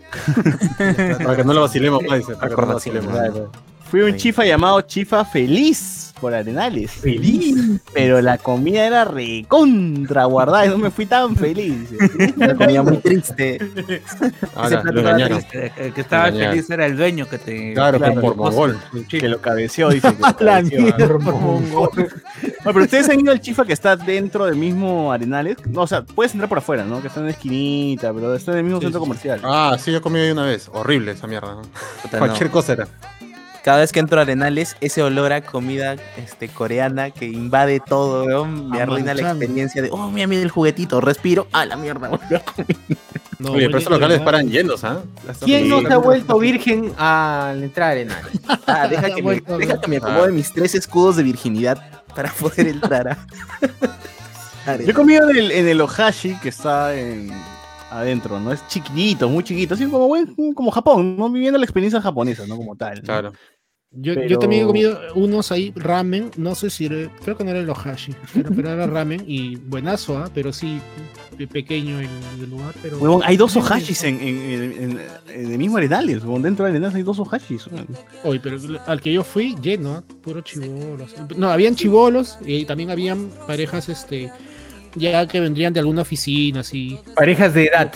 Para que no lo vacilemos, pues, dice, para que no lo Recordación, vacilemos. Fui un chifa llamado Chifa Feliz por Arenales. Feliz. Pero la comida era recontra guardada y no me fui tan feliz. Una comida muy triste. Ahora, lo engañaron. El, el que estaba feliz era el dueño que te. Claro, Claro, que por mogol. Que lo cabeció, dice. Que lo La cabeció, mongol. No, pero ustedes han ido al chifa que está dentro del mismo Arenales. No, o sea, puedes entrar por afuera, ¿no? Que está en la esquinita, pero está en el mismo Sí, centro comercial. Ah, sí, yo comí ahí una vez. Horrible esa mierda. ¿no? Puta, Cualquier no. cosa era. Cada vez que entro a Arenales, ese olor a comida este, coreana que invade todo, weón, me A arruina la experiencia de, oh, mira, mira el juguetito, respiro, a la mierda, weón. No, Oye, pero esos locales paran llenos, ¿ah? ¿Quién no se ha vuelto virgen al entrar en Arenal? Ah, deja que, me, deja que me acomode mis tres escudos de virginidad para poder entrar a... Yo he comido en el, en el Ohashi que está en, adentro, ¿no? Es chiquitito, muy chiquito, así como, como Japón, ¿no? Viviendo la experiencia japonesa, ¿no? Como tal. ¿no? Claro. Yo, Pero- yo también he comido unos ahí, ramen, no sé si era, creo que no era el ohashi, pero, pero era ramen y buenazo, ¿ah? pero sí, pe- pequeño el, el lugar, pero... Hay dos Ohashis en, en, en- en- en el mismo Arenales, dentro de Arenales hay dos Ohashis. Oye, pero al que yo fui, lleno, ¿ah? puro chivolos. No, habían chivolos y también habían parejas, este, ya que vendrían de alguna oficina, así. Parejas de edad.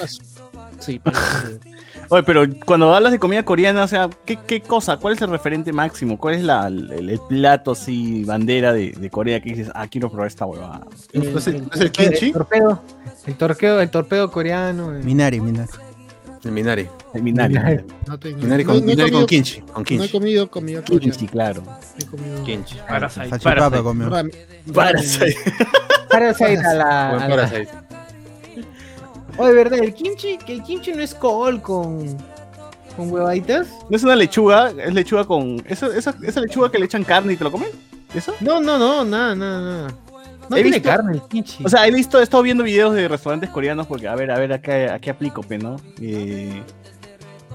Sí, parejas de- Oye, pero cuando hablas de comida coreana, o sea, ¿qué, qué cosa? ¿Cuál es el referente máximo? ¿Cuál es la, el, el plato así, bandera de, de Corea que dices, ah, quiero probar esta huevada? ¿No es el, no es el kimchi? El torpedo. El torpedo, el torpedo coreano. eh. Minari, Minari. El Minari. El Minari. No tengo- Minari no- con, no he Minari con comido- Kinchi. Con No he Kinchi. comido comida Kimchi, claro. He comido Kinchi. Parasite. Salchipapa Parasite. comió. Rami- Parasite. Parasite a Parasite. Oye, ¿verdad? El kimchi, que el kimchi no es col con. con huevaditas. ¿No es una lechuga? Es lechuga con. ¿Esa, esa, esa lechuga que le echan carne y te lo comen? ¿Eso? No, no, no, nada, nada, nada. No He tiene visto- carne el kimchi. O sea, he visto, he estado viendo videos de restaurantes coreanos porque, a ver, a ver, acá, aquí aplico, pe, ¿no? Eh,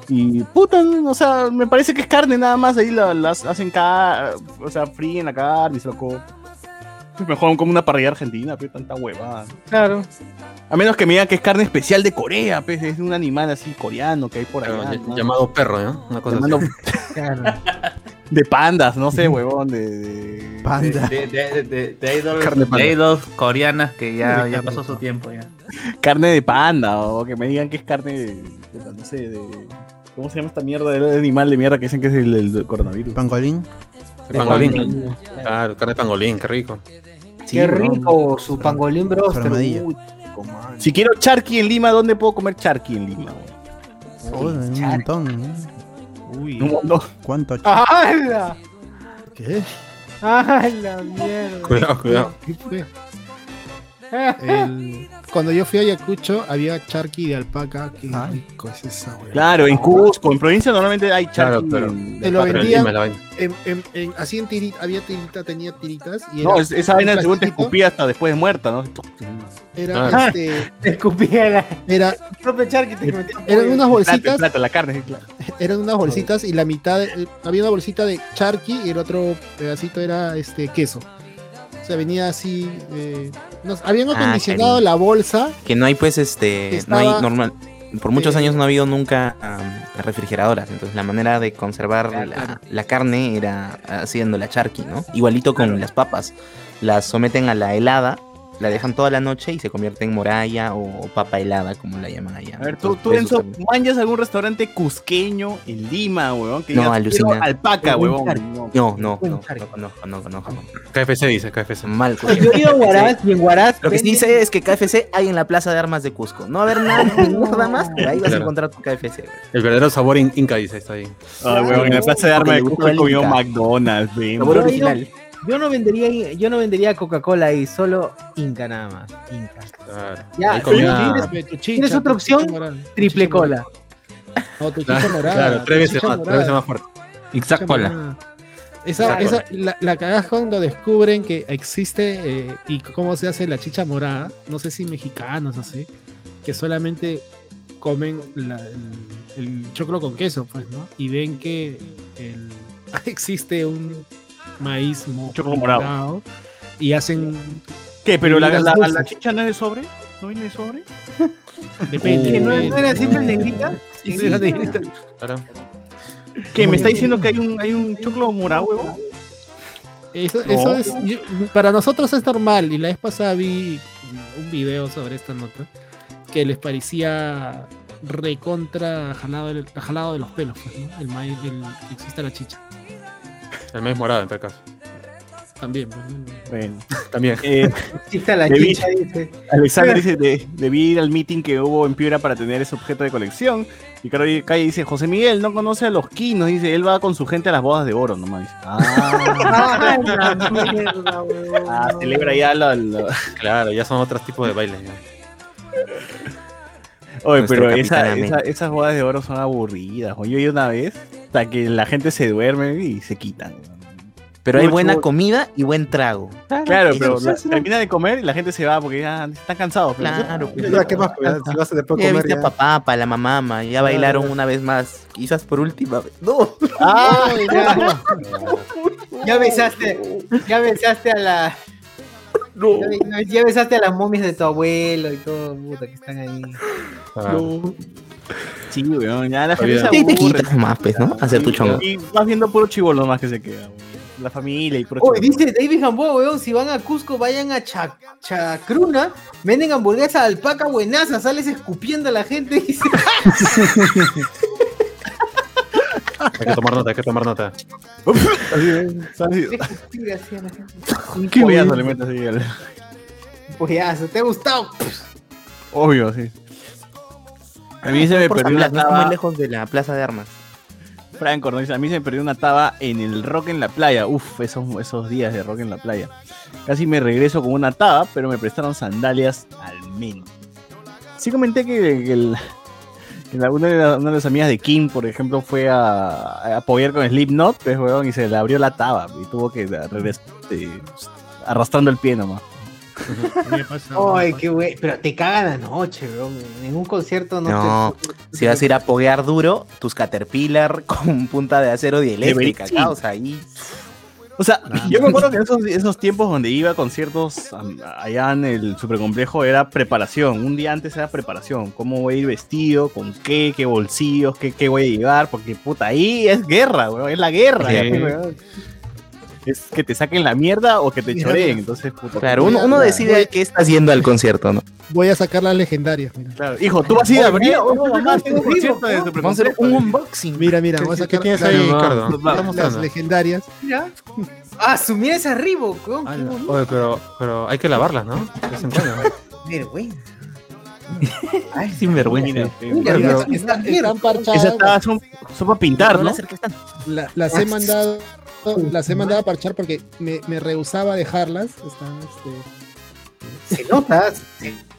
y puta, o sea, me parece que es carne nada más, ahí la- las hacen ca o sea, fríen la carne y se lo co- Mejor como una parrilla argentina, pe, tanta huevada. claro. A menos que me digan que es carne especial de Corea, pues, es un animal así coreano que hay por Claro, allá. ll- ¿no? Llamado perro, ¿no? Una cosa así. claro. de pandas, no sé, huevón, de... de- Panda. De, de, de, de idols, Carne panda. de idols coreanas que ya, De ya pasó su tiempo ya. carne de panda, o que me digan que es carne de, de- no sé, de... ¿Cómo se llama esta mierda? El animal de mierda que dicen que es el, el coronavirus. Pangolín. El pangolín. Claro, carne de pangolín, qué rico. Sí, Qué rico su pangolín broster. Uy. Si quiero charqui en Lima, ¿dónde puedo comer charqui en Lima? Oh, un montón. ¿no? Uy, Un montón. ¿Cuánto? ¡Hala! ¿qué? ¡Hala, mierda! Cuidado, cuidado. ¿Qué fue? El- Cuando yo fui a Ayacucho había charqui de alpaca. Qué Ay. rico es esa, weón. Claro, en Cusco, en provincia normalmente hay charqui. Claro, pero- Te lo vendían, en, en- en- así en tirita, había tirita, tenía tiritas. Y No, era es- esa vaina según te escupía hasta después de muerta, ¿no? Era, Claro. este, Te escupía la era, el propio charqui te metía eran unas bolsitas, plata, la carne, claro. eran unas bolsitas y la mitad, de- había una bolsita de charqui y el otro pedacito era este queso. O sea, venía así, eh, no- habían Ah, acondicionado la bolsa Que no hay pues este, no hay normal. Por muchos eh, años no ha habido nunca refrigeradoras, entonces la manera de conservar Claro, la, claro. la carne era haciendo la charqui, ¿no? Igualito con las papas, las someten a la helada, la dejan toda la noche y se convierte en moralla o papa helada, como la llaman allá. A ver, tú, tú puedes Enzo, manjas algún restaurante cusqueño en Lima, huevón. Que No, alucina. "Quiero Alpaca, charqui. No. No, no, no, no conozco, no. KFC dice, KFC. Mal. Yo he ido a Huaraz y en Huaraz. Lo que sí sé es que KFC hay en la Plaza de Armas de Cusco. No va a haber nada, nada más, pero ahí vas a encontrar tu KFC. El verdadero sabor in- inca dice, está ahí. Ah, huevón, en la plaza de armas de Cusco he comido. McDonald's, ven. Sabor original. Yo no vendería, yo no vendería Coca-Cola ahí, solo Inca nada más. Inca. Claro. Ya, ¿tienes- Pe, tu chicha, ¿Tienes otra opción? Triple cola. No, tu chicha Claro, morada. claro, tres veces más, tres veces más fuerte. Exact Cola. Esa, esa, la, la cagás cuando descubren que existe eh, y cómo se hace la chicha morada, no sé si mexicanos, no sé, que solamente comen la- el, el choclo con queso, pues, ¿no? Y ven que el- existe un maíz mo- Choclo morado. y hacen, ¿Qué? ¿Pero la, la, la chicha no es de sobre? ¿No viene de sobre? depende. ¿Que no era siempre negrita? Sí, sí, sí. Claro. ¿Qué? ¿Me está diciendo que hay un, hay un choclo morado, huevón? Eso, No. eso es, yo- para nosotros es normal. Y la vez pasada vi un video sobre esta nota que les parecía recontra jalado, del- jalado de los pelos, pues, ¿no? El maíz, el, existe la chicha. El mes morado, en tal caso. También, ¿no? Bueno. También. Eh, la Debí- chicha, dice. Alexander dice, de, debí ir al meeting que hubo en Piura para tener ese objeto de colección. Y Calle Calle dice, José Miguel no conoce a los quinos, dice, él va con su gente a las bodas de oro nomás. Dice, ah, Ah, mierda, ah, celebra ya la... la- Claro, ya son otros tipos de bailes. ya. Oye, Nuestro pero esa- esa- esas bodas de oro son aburridas. Oye, yo una vez, hasta que la gente se duerme y se quitan. Pero hay buena comida y buen trago. Claro, pero la- termina de comer y la gente se va porque ya están cansados. pero- Claro, pues. Ya, ¿qué más? pues, ya, Si vas a después Ya comer, viste ya. a papá, pa la mamá, ya bailaron una vez más, quizás por última vez. No, Ah, ya. Ya besaste, ya besaste a la. Ya, ya besaste a las momias de tu abuelo y todo, puta, que están ahí. Ah, no. Sí, weón, ya la gente se y te quitas más, pues, ¿no? Hacer tu chongo. Y vas viendo puro chivolo más que se queda, weón. La familia y puro Oye, dice David Gamboa, weón, si van a Cusco, vayan a Cha- Chacruna, venden hamburguesa de alpaca buenaza, sales escupiendo a la gente. dice. Hay que tomar nota, hay que tomar nota. Así, ¿eh? Sale- Escupir así. Un pollazo le metes así al- Pollazo, ¿te ha gustado? Obvio, sí. A mí se me perdió una está muy taba. lejos de la plaza de armas. Dice, a mí se me perdió una taba en el rock en la playa. Uf, esos, esos días de rock en la playa. Casi me regreso con una taba, pero me prestaron sandalias al menos. Sí comenté que, que el- una, de la- una de las amigas de Kim, por ejemplo, fue a, a apoyar con Slipknot, pues, weón, y se le abrió la taba y tuvo que regresar eh, arrastrando el pie nomás. Ay, qué güey. Pero te cagan la noche, bro. En un concierto no, No, si vas a ir a poguear duro, tus Caterpillar con punta de acero dieléctrica, Sí. causa ahí. O sea, yo me acuerdo que en esos, esos tiempos donde iba a conciertos allá en el supercomplejo era preparación. Un día antes era preparación. ¿Cómo voy a ir vestido? ¿Con qué? ¿Qué bolsillos? ¿Qué, qué voy a llevar? Porque puta, ahí es guerra, weón. Es la guerra. Sí. ya, weón. Es que te saquen la mierda o que te choreen. Entonces, puta. Claro, uno, uno decide qué estás yendo al concierto, ¿no? Voy a sacar las legendarias. Mira, Claro. Hijo, tú vas a ir a abrir. Vamos a hacer un unboxing. mira, mira ¿Qué, voy a sacar qué tienes las- ahí, las legendarias. Mira. Ah, su mira esa Reebok. Oye, pero, pero hay que lavarlas, ¿no? Vergüenza. Ay, sin vergüenza. Mira, Pero- mira, Están, está- están parchadas. Esas son, son para pintar, ¿no? La- las he mandado. Las he mandado a parchar porque me, me rehusaba dejarlas. Están, este, se nota. Se,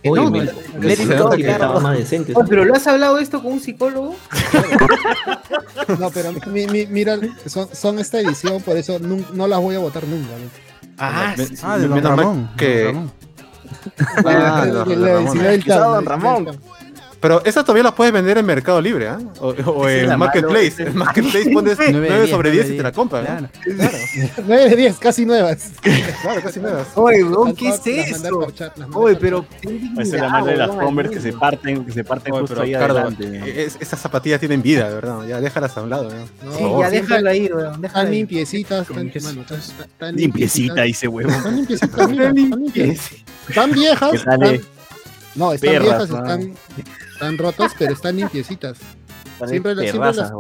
se Oye, nota. me- Let se it nota go, que claro. estaba más decente. Oye, pero ¿lo has hablado esto con un psicólogo? No, pero mi- mi- mira, son, son esta edición, por eso nun- no, las voy a votar nunca. ¿no? Ah, Me-. Ah, de Don Ramón. que- Don Ramón. Ah, De- Don Ramón. Pero esas todavía las puedes vender en Mercado Libre, ¿ah? O, o la en Marketplace. En Marketplace pones 9 sobre 10 y te la compran. ¿no? Claro. Claro, 9 de 10, casi nuevas. claro, casi nuevas. Oye, Las ¿qué es eso? Oye, pero. Esa es la madre de las Converse que se parten, que se parten Oye, justo pero, ahí Cardo, adelante. es- esas zapatillas tienen vida, de verdad. Ya déjalas a un lado. ¿no? No, Sí, ya déjalo ahí, weón. Están limpiecitas, están, mano, están- están Limpiecita, dice huevo. Están limpiecitas, están viejas. ¿Qué tal, están- eh? no, están viejas, están, están rotas, pero están limpiecitas. Siempre, las- siempre las,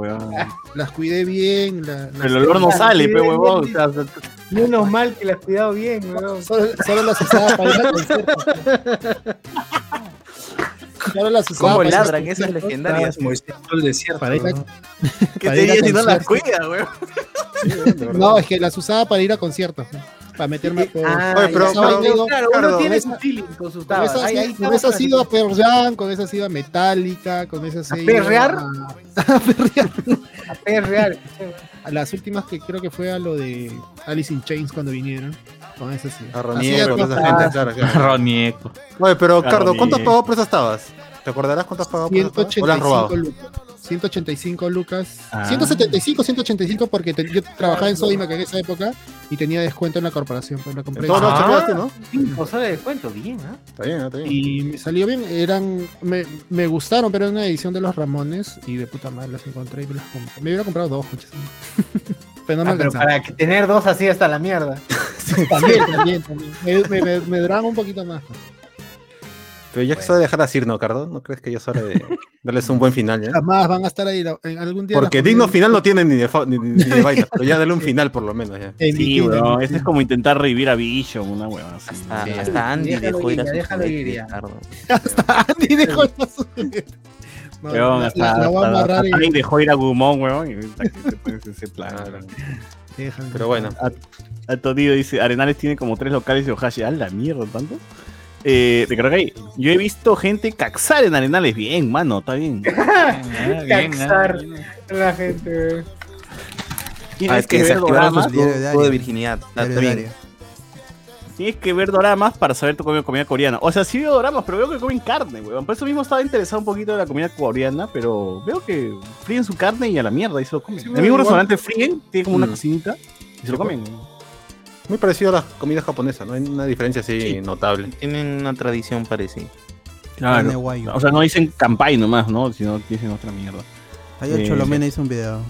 las cuidé bien. la- las- el olor no sale, pe bien, huevón. O sea, Menos mal que la has cuidado bien, weón. Solo, solo las usaba para ir a conciertos. Solo las usaba ¿Cómo para ir a ladran esas legendarias? el desierto. Para ir a- ¿Qué para te ir a digas si no las conciertos. cuida, weón? No, es que las usaba para ir a conciertos. Para meterme a todo. Ah, Oye, pero- pero- pero, claro, uno tiene esa- su feeling con sus Con tabas. esa, Ahí- con esa ha ido a Pearl Jam, con esa ha ido a Metallica, con esa ¿A ha ido perrear? a- a perrear. a perrear. A las últimas que creo que fue a lo de Alice in Chains cuando vinieron. Con esa sí. A de toda esa gente, claro, claro. Ronieco. Oye, pero Cardo, ¿cuánto pagado por esas tabas? ¿Te acordarás cuánto has pagado por esas tabas? ¿O las has 185 robado? lucas. 185 lucas. Ah. 175, 185 porque te- yo trabajaba en Sodimac en esa época y tenía descuento en la corporación. Pues la compré. lados Ah. chambeaste, ¿no? Cinco soles de descuento, bien, ¿ah? Está bien, está bien. Y me salió bien, eran, me, me gustaron, pero era una edición de los Ramones y de puta madre las encontré y me las compré. Me hubiera comprado dos, coches. pero no me Ah, pero para que tener dos así hasta la mierda. También, también, también. Me, me, me, me duraron un poquito más. Pero ya que se va a dejar así, ¿no, Cardo? ¿No crees que ya es hora de darles un buen final ya? Jamás van a estar ahí la- en algún día. Porque digno final no tienen ni de, ni, ni de vaina, pero ya dale un final por lo menos ya. Sí, weón. en Ese es como intentar revivir a Vision, una weón así. Hasta, Sí. hasta Andy dejó ir a ir, su déjalo ir. Cardo. Andy dejó la suya. No, Weón, hasta, la a hasta- hasta y- dejó ir a Gumón, weón. Y pones ese plan, Claro. Pero bueno, A dice, Arenales tiene como tres locales de Ohashi. ¡A la mierda, tanto! Eh, de Caracay, yo he visto gente caxar en Arenales. Bien, mano, está bien. Bien, Caxar. La gente. Tienes Ah, es que, que se ver activaron sus de virginidad. Está bien. Heredario. Tienes que ver doramas para saber tu comida, comida coreana. O sea, sí veo doramas, pero veo que comen carne, weón. Por eso mismo estaba interesado un poquito de la comida coreana, pero veo que fríen su carne y a la mierda y se lo comen. Sí, el mismo igual. restaurante fríen, tiene como una Mm. cocinita y se lo comen. Muy parecido a las comidas japonesas, no hay una diferencia así notable. Tienen una tradición parecida. Carne guayo. O sea, no dicen campay nomás, ¿no? Sino dicen otra mierda. Ahí el eh, Cholomena hizo un video.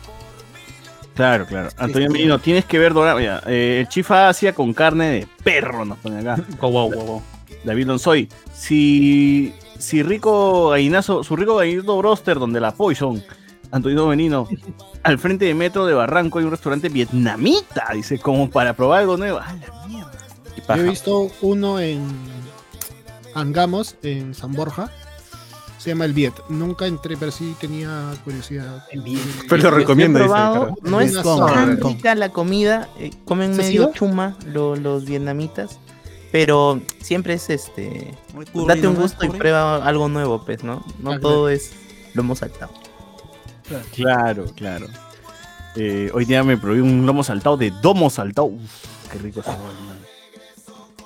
Claro, claro. Antonio Merino, tienes que ver dorado. Ya, eh, el chifa Asia con carne de perro, nos pone acá. Wow, wow. David Lonsoy. Si, si rico gallinazo, su rico gallinito broster donde la Poison, Antonio Benino, al frente de Metro de Barranco hay un restaurante vietnamita, dice, como para probar algo nuevo. ¡Ah, la mierda! Yo he visto uno en Angamos, en San Borja. Se llama el Viet. Nunca entré, pero sí tenía curiosidad. El Viet. Pero lo recomiendo, dice. probado, claro. no es tan rica la comida, eh, comen ¿Se ha medio sido? chuma lo- los vietnamitas, pero siempre es este, date un ¿no? gusto y prueba algo nuevo, pues, ¿no? No todo es lo hemos saltado. Claro, claro. Eh, hoy día me probé un lomo saltado de domo saltado. Uf, qué rico ese man.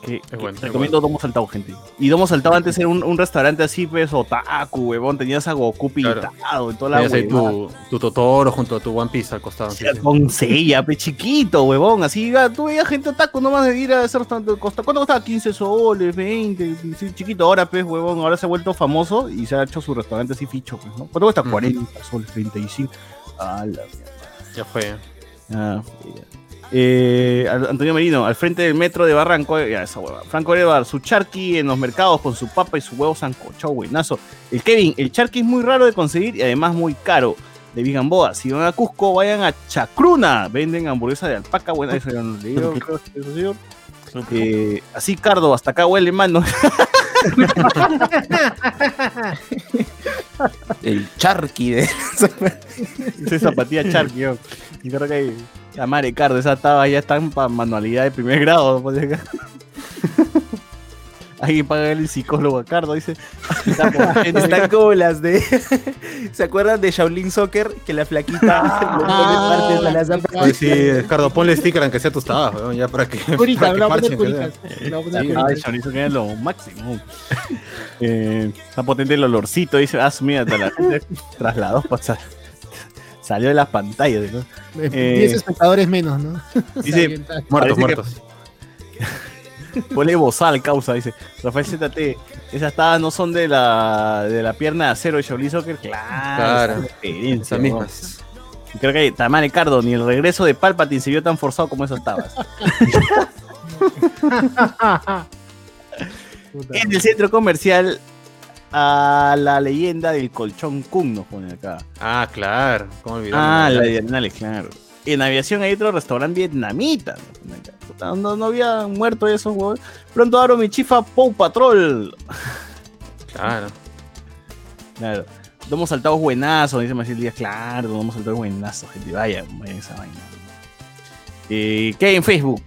Qué- qué- bueno, recomiendo domo saltado, gente. Y domo saltado antes era un, un restaurante así, pues, otaku, huevón. Tenías a Goku pintado en toda la huevada. tu, tu Totoro junto a tu One Piece al costado. sí, sí. Con sella, pe chiquito, huevón. Así, iba- tú veías gente otaku nomás de ir a ese restaurante. Costa, ¿Cuánto costaba? 15 soles, 20, sí, chiquito. Ahora, pues, huevón, ahora se ha vuelto famoso y se ha hecho su restaurante así ficho, pues, ¿no? ¿Cuánto cuesta? Ujú. 40 soles, 35. A la Ya fue. Ah, ya. Eh, Antonio Merino, al frente del metro de Barranco, ya esa hueva. Franco Evar, su charqui en los mercados con su papa y su huevo sancochado, buenazo. El Kevin, el charqui es muy raro de conseguir y además muy caro. De Vigamboa, si van a Cusco, vayan a Chacruna. Venden hamburguesa de alpaca, buena, eso ya no creo que eso. Eh, así, Cardo, hasta acá huele, mano. El charqui de... Esa zapatilla charqui, yo. Y creo que hay- la madre Cardo, esa taba ya está para manualidad de primer grado. pues. Alguien paga el psicólogo a Cardo, dice. Están como las de... ¿Se acuerdan de Shaolin Soccer? Que la flaquita le pone partes a las zapatillas. Oye, sí, Ricardo, ponle sticker aunque sea tus tabas, weón, ya para que. Curita, para que parchen, ay, chorizo que es lo máximo. Eh, está potente el olorcito, dice. Ah, mira, hasta la pues, sa- salió de las pantallas. ¿no? Eh, Eh, 10 espectadores menos, ¿no? dice. Muertos, muertos. Ponle bozal, causa, dice. Rafael ZT, esas tabas no son de la, de la pierna de acero de Shaolin Soccer. Claro, Esas mismas. Creo que Tamar Ricardo, ni el regreso de Palpatine se vio tan forzado como esas tabas. en el centro comercial a la leyenda del colchón Kun nos pone acá. Ah, claro. ¿Cómo? Ah, la de claro. En aviación hay otro restaurante vietnamita. No, no había muerto esos huevos. Pronto abro mi chifa Pow Patrol. Claro. Claro. Domo saltados buenazo, dice Maciel Díaz. Claro, domo saltados buenazo, gente. Vaya, vaya esa vaina. Eh, ¿Qué hay en Facebook?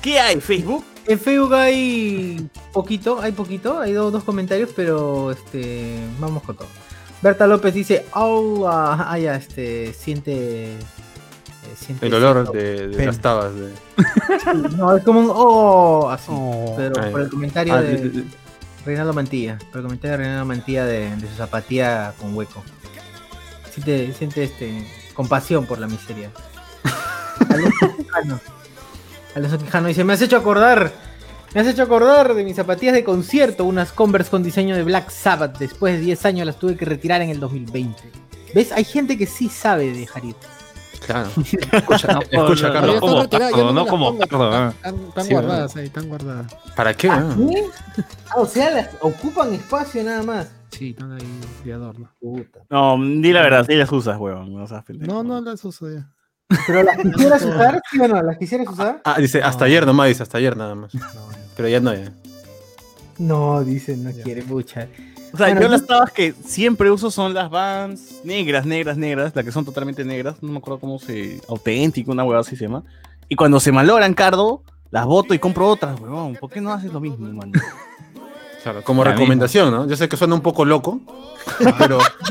¿Qué hay en Facebook? En Facebook hay poquito, hay poquito, hay dos, dos comentarios, pero este vamos con todo. Berta López dice, oh, ah, ah, ya, este, siente, eh, siente El olor siento de, de pena". las tabas. De... No, es como un oh, así, pero Ay. por el comentario Ah, de de- de- Reinaldo Mantilla, por el comentario de Reinaldo Mantilla de, de su zapatilla con hueco. Siente, siente este, compasión por la miseria. Alonso Quijano. Dice, me has hecho acordar, me has hecho acordar de mis zapatillas de concierto, unas Converse con diseño de Black Sabbath. Después de 10 años las tuve que retirar en el 2020. ¿Ves? Hay gente que sí sabe dejar ir. Claro. Escucha, No, escucha no, Carlos. como ya no como Cardo, ah. Están, están Sí, guardadas ahí, están guardadas. ¿Para qué? ¿Ah, sí? Ah, o sea, las ocupan espacio nada más. Sí, están ahí de adorno. No, di la verdad, sí las usas, huevón. No, no las uso ya. ¿Pero las quisieras usar? ¿Sí o no? ¿Las quisieras usar? Ah, dice, hasta ayer nomás, dice, hasta ayer nada más. Pero ya no, ya. No, dice, no quiere, pucha. O sea, Bueno, yo las tabas que siempre uso son las Vans negras, negras, negras, las que son totalmente negras. No me acuerdo cómo se. auténtico, una huevada así se llama. Y cuando se malogran, Cardo, las boto y compro otras, huevón. ¿Por qué no haces lo mismo, mano? Claro, como La recomendación, ¿no? Yo sé que suena un poco loco, pero,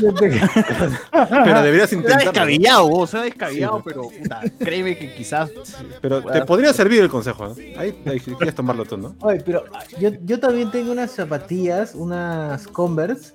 pero deberías Suena intentarlo. descabellado, vos, suena descabellado, pero puta, créeme que quizás. Pero te podría servir el consejo, ¿no? Ahí, ahí quieres tomarlo tú, ¿no? Oye, pero ah, yo, yo también tengo unas zapatillas, unas Converse,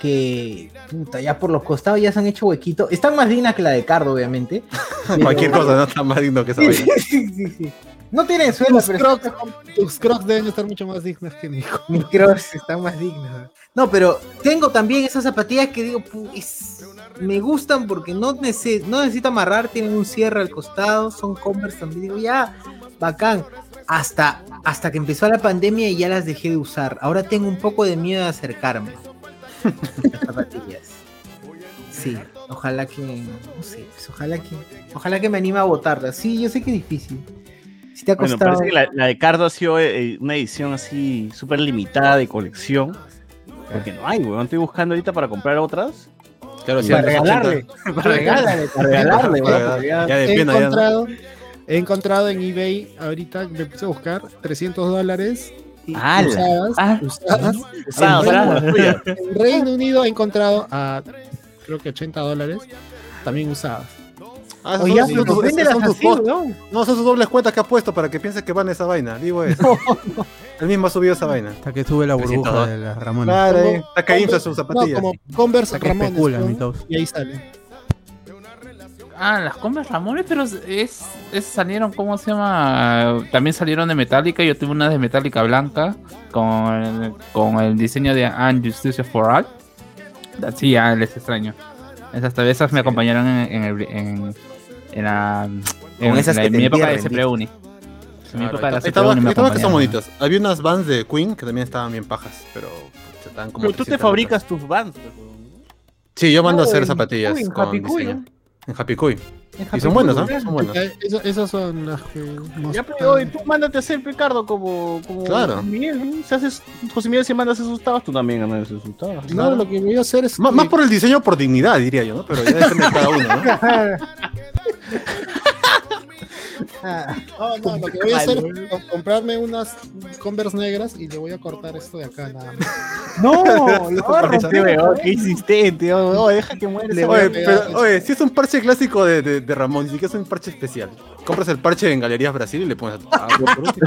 que puta, ya por los costados ya se han hecho huequito. Están más dignas que la de Cardo, obviamente. pero- Cualquier cosa no está más digno que esa Sí, sí, sí, sí. No tienen suela, Tus pero crocs, tus crocs deben estar mucho más dignas que mi hijo. mis crocs están más dignos. No, pero tengo también esas zapatillas que digo, pu- es- me gustan porque no, nece- no necesito amarrar, tienen un cierre al costado, son Converse también. Digo, ya, bacán. Hasta, hasta que empezó la pandemia y ya las dejé de usar. Ahora tengo un poco de miedo de acercarme. Las zapatillas. Sí, ojalá que, no sé, pues ojalá que, ojalá que me anime a botarlas. Sí, yo sé que es difícil. Si te ha Bueno, parece que la, la de Cardo ha sido eh, una edición así súper limitada de colección. Porque no hay, weón. Estoy buscando ahorita para comprar otras. Claro, sí, Para regalarle. 80. Para regalarle. Para regalarle, Para regalarle. ya- He pena, ya, ¿no? encontrado, he encontrado en eBay, ahorita me puse a buscar 300 dólares. y ¡Hala! Usadas, Ah. usadas. Usadas, En Reino- en Reino Unido he encontrado a creo que 80 dólares también usadas. Ah, Oye, son- son- tus así, posts. weón. No, son sus dobles cuentas que ha puesto para que piense que van a esa vaina. Digo eso. Él mismo ha subido esa vaina. Hasta que sube la burbuja 302. de las Ramones. Claro, eh, está que infla sus zapatillas. No, como Converse Hasta que Ramones. especula, y ahí sale. Ah, las Converse Ramones, pero es, es- salieron, ¿cómo se llama? También salieron de Metallica. Yo tuve una de Metallica blanca con, con el diseño de And Justice for All. Sí, ya les extraño. Esas, esas me acompañaron en, en, el- en, en la, en, esas la- que mi época de CPR Uni. En mi Claro, época de la estaba- me estaba que son bonitos. Había unas bands de Queen que también estaban bien pajas, pero pues, estaban como Pero tú te 300 fabricas tus bands. Sí, yo mando a hacer en zapatillas con diseño. En Happy Cuy. En Y Happy son buenos, ¿ah? ¿verdad? Son buenos. Eh, eso- esas son las que Ya, pero oye, tú mándate a hacer, Ricardo, como, como Claro. Miguel. ¿no? Si haces, José Miguel, si mandas esos tabas, tú también mandas esos tabas. No, lo que voy a hacer es que- más por el diseño, por dignidad, diría yo, ¿no? Pero ya depende de cada uno, ¿no? No, no, lo que voy a hacer es co- comprarme unas Converse negras y le voy a cortar esto de acá nada más. No, lo no, weón, qué insistente, oh, oh, deja que muere ese Oye, pero, oye, si es un parche clásico de, de, de Ramón, ni siquiera es un parche especial. Compras el parche en Galerías Brasil y le pones a tu tabla, por último.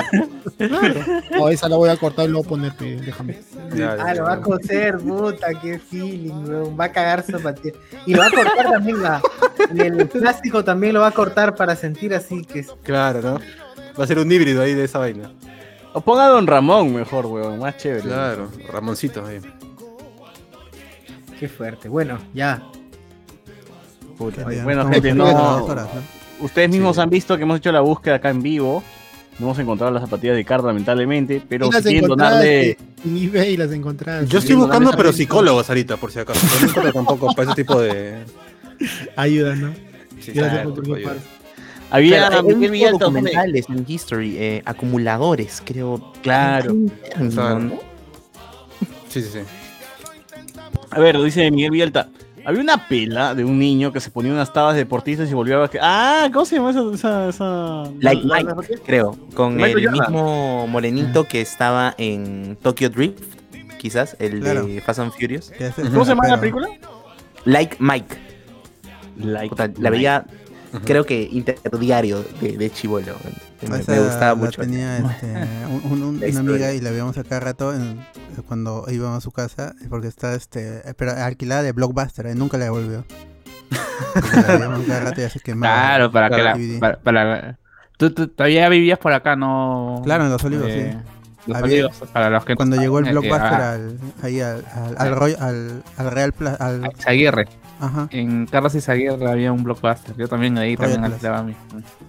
O esa la voy a cortar y luego poner, pe, déjame. Ya, ya, Ah, lo va a coser, puta, qué feeling, weón. Va a cagar zapatilla. Y lo va a cortar también, la, el plástico también lo va a cortar para sentir así que es. Claro, ¿no? Va a ser un híbrido ahí de esa vaina. O ponga a Don Ramón mejor, weón, más chévere. Claro, Ramoncito ahí. Qué fuerte. Bueno, ya. Puta, bueno, gente, no. Ustedes mismos han visto que hemos hecho la búsqueda acá en vivo. No hemos encontrado las zapatillas de Cardo, lamentablemente, pero si quieren donarle. en eBay las encontraste. Yo estoy buscando, pero psicólogos ahorita, por si acaso. No tampoco para ese tipo de. Ayuda, ¿no? Sí, Gracias claro, por preocupar. Había Claro, hay Miguel documentales en History, eh, acumuladores, creo. Claro. ¿no? Sí, sí, sí. A ver, dice Miguel Villalta. Había una pela de un niño que se ponía unas tabas deportistas y volvió a... Ah, ¿cómo se llama esa...? esa, esa... Like la- Mike, la- creo. Con el mismo morenito que estaba en Tokyo Drift, quizás, el Claro. de Fast and Furious. ¿Cómo se llama la película? Like Mike. Like Puta, la veía, creo que interdiario de, de chivolo. Me, me gustaba mucho. tenía este, un- un- una amiga y la veíamos a cada rato en- cuando íbamos a su casa porque está este pero alquilada de Blockbuster y nunca la devolvió. Y la veíamos cada rato y ya se quemaba. Claro, para que la. Para, para- tú, tú todavía vivías por acá, ¿no? Claro, en Los Olivos, Eh, sí. Los Había- Olivos, para los que no Cuando llegó el eh, Blockbuster ah, al, ahí al, al, al, al, al Real Pla- al, Izaguirre. Ajá. En Carlos Izaguirre había un blockbuster. Yo también ahí Royal también alquilaba mi.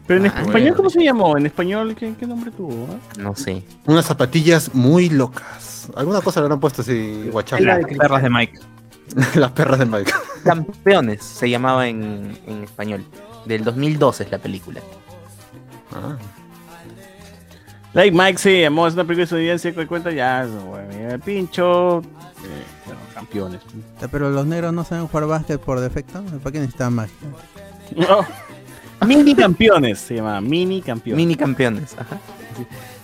Pero en Ah, español, bueno. ¿cómo se llamó? En español, ¿qué, qué nombre tuvo? ah? No sé. Unas zapatillas muy locas. Alguna cosa le habrán puesto así, guachafo. Las perras de Mike. Las perras de Mike. Campeones se llamaba en, en español. Del 2012 es la película. Ah. Like Mike se llamó, es una película estadounidense que cuenta ya, bueno, el pincho, eh, bueno, campeones. Pero los negros no saben jugar básquet por defecto. ¿Para qué necesitan magia? No. Mini campeones se llama, mini campeones. Mini campeones. Ajá.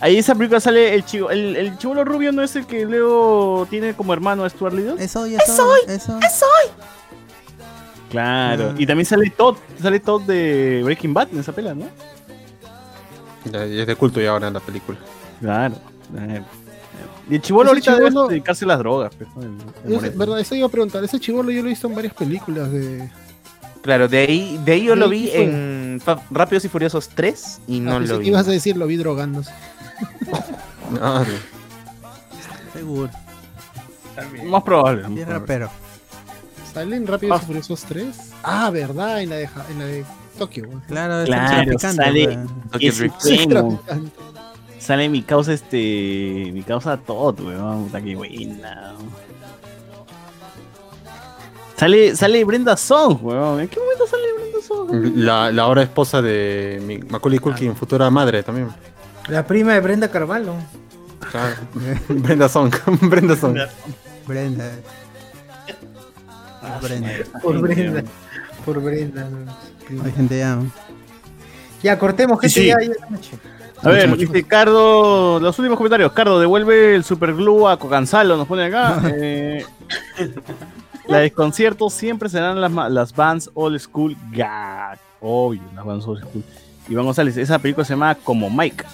Ahí esa película sale el chivo, el, el chivolo rubio no es el que luego tiene como hermano a Stuart Little. Eso, eso, eso. Claro, Ah. y también sale Todd, sale Todd de Breaking Bad en esa pela, ¿no? Es de culto ya ahora en la película. Claro. eh, Y el chivolo ahorita debe dedicarse a las drogas. pues, ¿no? El- el Es moreno. verdad, eso iba a preguntar. Ese chivolo yo lo he visto en varias películas de. Claro, de ahí, de ahí yo ¿De lo vi en Rápidos y Furiosos 3 y no Ah, lo vi. ibas a decir, lo vi drogándose. Ah, Seguro. Más probable. más probable. rapero. ¿Salen Rápidos Ah. y Furiosos 3? Ah, verdad, en la de, en la de Tokio. güey. Claro, es Claro, sale. Tokyo Drift. Traficante. Sale mi causa, este. Mi causa Todd, weón. Puta que buena. Sale, sale Brenda Song, weón. ¿En qué momento sale Brenda Song? La, la ahora esposa de mi- Macaulay Culkin, futura madre también. La prima de Brenda Carvalho. Claro. Brenda Song. Brenda Song. Brenda. Ah, Brenda. Por Brenda. Por Brenda. Hay gente ya. Ya, cortemos, gente. Sí, sí. Ya, ya es la noche. A ver, Mucho, mucho. dice Cardo, los últimos comentarios. Cardo, devuelve el superglue a Cocanzalo, nos pone acá. Eh, la desconcierto siempre serán las, las bands old school. Gag. Obvio, las bands old school. Iván González, esa película se llama Como Mike.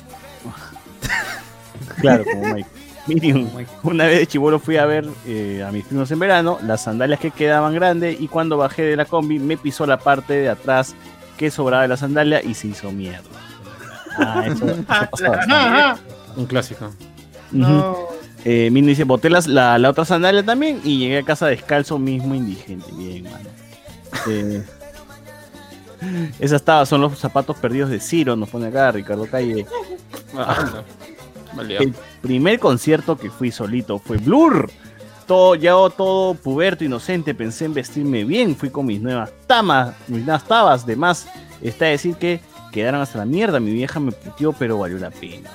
claro, como Mike. Miriam, una vez de chivolo fui a ver eh, a mis primos en verano, las sandalias que quedaban grandes y cuando bajé de la combi me pisó la parte de atrás que sobraba de la sandalia y se hizo mierda. Ah, eso, eso pasó bastante. Un clásico. Ujú. Eh, Mino dice, boté la, la otra sandalia también y llegué a casa descalzo mismo indigente. Bien, mano. Eh, esas tabas son los zapatos perdidos de Ciro, nos pone acá Ricardo Calle. Ah, Vale, El primer concierto que fui solito fue Blur. Todo, yo todo puberto, inocente, pensé en vestirme bien. Fui con mis nuevas tamas, mis nuevas tabas. De más, está a decir que quedaron hasta la mierda. Mi vieja me puteó, pero valió la pena.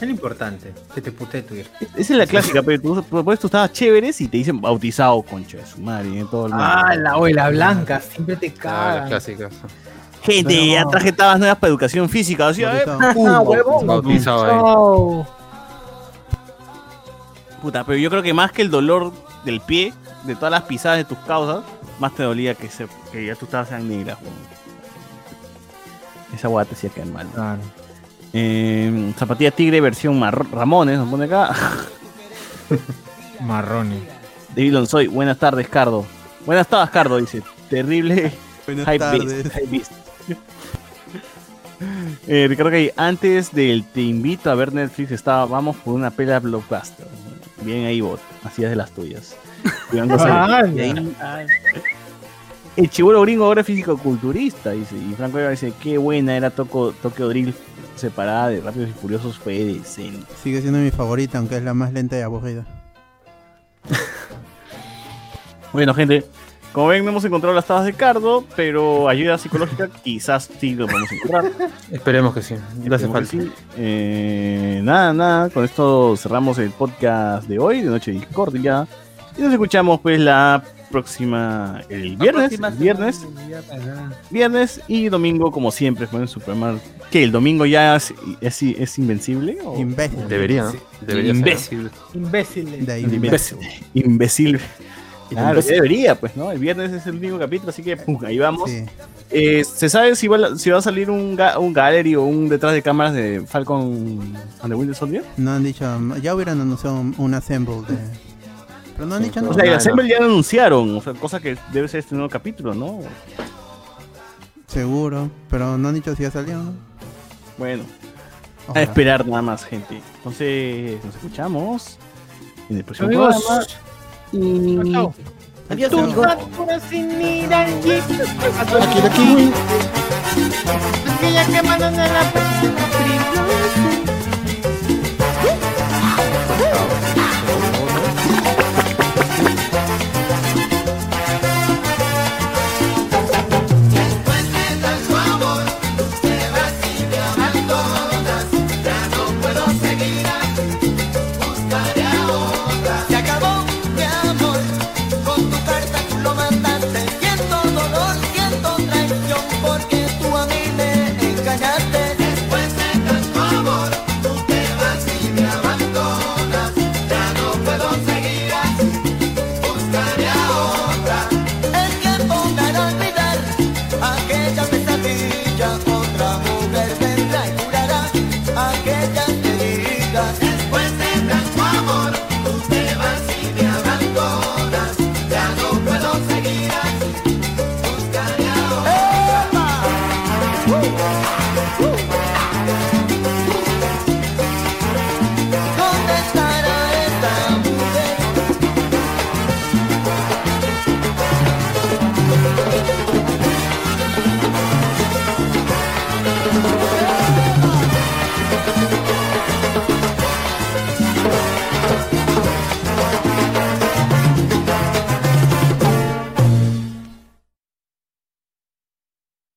Es lo importante, que te putee tu vieja. Esa es la clásica, pero tú, tú, pues, tú estabas chéveres y te dicen bautizado, concha de su madre, en todo el mundo. Ah, la abuela blanca, siempre te Ah, caga. las clásicas. Gente, ya traje tabas nuevas para educación física. Así, Ah, huevón. Puta, pero yo creo que más que el dolor del pie, de todas las pisadas de tus causas, más te dolía que, se, que ya tú estabas en negra. Esa guata te hacía caer mal. Eh, zapatilla tigre versión marro- Ramones, nos pone acá. Marrones. David Lonsoy, buenas tardes, Cardo. Buenas tardes, Cardo, dice. Terrible Buenas hype tardes. beast, hype beast. Eh, Ricardo que antes del te invito a ver Netflix estaba vamos por una pela blockbuster. Bien ahí bot, así es de las tuyas. Ahí- el chivolo gringo ahora es físico-culturista, dice. Y Franco Eva dice, qué buena era Toco, Tokyo Drill separada de Rápidos y Furiosos, fue decente. Sigue siendo mi favorita, aunque es la más lenta y aburrida. Bueno, gente, como ven, no hemos encontrado las tabas de Cardo, pero ayuda psicológica quizás sí lo podemos encontrar. Esperemos que sí. Le hace Esperemos falta. que sí. Eh, nada, nada, con esto cerramos el podcast de hoy, de Noche de Discordia. Y nos escuchamos pues la próxima, el viernes, el viernes, viernes y domingo como siempre, fue en su programa. ¿Qué? ¿El domingo ya es, es, es invencible? o- Imbécil. Debería, ¿no? Debería ser. Imbécil. Imbéciles. De Imbécil. Imbécil. Claro, ya debería, pues, ¿no? El viernes es el único capítulo, así que pum, ahí vamos. Sí. Eh, ¿Se sabe si va, a- si va a salir un, ga- un gallery o un detrás de cámaras de Falcon and the Winter Soldier? No han dicho, ya hubieran anunciado un, un assemble de. Pero no han dicho O nada. sea, el. Assemble ya lo anunciaron, o sea, cosa que debe ser este nuevo capítulo, ¿no? Seguro, pero no han dicho si ya salió, ¿no? Bueno, a Ojalá. esperar nada más, gente. Entonces, nos escuchamos en el próximo Y... Adiós, sin ir. Aquí, aquí. Aquella que mandan a la persona privada.